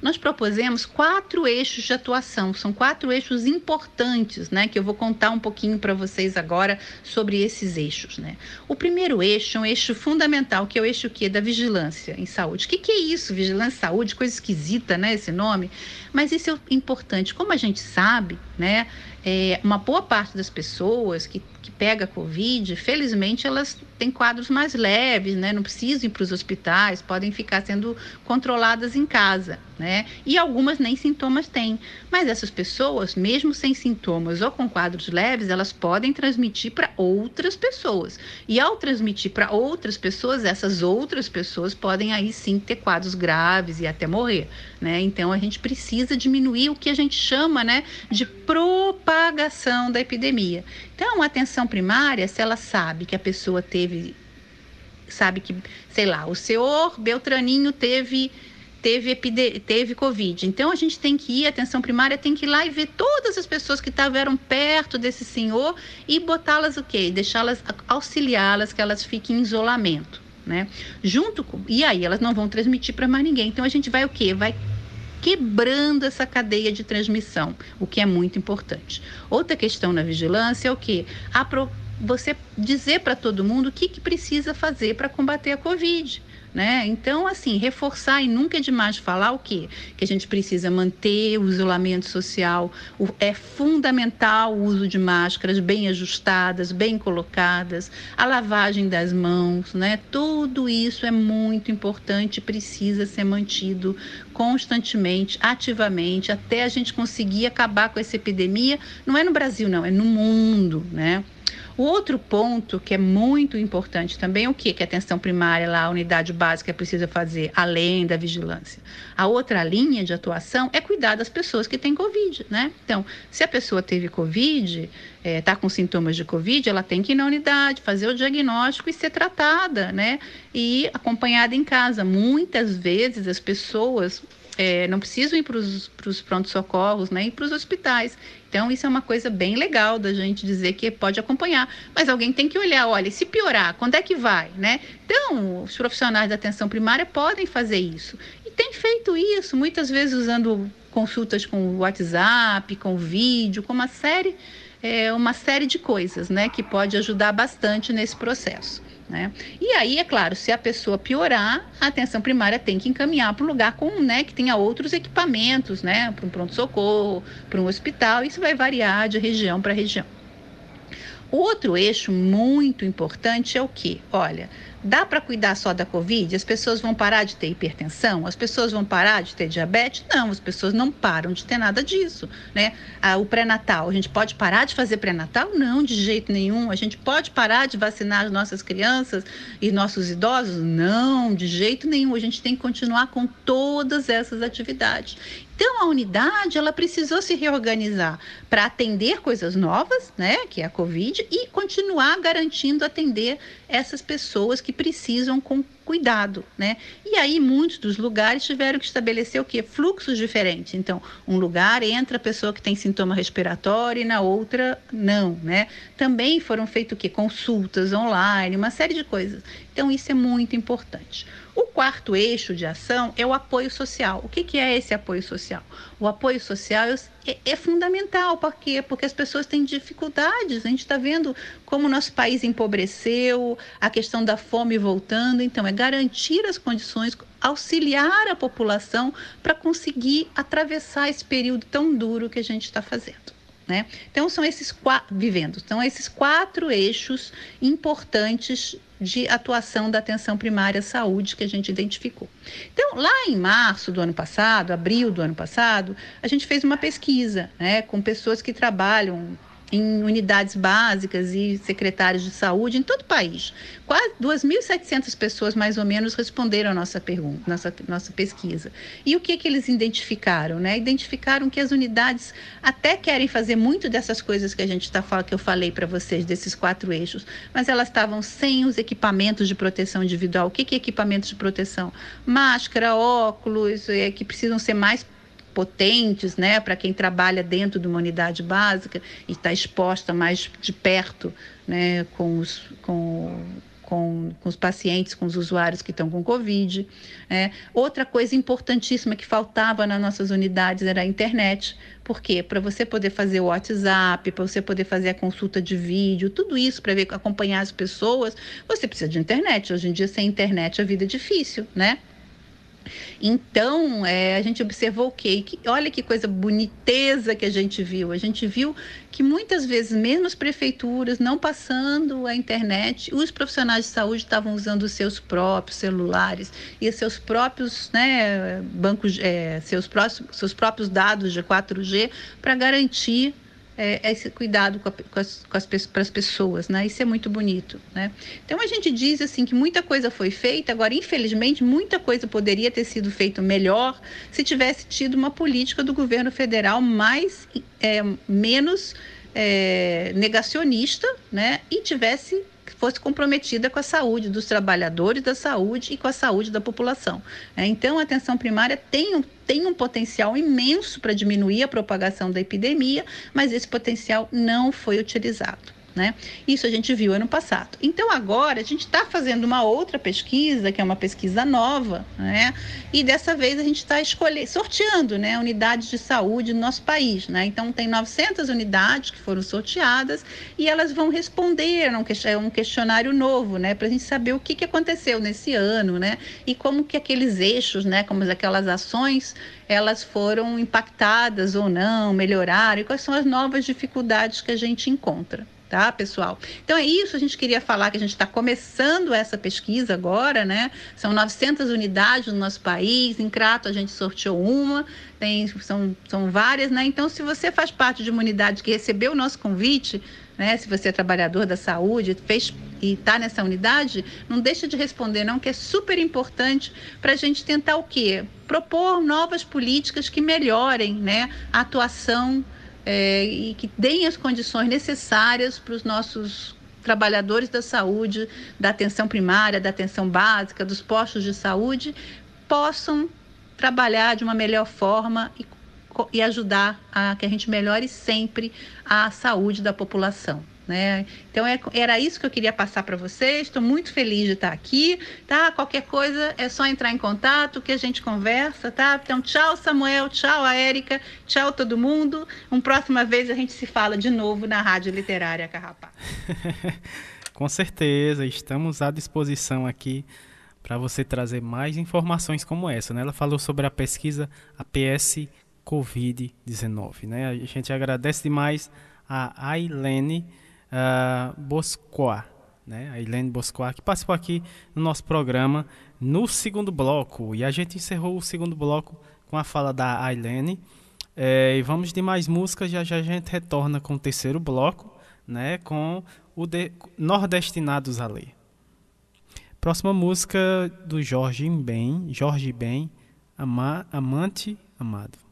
V: nós propusemos quatro eixos de atuação. São quatro eixos importantes, né? Que eu vou contar um pouquinho para vocês agora sobre esses eixos, né? O primeiro eixo é um eixo fundamental, que é o eixo que da vigilância em saúde. O que, que é isso? Vigilância em saúde, coisa esquisita, né? Esse nome. Mas isso é importante. Como a gente sabe, né? É, uma boa parte das pessoas que, que pega Covid, felizmente elas têm quadros mais leves, né? Não precisam ir para os hospitais, podem ficar sendo controladas em casa, né? E algumas nem sintomas têm. Mas essas pessoas, mesmo sem sintomas ou com quadros leves, elas podem transmitir para outras pessoas. E ao transmitir para outras pessoas, essas outras pessoas podem aí sim ter quadros graves e até morrer, né? Então a gente precisa diminuir o que a gente chama, né, de propagação da epidemia. Então, a atenção primária, se ela sabe que a pessoa teve sabe que, sei lá, o senhor Beltraninho teve teve, teve Covid. Então a gente tem que ir, a atenção primária tem que ir lá e ver todas as pessoas que estavam perto desse senhor e botá-las o quê? Deixá-las, auxiliá-las, que elas fiquem em isolamento. Né? Junto com. E aí elas não vão transmitir para mais ninguém. Então a gente vai o quê? Vai quebrando essa cadeia de transmissão, o que é muito importante. Outra questão na vigilância é o que? Você dizer para todo mundo o que, que precisa fazer para combater a Covid. Né? Então, assim, reforçar e nunca é demais falar o quê? Que a gente precisa manter o isolamento social. O, é fundamental o uso de máscaras bem ajustadas, bem colocadas, a lavagem das mãos, né? Tudo isso é muito importante, precisa ser mantido constantemente, ativamente, até a gente conseguir acabar com essa epidemia. Não é no Brasil, não, é no mundo, né? O outro ponto que é muito importante também é o que? Que a atenção primária, lá, a unidade básica precisa fazer, além da vigilância. A outra linha de atuação é cuidar das pessoas que têm Covid, né? Então, se a pessoa teve Covid, está é, tá com sintomas de Covid, ela tem que ir na unidade, fazer o diagnóstico e ser tratada, né? E acompanhada em casa. Muitas vezes as pessoas é, não precisam ir para os prontos-socorros, né? Para os hospitais. Então, isso é uma coisa bem legal da gente dizer que pode acompanhar. Mas alguém tem que olhar, olha, se piorar, quando é que vai, né? Então, os profissionais da atenção primária podem fazer isso. E tem feito isso, muitas vezes usando consultas com WhatsApp, com vídeo, com uma série, é, uma série de coisas, né? Que pode ajudar bastante nesse processo. Né? E aí, é claro, se a pessoa piorar, a atenção primária tem que encaminhar para um lugar com, né, que tenha outros equipamentos, né, para um pronto-socorro, para um hospital. Isso vai variar de região para região. Outro eixo muito importante é o que? Olha, dá para cuidar só da Covid? As pessoas vão parar de ter hipertensão? As pessoas vão parar de ter diabetes? Não, as pessoas não param de ter nada disso, né? Ah, o pré-natal, a gente pode parar de fazer pré-natal? Não, de jeito nenhum. A gente pode parar de vacinar as nossas crianças e nossos idosos? Não, de jeito nenhum. A gente tem que continuar com todas essas atividades. Então a unidade ela precisou se reorganizar para atender coisas novas, né, que é a Covid, e continuar garantindo atender essas pessoas que precisam com cuidado, né? E aí muitos dos lugares tiveram que estabelecer o quê? Fluxos diferentes. Então, um lugar entra a pessoa que tem sintoma respiratório e na outra não, né? Também foram feitos o quê? Consultas online, uma série de coisas. Então, isso é muito importante. O quarto eixo de ação é o apoio social. O que, que é esse apoio social? O apoio social é, é fundamental, por quê? Porque as pessoas têm dificuldades. A gente está vendo como o nosso país empobreceu, a questão da fome voltando. Então, é garantir as condições, auxiliar a população para conseguir atravessar esse período tão duro que a gente está fazendo. Né? Então são esses vivendo, são esses quatro eixos importantes de atuação da atenção primária à saúde que a gente identificou. Então, lá em março do ano passado, abril do ano passado, a gente fez uma pesquisa né, com pessoas que trabalham em unidades básicas e secretários de saúde em todo o país. Quase 2.700 pessoas, mais ou menos, responderam a nossa pergunta, nossa, nossa pesquisa. E o que, que eles identificaram? Né? Identificaram que as unidades até querem fazer muito dessas coisas que a gente está falando, que eu falei para vocês, desses quatro eixos, mas elas estavam sem os equipamentos de proteção individual. O que, que é equipamentos de proteção? Máscara, óculos, é, que precisam ser mais potentes, né, para quem trabalha dentro de uma unidade básica e está exposta mais de perto, né, com os, com, com, com, os pacientes, com os usuários que estão com Covid. Né. Outra coisa importantíssima que faltava nas nossas unidades era a internet. Por quê? Para você poder fazer o WhatsApp, para você poder fazer a consulta de vídeo, tudo isso para acompanhar as pessoas, você precisa de internet. Hoje em dia, sem internet, a vida é difícil, né? Então, é, a gente observou o quê? Que, olha que coisa boniteza que a gente viu. A gente viu que muitas vezes, mesmo as prefeituras não passando a internet, os profissionais de saúde estavam usando os seus próprios celulares e seus próprios né, bancos, é, seus, próximos, seus próprios dados de 4G para garantir é, esse cuidado com, a, com, as, com as, para as pessoas, né? Isso é muito bonito, né? Então a gente diz assim que muita coisa foi feita, agora infelizmente muita coisa poderia ter sido feita melhor se tivesse tido uma política do governo federal mais é, menos é, negacionista, né? E tivesse fosse comprometida com a saúde dos trabalhadores da saúde e com a saúde da população. É, então, a atenção primária tem um, tem um potencial imenso para diminuir a propagação da epidemia, mas esse potencial não foi utilizado. Né? Isso a gente viu ano passado. Então, agora, a gente está fazendo uma outra pesquisa, que é uma pesquisa nova, né? e dessa vez a gente está sorteando né, unidades de saúde no nosso país. Né? Então, tem 900 unidades que foram sorteadas e elas vão responder a um questionário novo, né? para a gente saber o que, que aconteceu nesse ano né? e como que aqueles eixos, né? como aquelas ações, elas foram impactadas ou não, melhoraram, e quais são as novas dificuldades que a gente encontra tá, pessoal? Então é isso, a gente queria falar que a gente está começando essa pesquisa agora, né? São 900 unidades no nosso país, em Crato a gente sorteou uma, tem, são, são várias, né? Então, se você faz parte de uma unidade que recebeu o nosso convite, né? Se você é trabalhador da saúde, fez e está nessa unidade, não deixa de responder, não, que é super importante para a gente tentar o quê? Propor novas políticas que melhorem né, a atuação é, e que deem as condições necessárias para os nossos trabalhadores da saúde, da atenção primária, da atenção básica, dos postos de saúde, possam trabalhar de uma melhor forma e, e ajudar a que a gente melhore sempre a saúde da população. Né? Então é, era isso que eu queria passar para vocês. Estou muito feliz de estar aqui, tá? Qualquer coisa é só entrar em contato que a gente conversa, tá? Então tchau Samuel, tchau a Érica, tchau todo mundo. Uma próxima vez a gente se fala de novo na Rádio Literária Carrapá.
J: Com certeza, estamos à disposição aqui para você trazer mais informações como essa, né? Ela falou sobre a pesquisa APS Covid-19, né? A gente agradece demais a Ailene uh, Boscoa, né? A Helene Boscoa, que participou aqui no nosso programa no segundo bloco. E a gente encerrou o segundo bloco com a fala da Ailene. É, e vamos de mais músicas, já já a gente retorna com o terceiro bloco, né? Com o de Nordestinados a Ler. Próxima música do Jorge Ben, Jorge Ben, Ama, Amante Amado.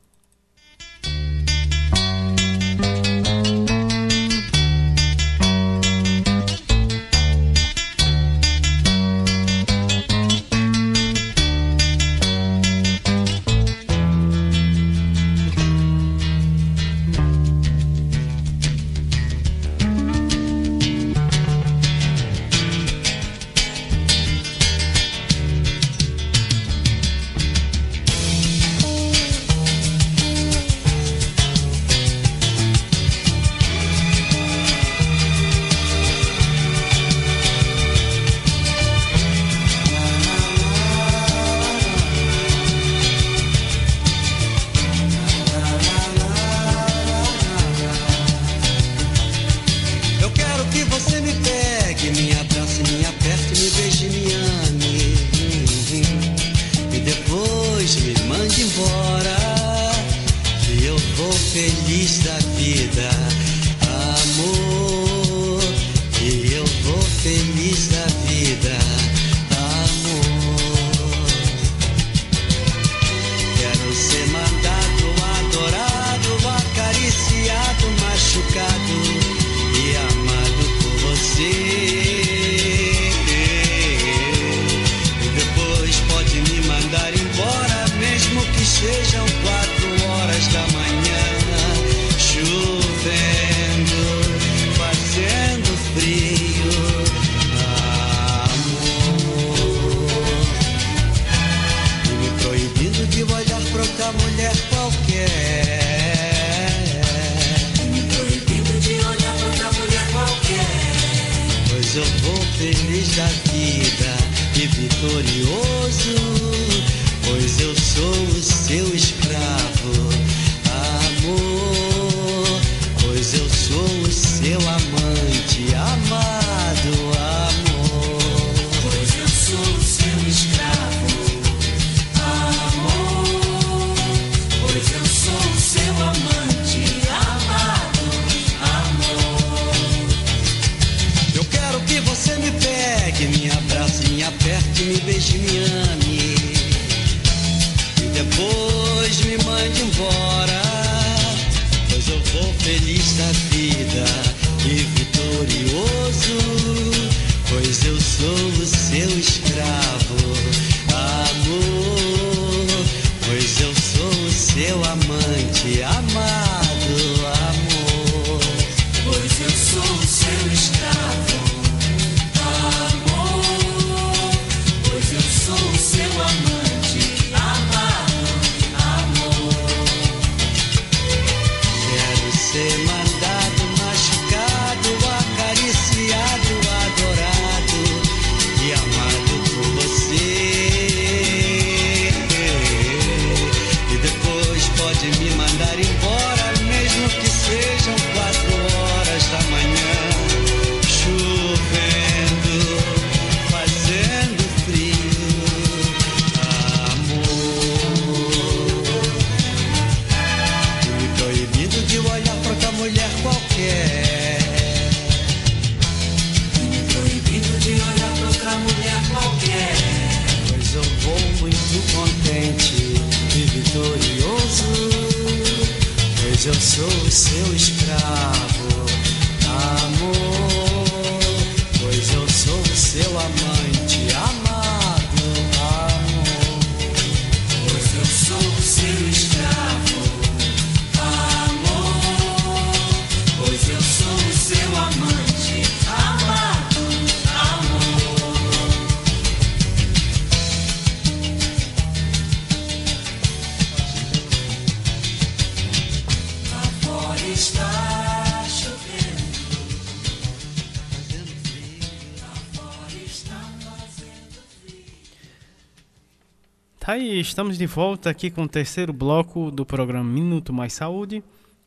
J: Estamos de volta aqui com o terceiro bloco do programa Minuto Mais Saúde.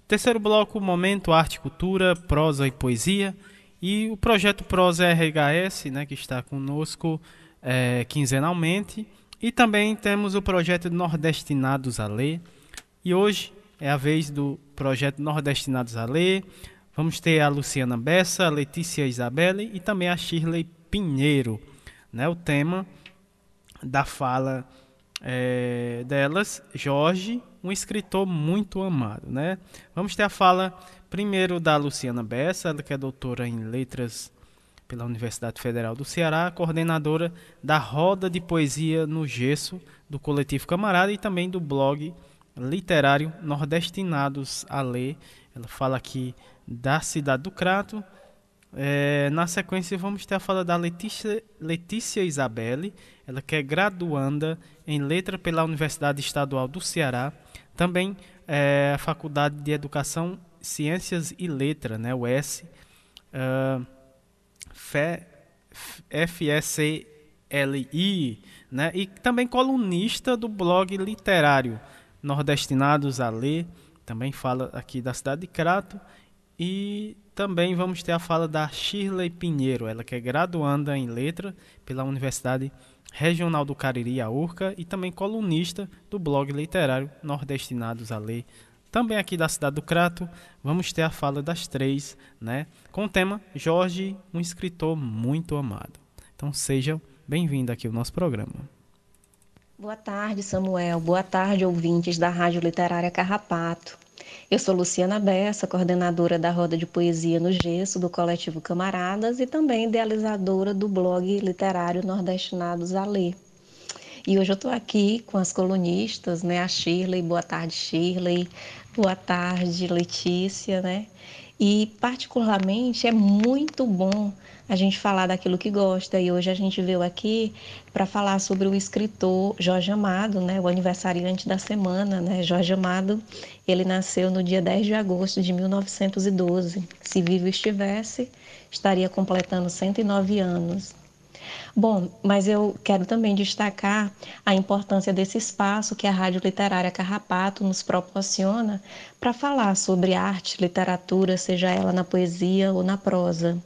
J: Terceiro bloco, Momento Arte Cultura, Prosa e Poesia. E o projeto Prosa RHS, né, que está conosco é, quinzenalmente. E também temos o projeto Nordestinados a Ler. E hoje é a vez do projeto Nordestinados a Ler. Vamos ter a Luciana Bessa, a Letícia Isabelle e também a Shirley Pinheiro. Né, o tema da fala é, delas, Jorge, um escritor muito amado, né? Vamos ter a fala primeiro da Luciana Bessa, que é doutora em letras pela Universidade Federal do Ceará, coordenadora da Roda de Poesia no Gesso do Coletivo Camarada e também do blog literário Nordestinados a Ler. Ela fala aqui da cidade do Crato. É, na sequência, vamos ter a fala da Letícia, Letícia Isabelle, ela que é graduanda em letra pela Universidade Estadual do Ceará, também é, a Faculdade de Educação, Ciências e Letra, né, o S, uh, FSCLI, né, e também colunista do blog literário Nordestinados a Ler, também fala aqui da cidade de Crato, e também vamos ter a fala da Shirley Pinheiro, ela que é graduanda em letra pela Universidade Regional do Cariri, a URCA, e também colunista do blog literário Nordestinados a Ler, também aqui da cidade do Crato. Vamos ter a fala das três, né, com o tema Jorge, um escritor muito amado. Então sejam bem-vindos aqui ao nosso programa.
W: Boa tarde, Samuel. Boa tarde, ouvintes da Rádio Literária Carrapato. Eu sou Luciana Bessa, coordenadora da Roda de Poesia no Gesso do Coletivo Camaradas e também idealizadora do blog literário Nordestinados a Ler. E hoje eu estou aqui com as colunistas, né? A Shirley, boa tarde, Shirley. Boa tarde, Letícia, né? E particularmente é muito bom a gente falar daquilo que gosta. E hoje a gente veio aqui para falar sobre o escritor Jorge Amado, né, o aniversariante da semana, né? Jorge Amado, ele nasceu no dia 10 de agosto de 1912. Se vivo estivesse, estaria completando 109 anos. Bom, mas eu quero também destacar a importância desse espaço que a Rádio Literária Carrapato nos proporciona para falar sobre arte, literatura, seja ela na poesia ou na prosa.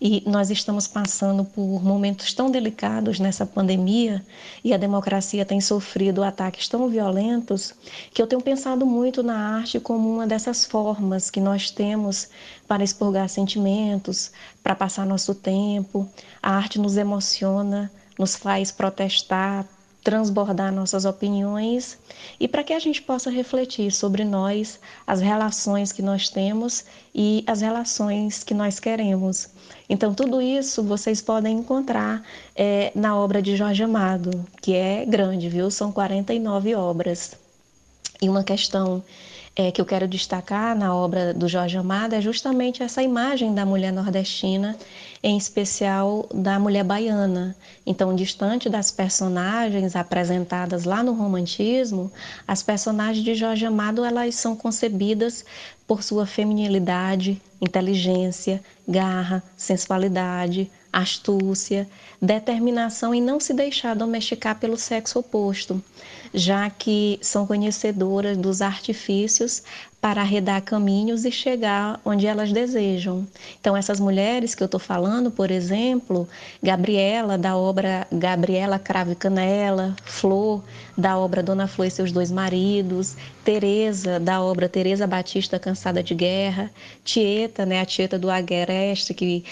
W: E nós estamos passando por momentos tão delicados nessa pandemia e a democracia tem sofrido ataques tão violentos que eu tenho pensado muito na arte como uma dessas formas que nós temos para expurgar sentimentos, para passar nosso tempo. A arte nos emociona, nos faz protestar, transbordar nossas opiniões e para que a gente possa refletir sobre nós, as relações que nós temos e as relações que nós queremos. Então, tudo isso vocês podem encontrar é, na obra de Jorge Amado, que é grande, viu? São 49 obras. E uma questão é, que eu quero destacar na obra do Jorge Amado é justamente essa imagem da mulher nordestina, em especial da mulher baiana. Então, distante das personagens apresentadas lá no romantismo, as personagens de Jorge Amado elas são concebidas por sua feminilidade, inteligência, garra, sensualidade, astúcia, determinação em não se deixar domesticar pelo sexo oposto já que são conhecedoras dos artifícios para arredar caminhos e chegar onde elas desejam. Então, essas mulheres que eu estou falando, por exemplo, Gabriela, da obra Gabriela Crave Canela, Flor, da obra Dona Flor e seus dois maridos, Teresa, da obra Teresa Batista Cansada de Guerra, Tieta, né, a Tieta do Aguereste, que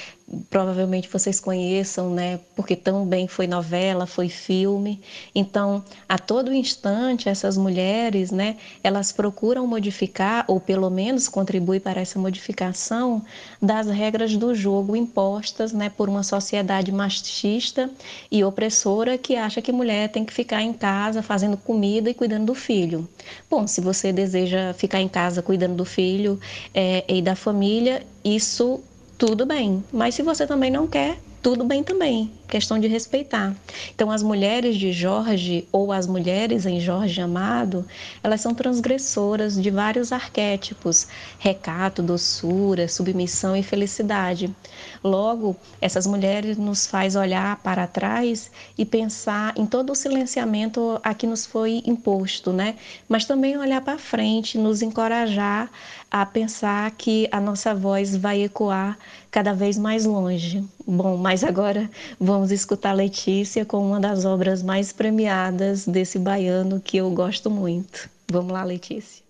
W: provavelmente vocês conheçam, né, porque também foi novela, foi filme. Então, a todo instante essas mulheres, né, elas procuram modificar ou pelo menos contribuir para essa modificação das regras do jogo impostas, né, por uma sociedade machista e opressora que acha que mulher tem que ficar em casa fazendo comida e cuidando do filho. Bom, se você deseja ficar em casa cuidando do filho é, e da família, isso tudo bem. Mas se você também não quer, tudo bem também, questão de respeitar. Então, as mulheres de Jorge ou as mulheres em Jorge Amado, elas são transgressoras de vários arquétipos: recato, doçura, submissão e felicidade. Logo, essas mulheres nos faz olhar para trás e pensar em todo o silenciamento a que nos foi imposto, né? Mas também olhar para frente, nos encorajar a pensar que a nossa voz vai ecoar cada vez mais longe. Bom, mas agora vamos escutar Letícia com uma das obras mais premiadas desse baiano que eu gosto muito. Vamos lá, Letícia.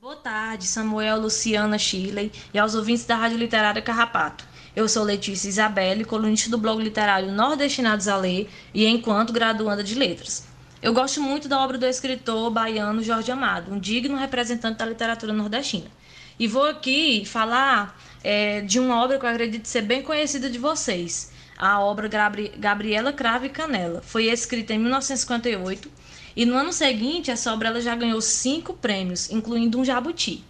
X: Boa tarde, Samuel, Luciana, Shirley e aos ouvintes da Rádio Literária Carrapato. Eu sou Letícia Isabelle, colunista do blog literário Nordestinados a Ler e enquanto graduanda de letras. Eu gosto muito da obra do escritor baiano Jorge Amado, um digno representante da literatura nordestina. E vou aqui falar é, de uma obra que eu acredito ser bem conhecida de vocês, a obra Gabri Gabriela Crave Canela. Foi escrita em 1958 e no ano seguinte essa obra ela já ganhou cinco prêmios, incluindo um jabuti.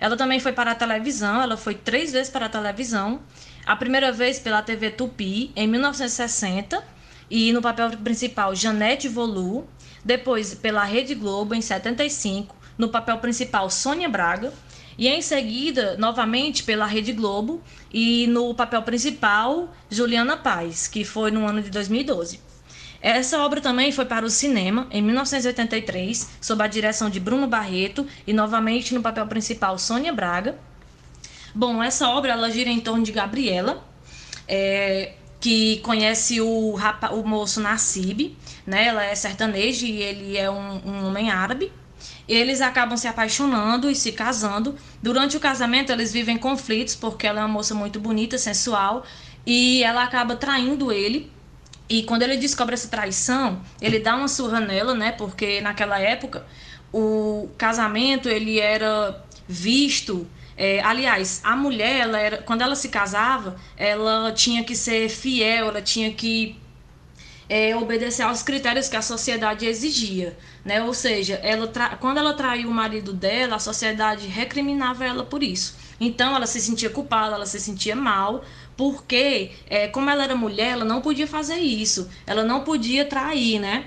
X: Ela também foi para a televisão, ela foi três vezes para a televisão. A primeira vez pela TV Tupi, em 1960, e no papel principal Janete Volu. Depois pela Rede Globo, em 75, no papel principal Sônia Braga e em seguida, novamente pela Rede Globo e no papel principal Juliana Paz, que foi no ano de 2012. Essa obra também foi para o cinema em 1983, sob a direção de Bruno Barreto e novamente no papel principal Sônia Braga. Bom, essa obra ela gira em torno de Gabriela, é, que conhece o, rapa, o moço Nassib, né? Ela é sertaneja e ele é um, um homem árabe eles acabam se apaixonando e se casando. Durante o casamento, eles vivem conflitos, porque ela é uma moça muito bonita, sensual, e ela acaba traindo ele. E quando ele descobre essa traição, ele dá uma surra nela, né? Porque naquela época o casamento ele era visto é, aliás, a mulher, ela era, quando ela se casava, ela tinha que ser fiel, ela tinha que é, obedecer aos critérios que a sociedade exigia, né? Ou seja, ela quando ela traiu o marido dela, a sociedade recriminava ela por isso. Então ela se sentia culpada, ela se sentia mal, porque é, como ela era mulher, ela não podia fazer isso, ela não podia trair, né?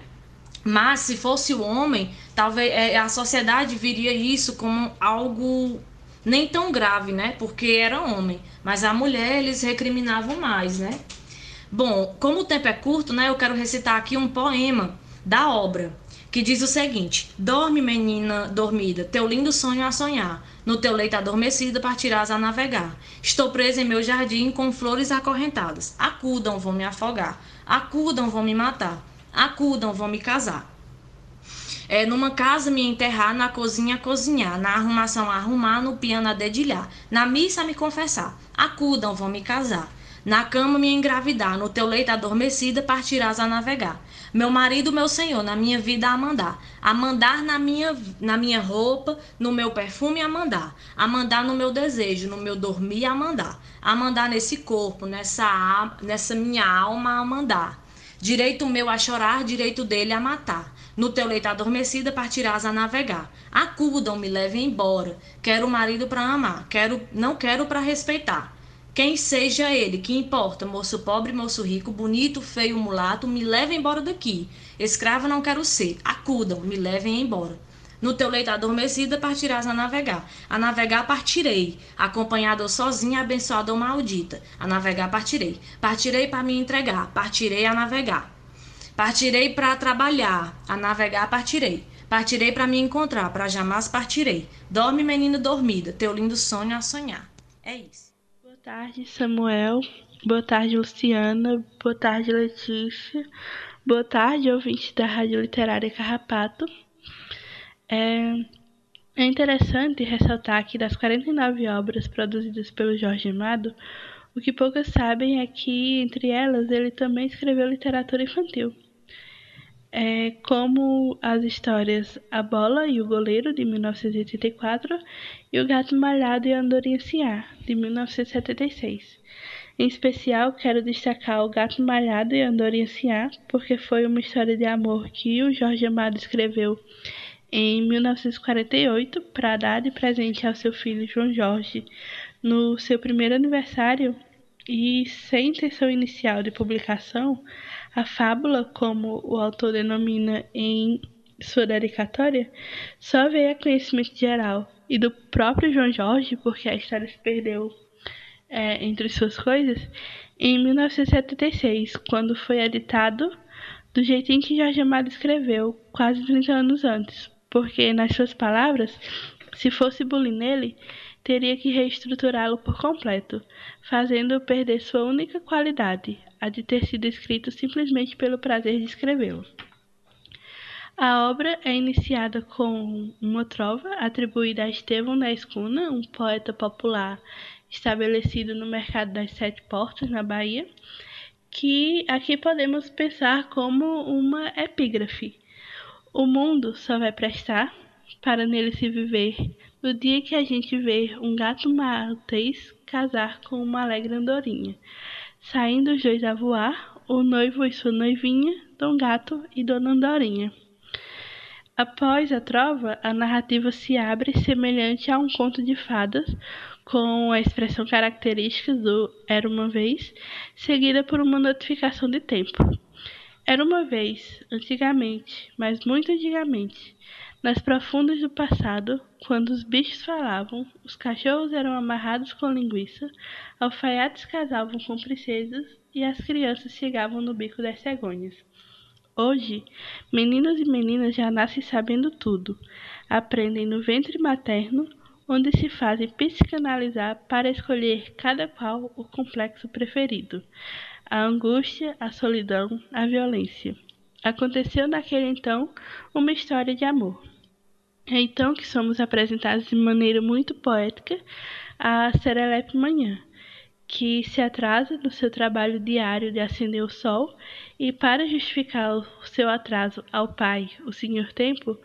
X: Mas se fosse o homem, talvez é, a sociedade viria isso como algo nem tão grave, né? Porque era homem. Mas a mulher eles recriminavam mais, né? Bom, como o tempo é curto, né, eu quero recitar aqui um poema da obra, que diz o seguinte: Dorme, menina dormida, teu lindo sonho a sonhar. No teu leito adormecida partirás a navegar. Estou presa em meu jardim com flores acorrentadas. Acudam, vão me afogar. Acudam, vão me matar. Acudam, vão me casar. É, numa casa me enterrar, na cozinha cozinhar, na arrumação arrumar, no piano a dedilhar, na missa me confessar. Acudam, vão me casar. Na cama me engravidar, no teu leito adormecida partirás a navegar. Meu marido, meu senhor, na minha vida a mandar. A mandar na minha, na minha roupa, no meu perfume a mandar. A mandar no meu desejo, no meu dormir a mandar. A mandar nesse corpo, nessa, nessa minha alma a mandar. Direito meu a chorar, direito dele a matar. No teu leito adormecida partirás a navegar. Acudam, me levem embora. Quero o marido para amar, quero, não quero para respeitar. Quem seja ele, que importa, moço pobre, moço rico, bonito, feio, mulato, me leve embora daqui. Escrava não quero ser, acudam, me levem embora. No teu leito adormecida partirás a navegar. A navegar partirei, acompanhada ou sozinha, abençoada ou maldita. A navegar partirei. Partirei para me entregar, partirei a navegar. Partirei para trabalhar, a navegar partirei. Partirei para me encontrar, para jamais partirei. Dorme, menina dormida, teu lindo sonho a sonhar. É isso.
Y: Boa tarde, Samuel. Boa tarde, Luciana. Boa tarde, Letícia. Boa tarde, ouvinte da Rádio Literária Carrapato. É, é interessante ressaltar que das 49 obras produzidas pelo Jorge Amado, o que poucas sabem é que, entre elas, ele também escreveu literatura infantil. É, como as histórias A Bola e o Goleiro, de 1984, e O Gato Malhado e a Andorinha Sinhá, de 1976. Em especial, quero destacar O Gato Malhado e a Andorinha Sinhá, porque foi uma história de amor que o Jorge Amado escreveu em 1948 para dar de presente ao seu filho João Jorge no seu primeiro aniversário e sem intenção inicial de publicação, a fábula, como o autor denomina em sua dedicatória, só veio a conhecimento geral e do próprio João Jorge, porque a história se perdeu é, entre suas coisas, em 1976, quando foi editado do jeitinho que Jorge Amado escreveu, quase 30 anos antes, porque, nas suas palavras, se fosse bullying nele, teria que reestruturá-lo por completo, fazendo-o perder sua única qualidade, a de ter sido escrito simplesmente pelo prazer de escrevê-lo. A obra é iniciada com uma trova atribuída a Estevão da Escuna, um poeta popular estabelecido no mercado das Sete Portas, na Bahia, que aqui podemos pensar como uma epígrafe. O mundo só vai prestar para nele se viver no dia que a gente vê um gato maltês casar com uma alegre andorinha, saindo os dois a voar, o noivo e sua noivinha, Dom Gato e Dona Andorinha. Após a trova, a narrativa se abre semelhante a um conto de fadas, com a expressão característica do Era uma vez, seguida por uma notificação de tempo. Era uma vez, antigamente, mas muito antigamente, nas profundas do passado, quando os bichos falavam, os cachorros eram amarrados com linguiça, alfaiates casavam com princesas e as crianças chegavam no bico das cegonhas. Hoje, meninos e meninas já nascem sabendo tudo, aprendem no ventre materno, onde se fazem psicanalizar para escolher cada qual o complexo preferido, a angústia, a solidão, a violência. Aconteceu naquele então uma história de amor. É então que somos apresentados de maneira muito poética a Serelepe Manhã, que se atrasa no seu trabalho diário de acender o sol e, para justificar o seu atraso ao pai, o Senhor Tempo,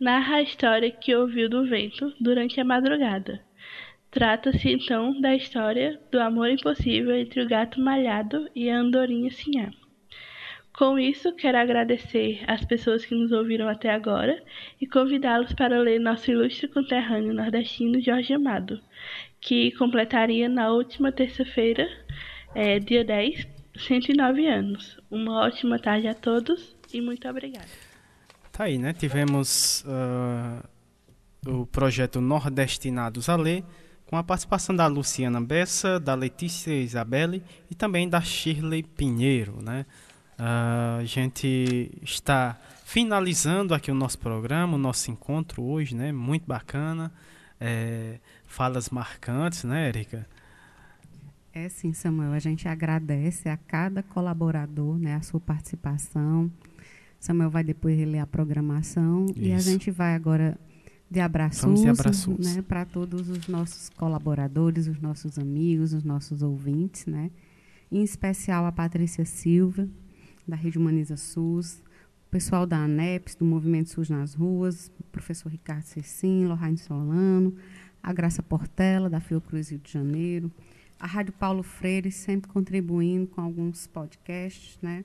Y: narra a história que ouviu do vento durante a madrugada. Trata-se então da história do amor impossível entre o gato malhado e a andorinha sinhá. Com isso, quero agradecer às pessoas que nos ouviram até agora e convidá-los para ler nosso ilustre conterrâneo nordestino Jorge Amado, que completaria na última terça-feira, é, dia 10, 109 anos. Uma ótima tarde a todos e muito obrigada.
J: Tá aí, né? Tivemos uh, o projeto Nordestinados a Ler, com a participação da Luciana Bessa, da Letícia Isabelle e também da Shirley Pinheiro. Né? Uh, a gente está finalizando aqui o nosso programa, o nosso encontro hoje, né? muito bacana. É, falas marcantes, né, Erika?
K: É sim, Samuel. A gente agradece a cada colaborador né, a sua participação. Samuel vai depois reler a programação Isso. e a gente vai agora de abraços, né, para todos os nossos colaboradores, os nossos amigos, os nossos ouvintes, né? Em especial a Patrícia Silva, da Rede Humaniza SUS, o pessoal da ANEPS, do Movimento SUS nas Ruas, o professor Ricardo Cecim, Lohane Solano, a Graça Portela, da Fiocruz Rio de Janeiro, a Rádio Paulo Freire, sempre contribuindo com alguns podcasts, né?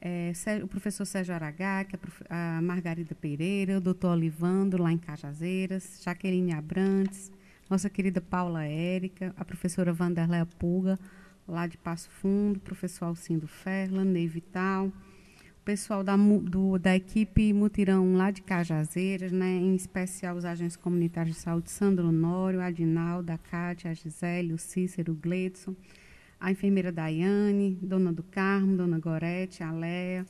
K: é, o professor Sérgio Aragá, a, a Margarida Pereira, o doutor Olivando, lá em Cajazeiras, Jaqueline Abrantes, nossa querida Paula Érica, a professora Vanderléa Pulga, lá de Passo Fundo, professor Alcindo Ferla, Ney Vital, o pessoal da, do, da equipe Mutirão lá de Cajazeiras, né, em especial os agentes comunitários de saúde, Sandro Honório, Adinaldo, a Cátia, a Gisele, o Cícero, o Gledson, a enfermeira Daiane, dona do Carmo, dona Gorete, a Léa,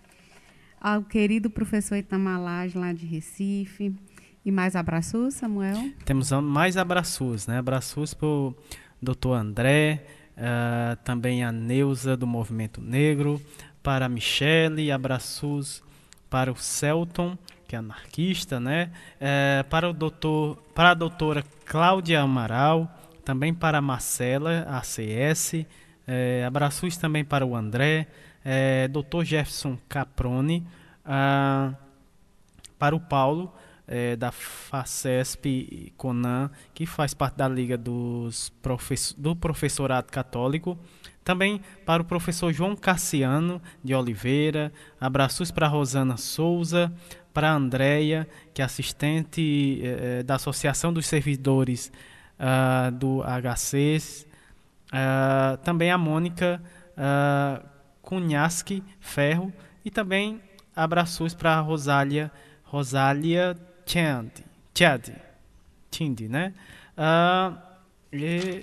K: ao querido professor Itamalage, lá de Recife. E mais abraços, Samuel?
J: Temos mais abraços, né? Abraços para o doutor André, uh, também a Neuza, do Movimento Negro, para a Michele, abraços para o Celton, que é anarquista, né? Uh, para, o doutor, para a doutora Cláudia Amaral, também para a Marcela, ACS, é, abraços também para o André, é, Dr. Jefferson Caprone, ah, para o Paulo, é, da FACESP Conan, que faz parte da Liga dos do Professorado Católico. Também para o professor João Cassiano de Oliveira. Abraços para Rosana Souza, para Andréia, que é assistente é, da Associação dos Servidores uh, do HC, Uh, também a Mônica uh, Cunhasque Ferro e também abraços para Rosália Rosália Chand, Chad, Chindi, né? Uh, e,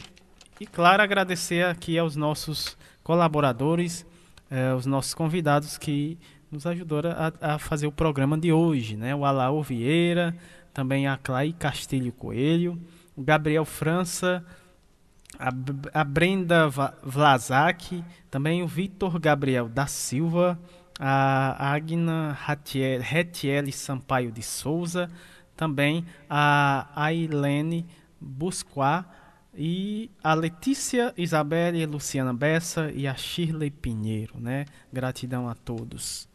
J: e, claro, agradecer aqui aos nossos colaboradores, uh, os nossos convidados que nos ajudaram a, a, fazer o programa de hoje, né? O Alaô Vieira, também a Clay Castilho Coelho, o Gabriel França, a, a Brenda Vlasak, também o Vitor Gabriel da Silva, a Agna Retiele Sampaio de Souza, também a Ailene Busquá e a Letícia Isabelle Luciana Bessa e a Shirley Pinheiro, né? Gratidão a todos.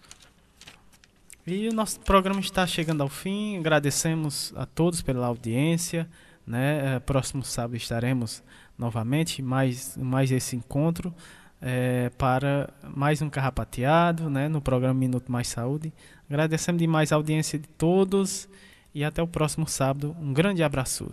J: E o nosso programa está chegando ao fim. Agradecemos a todos pela audiência, né? Eh, próximo sábado estaremos novamente mais, mais esse encontro é, para mais um carrapateado né, no programa Minuto Mais Saúde. Agradecemos demais a audiência de todos e até o próximo sábado. Um grande abraço.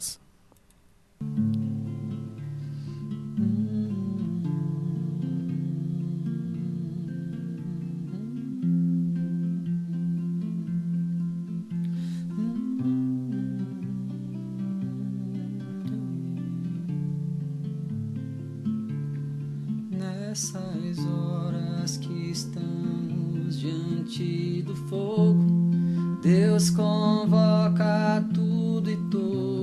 Z: Nessas horas que estamos diante do fogo, Deus convoca tudo e todos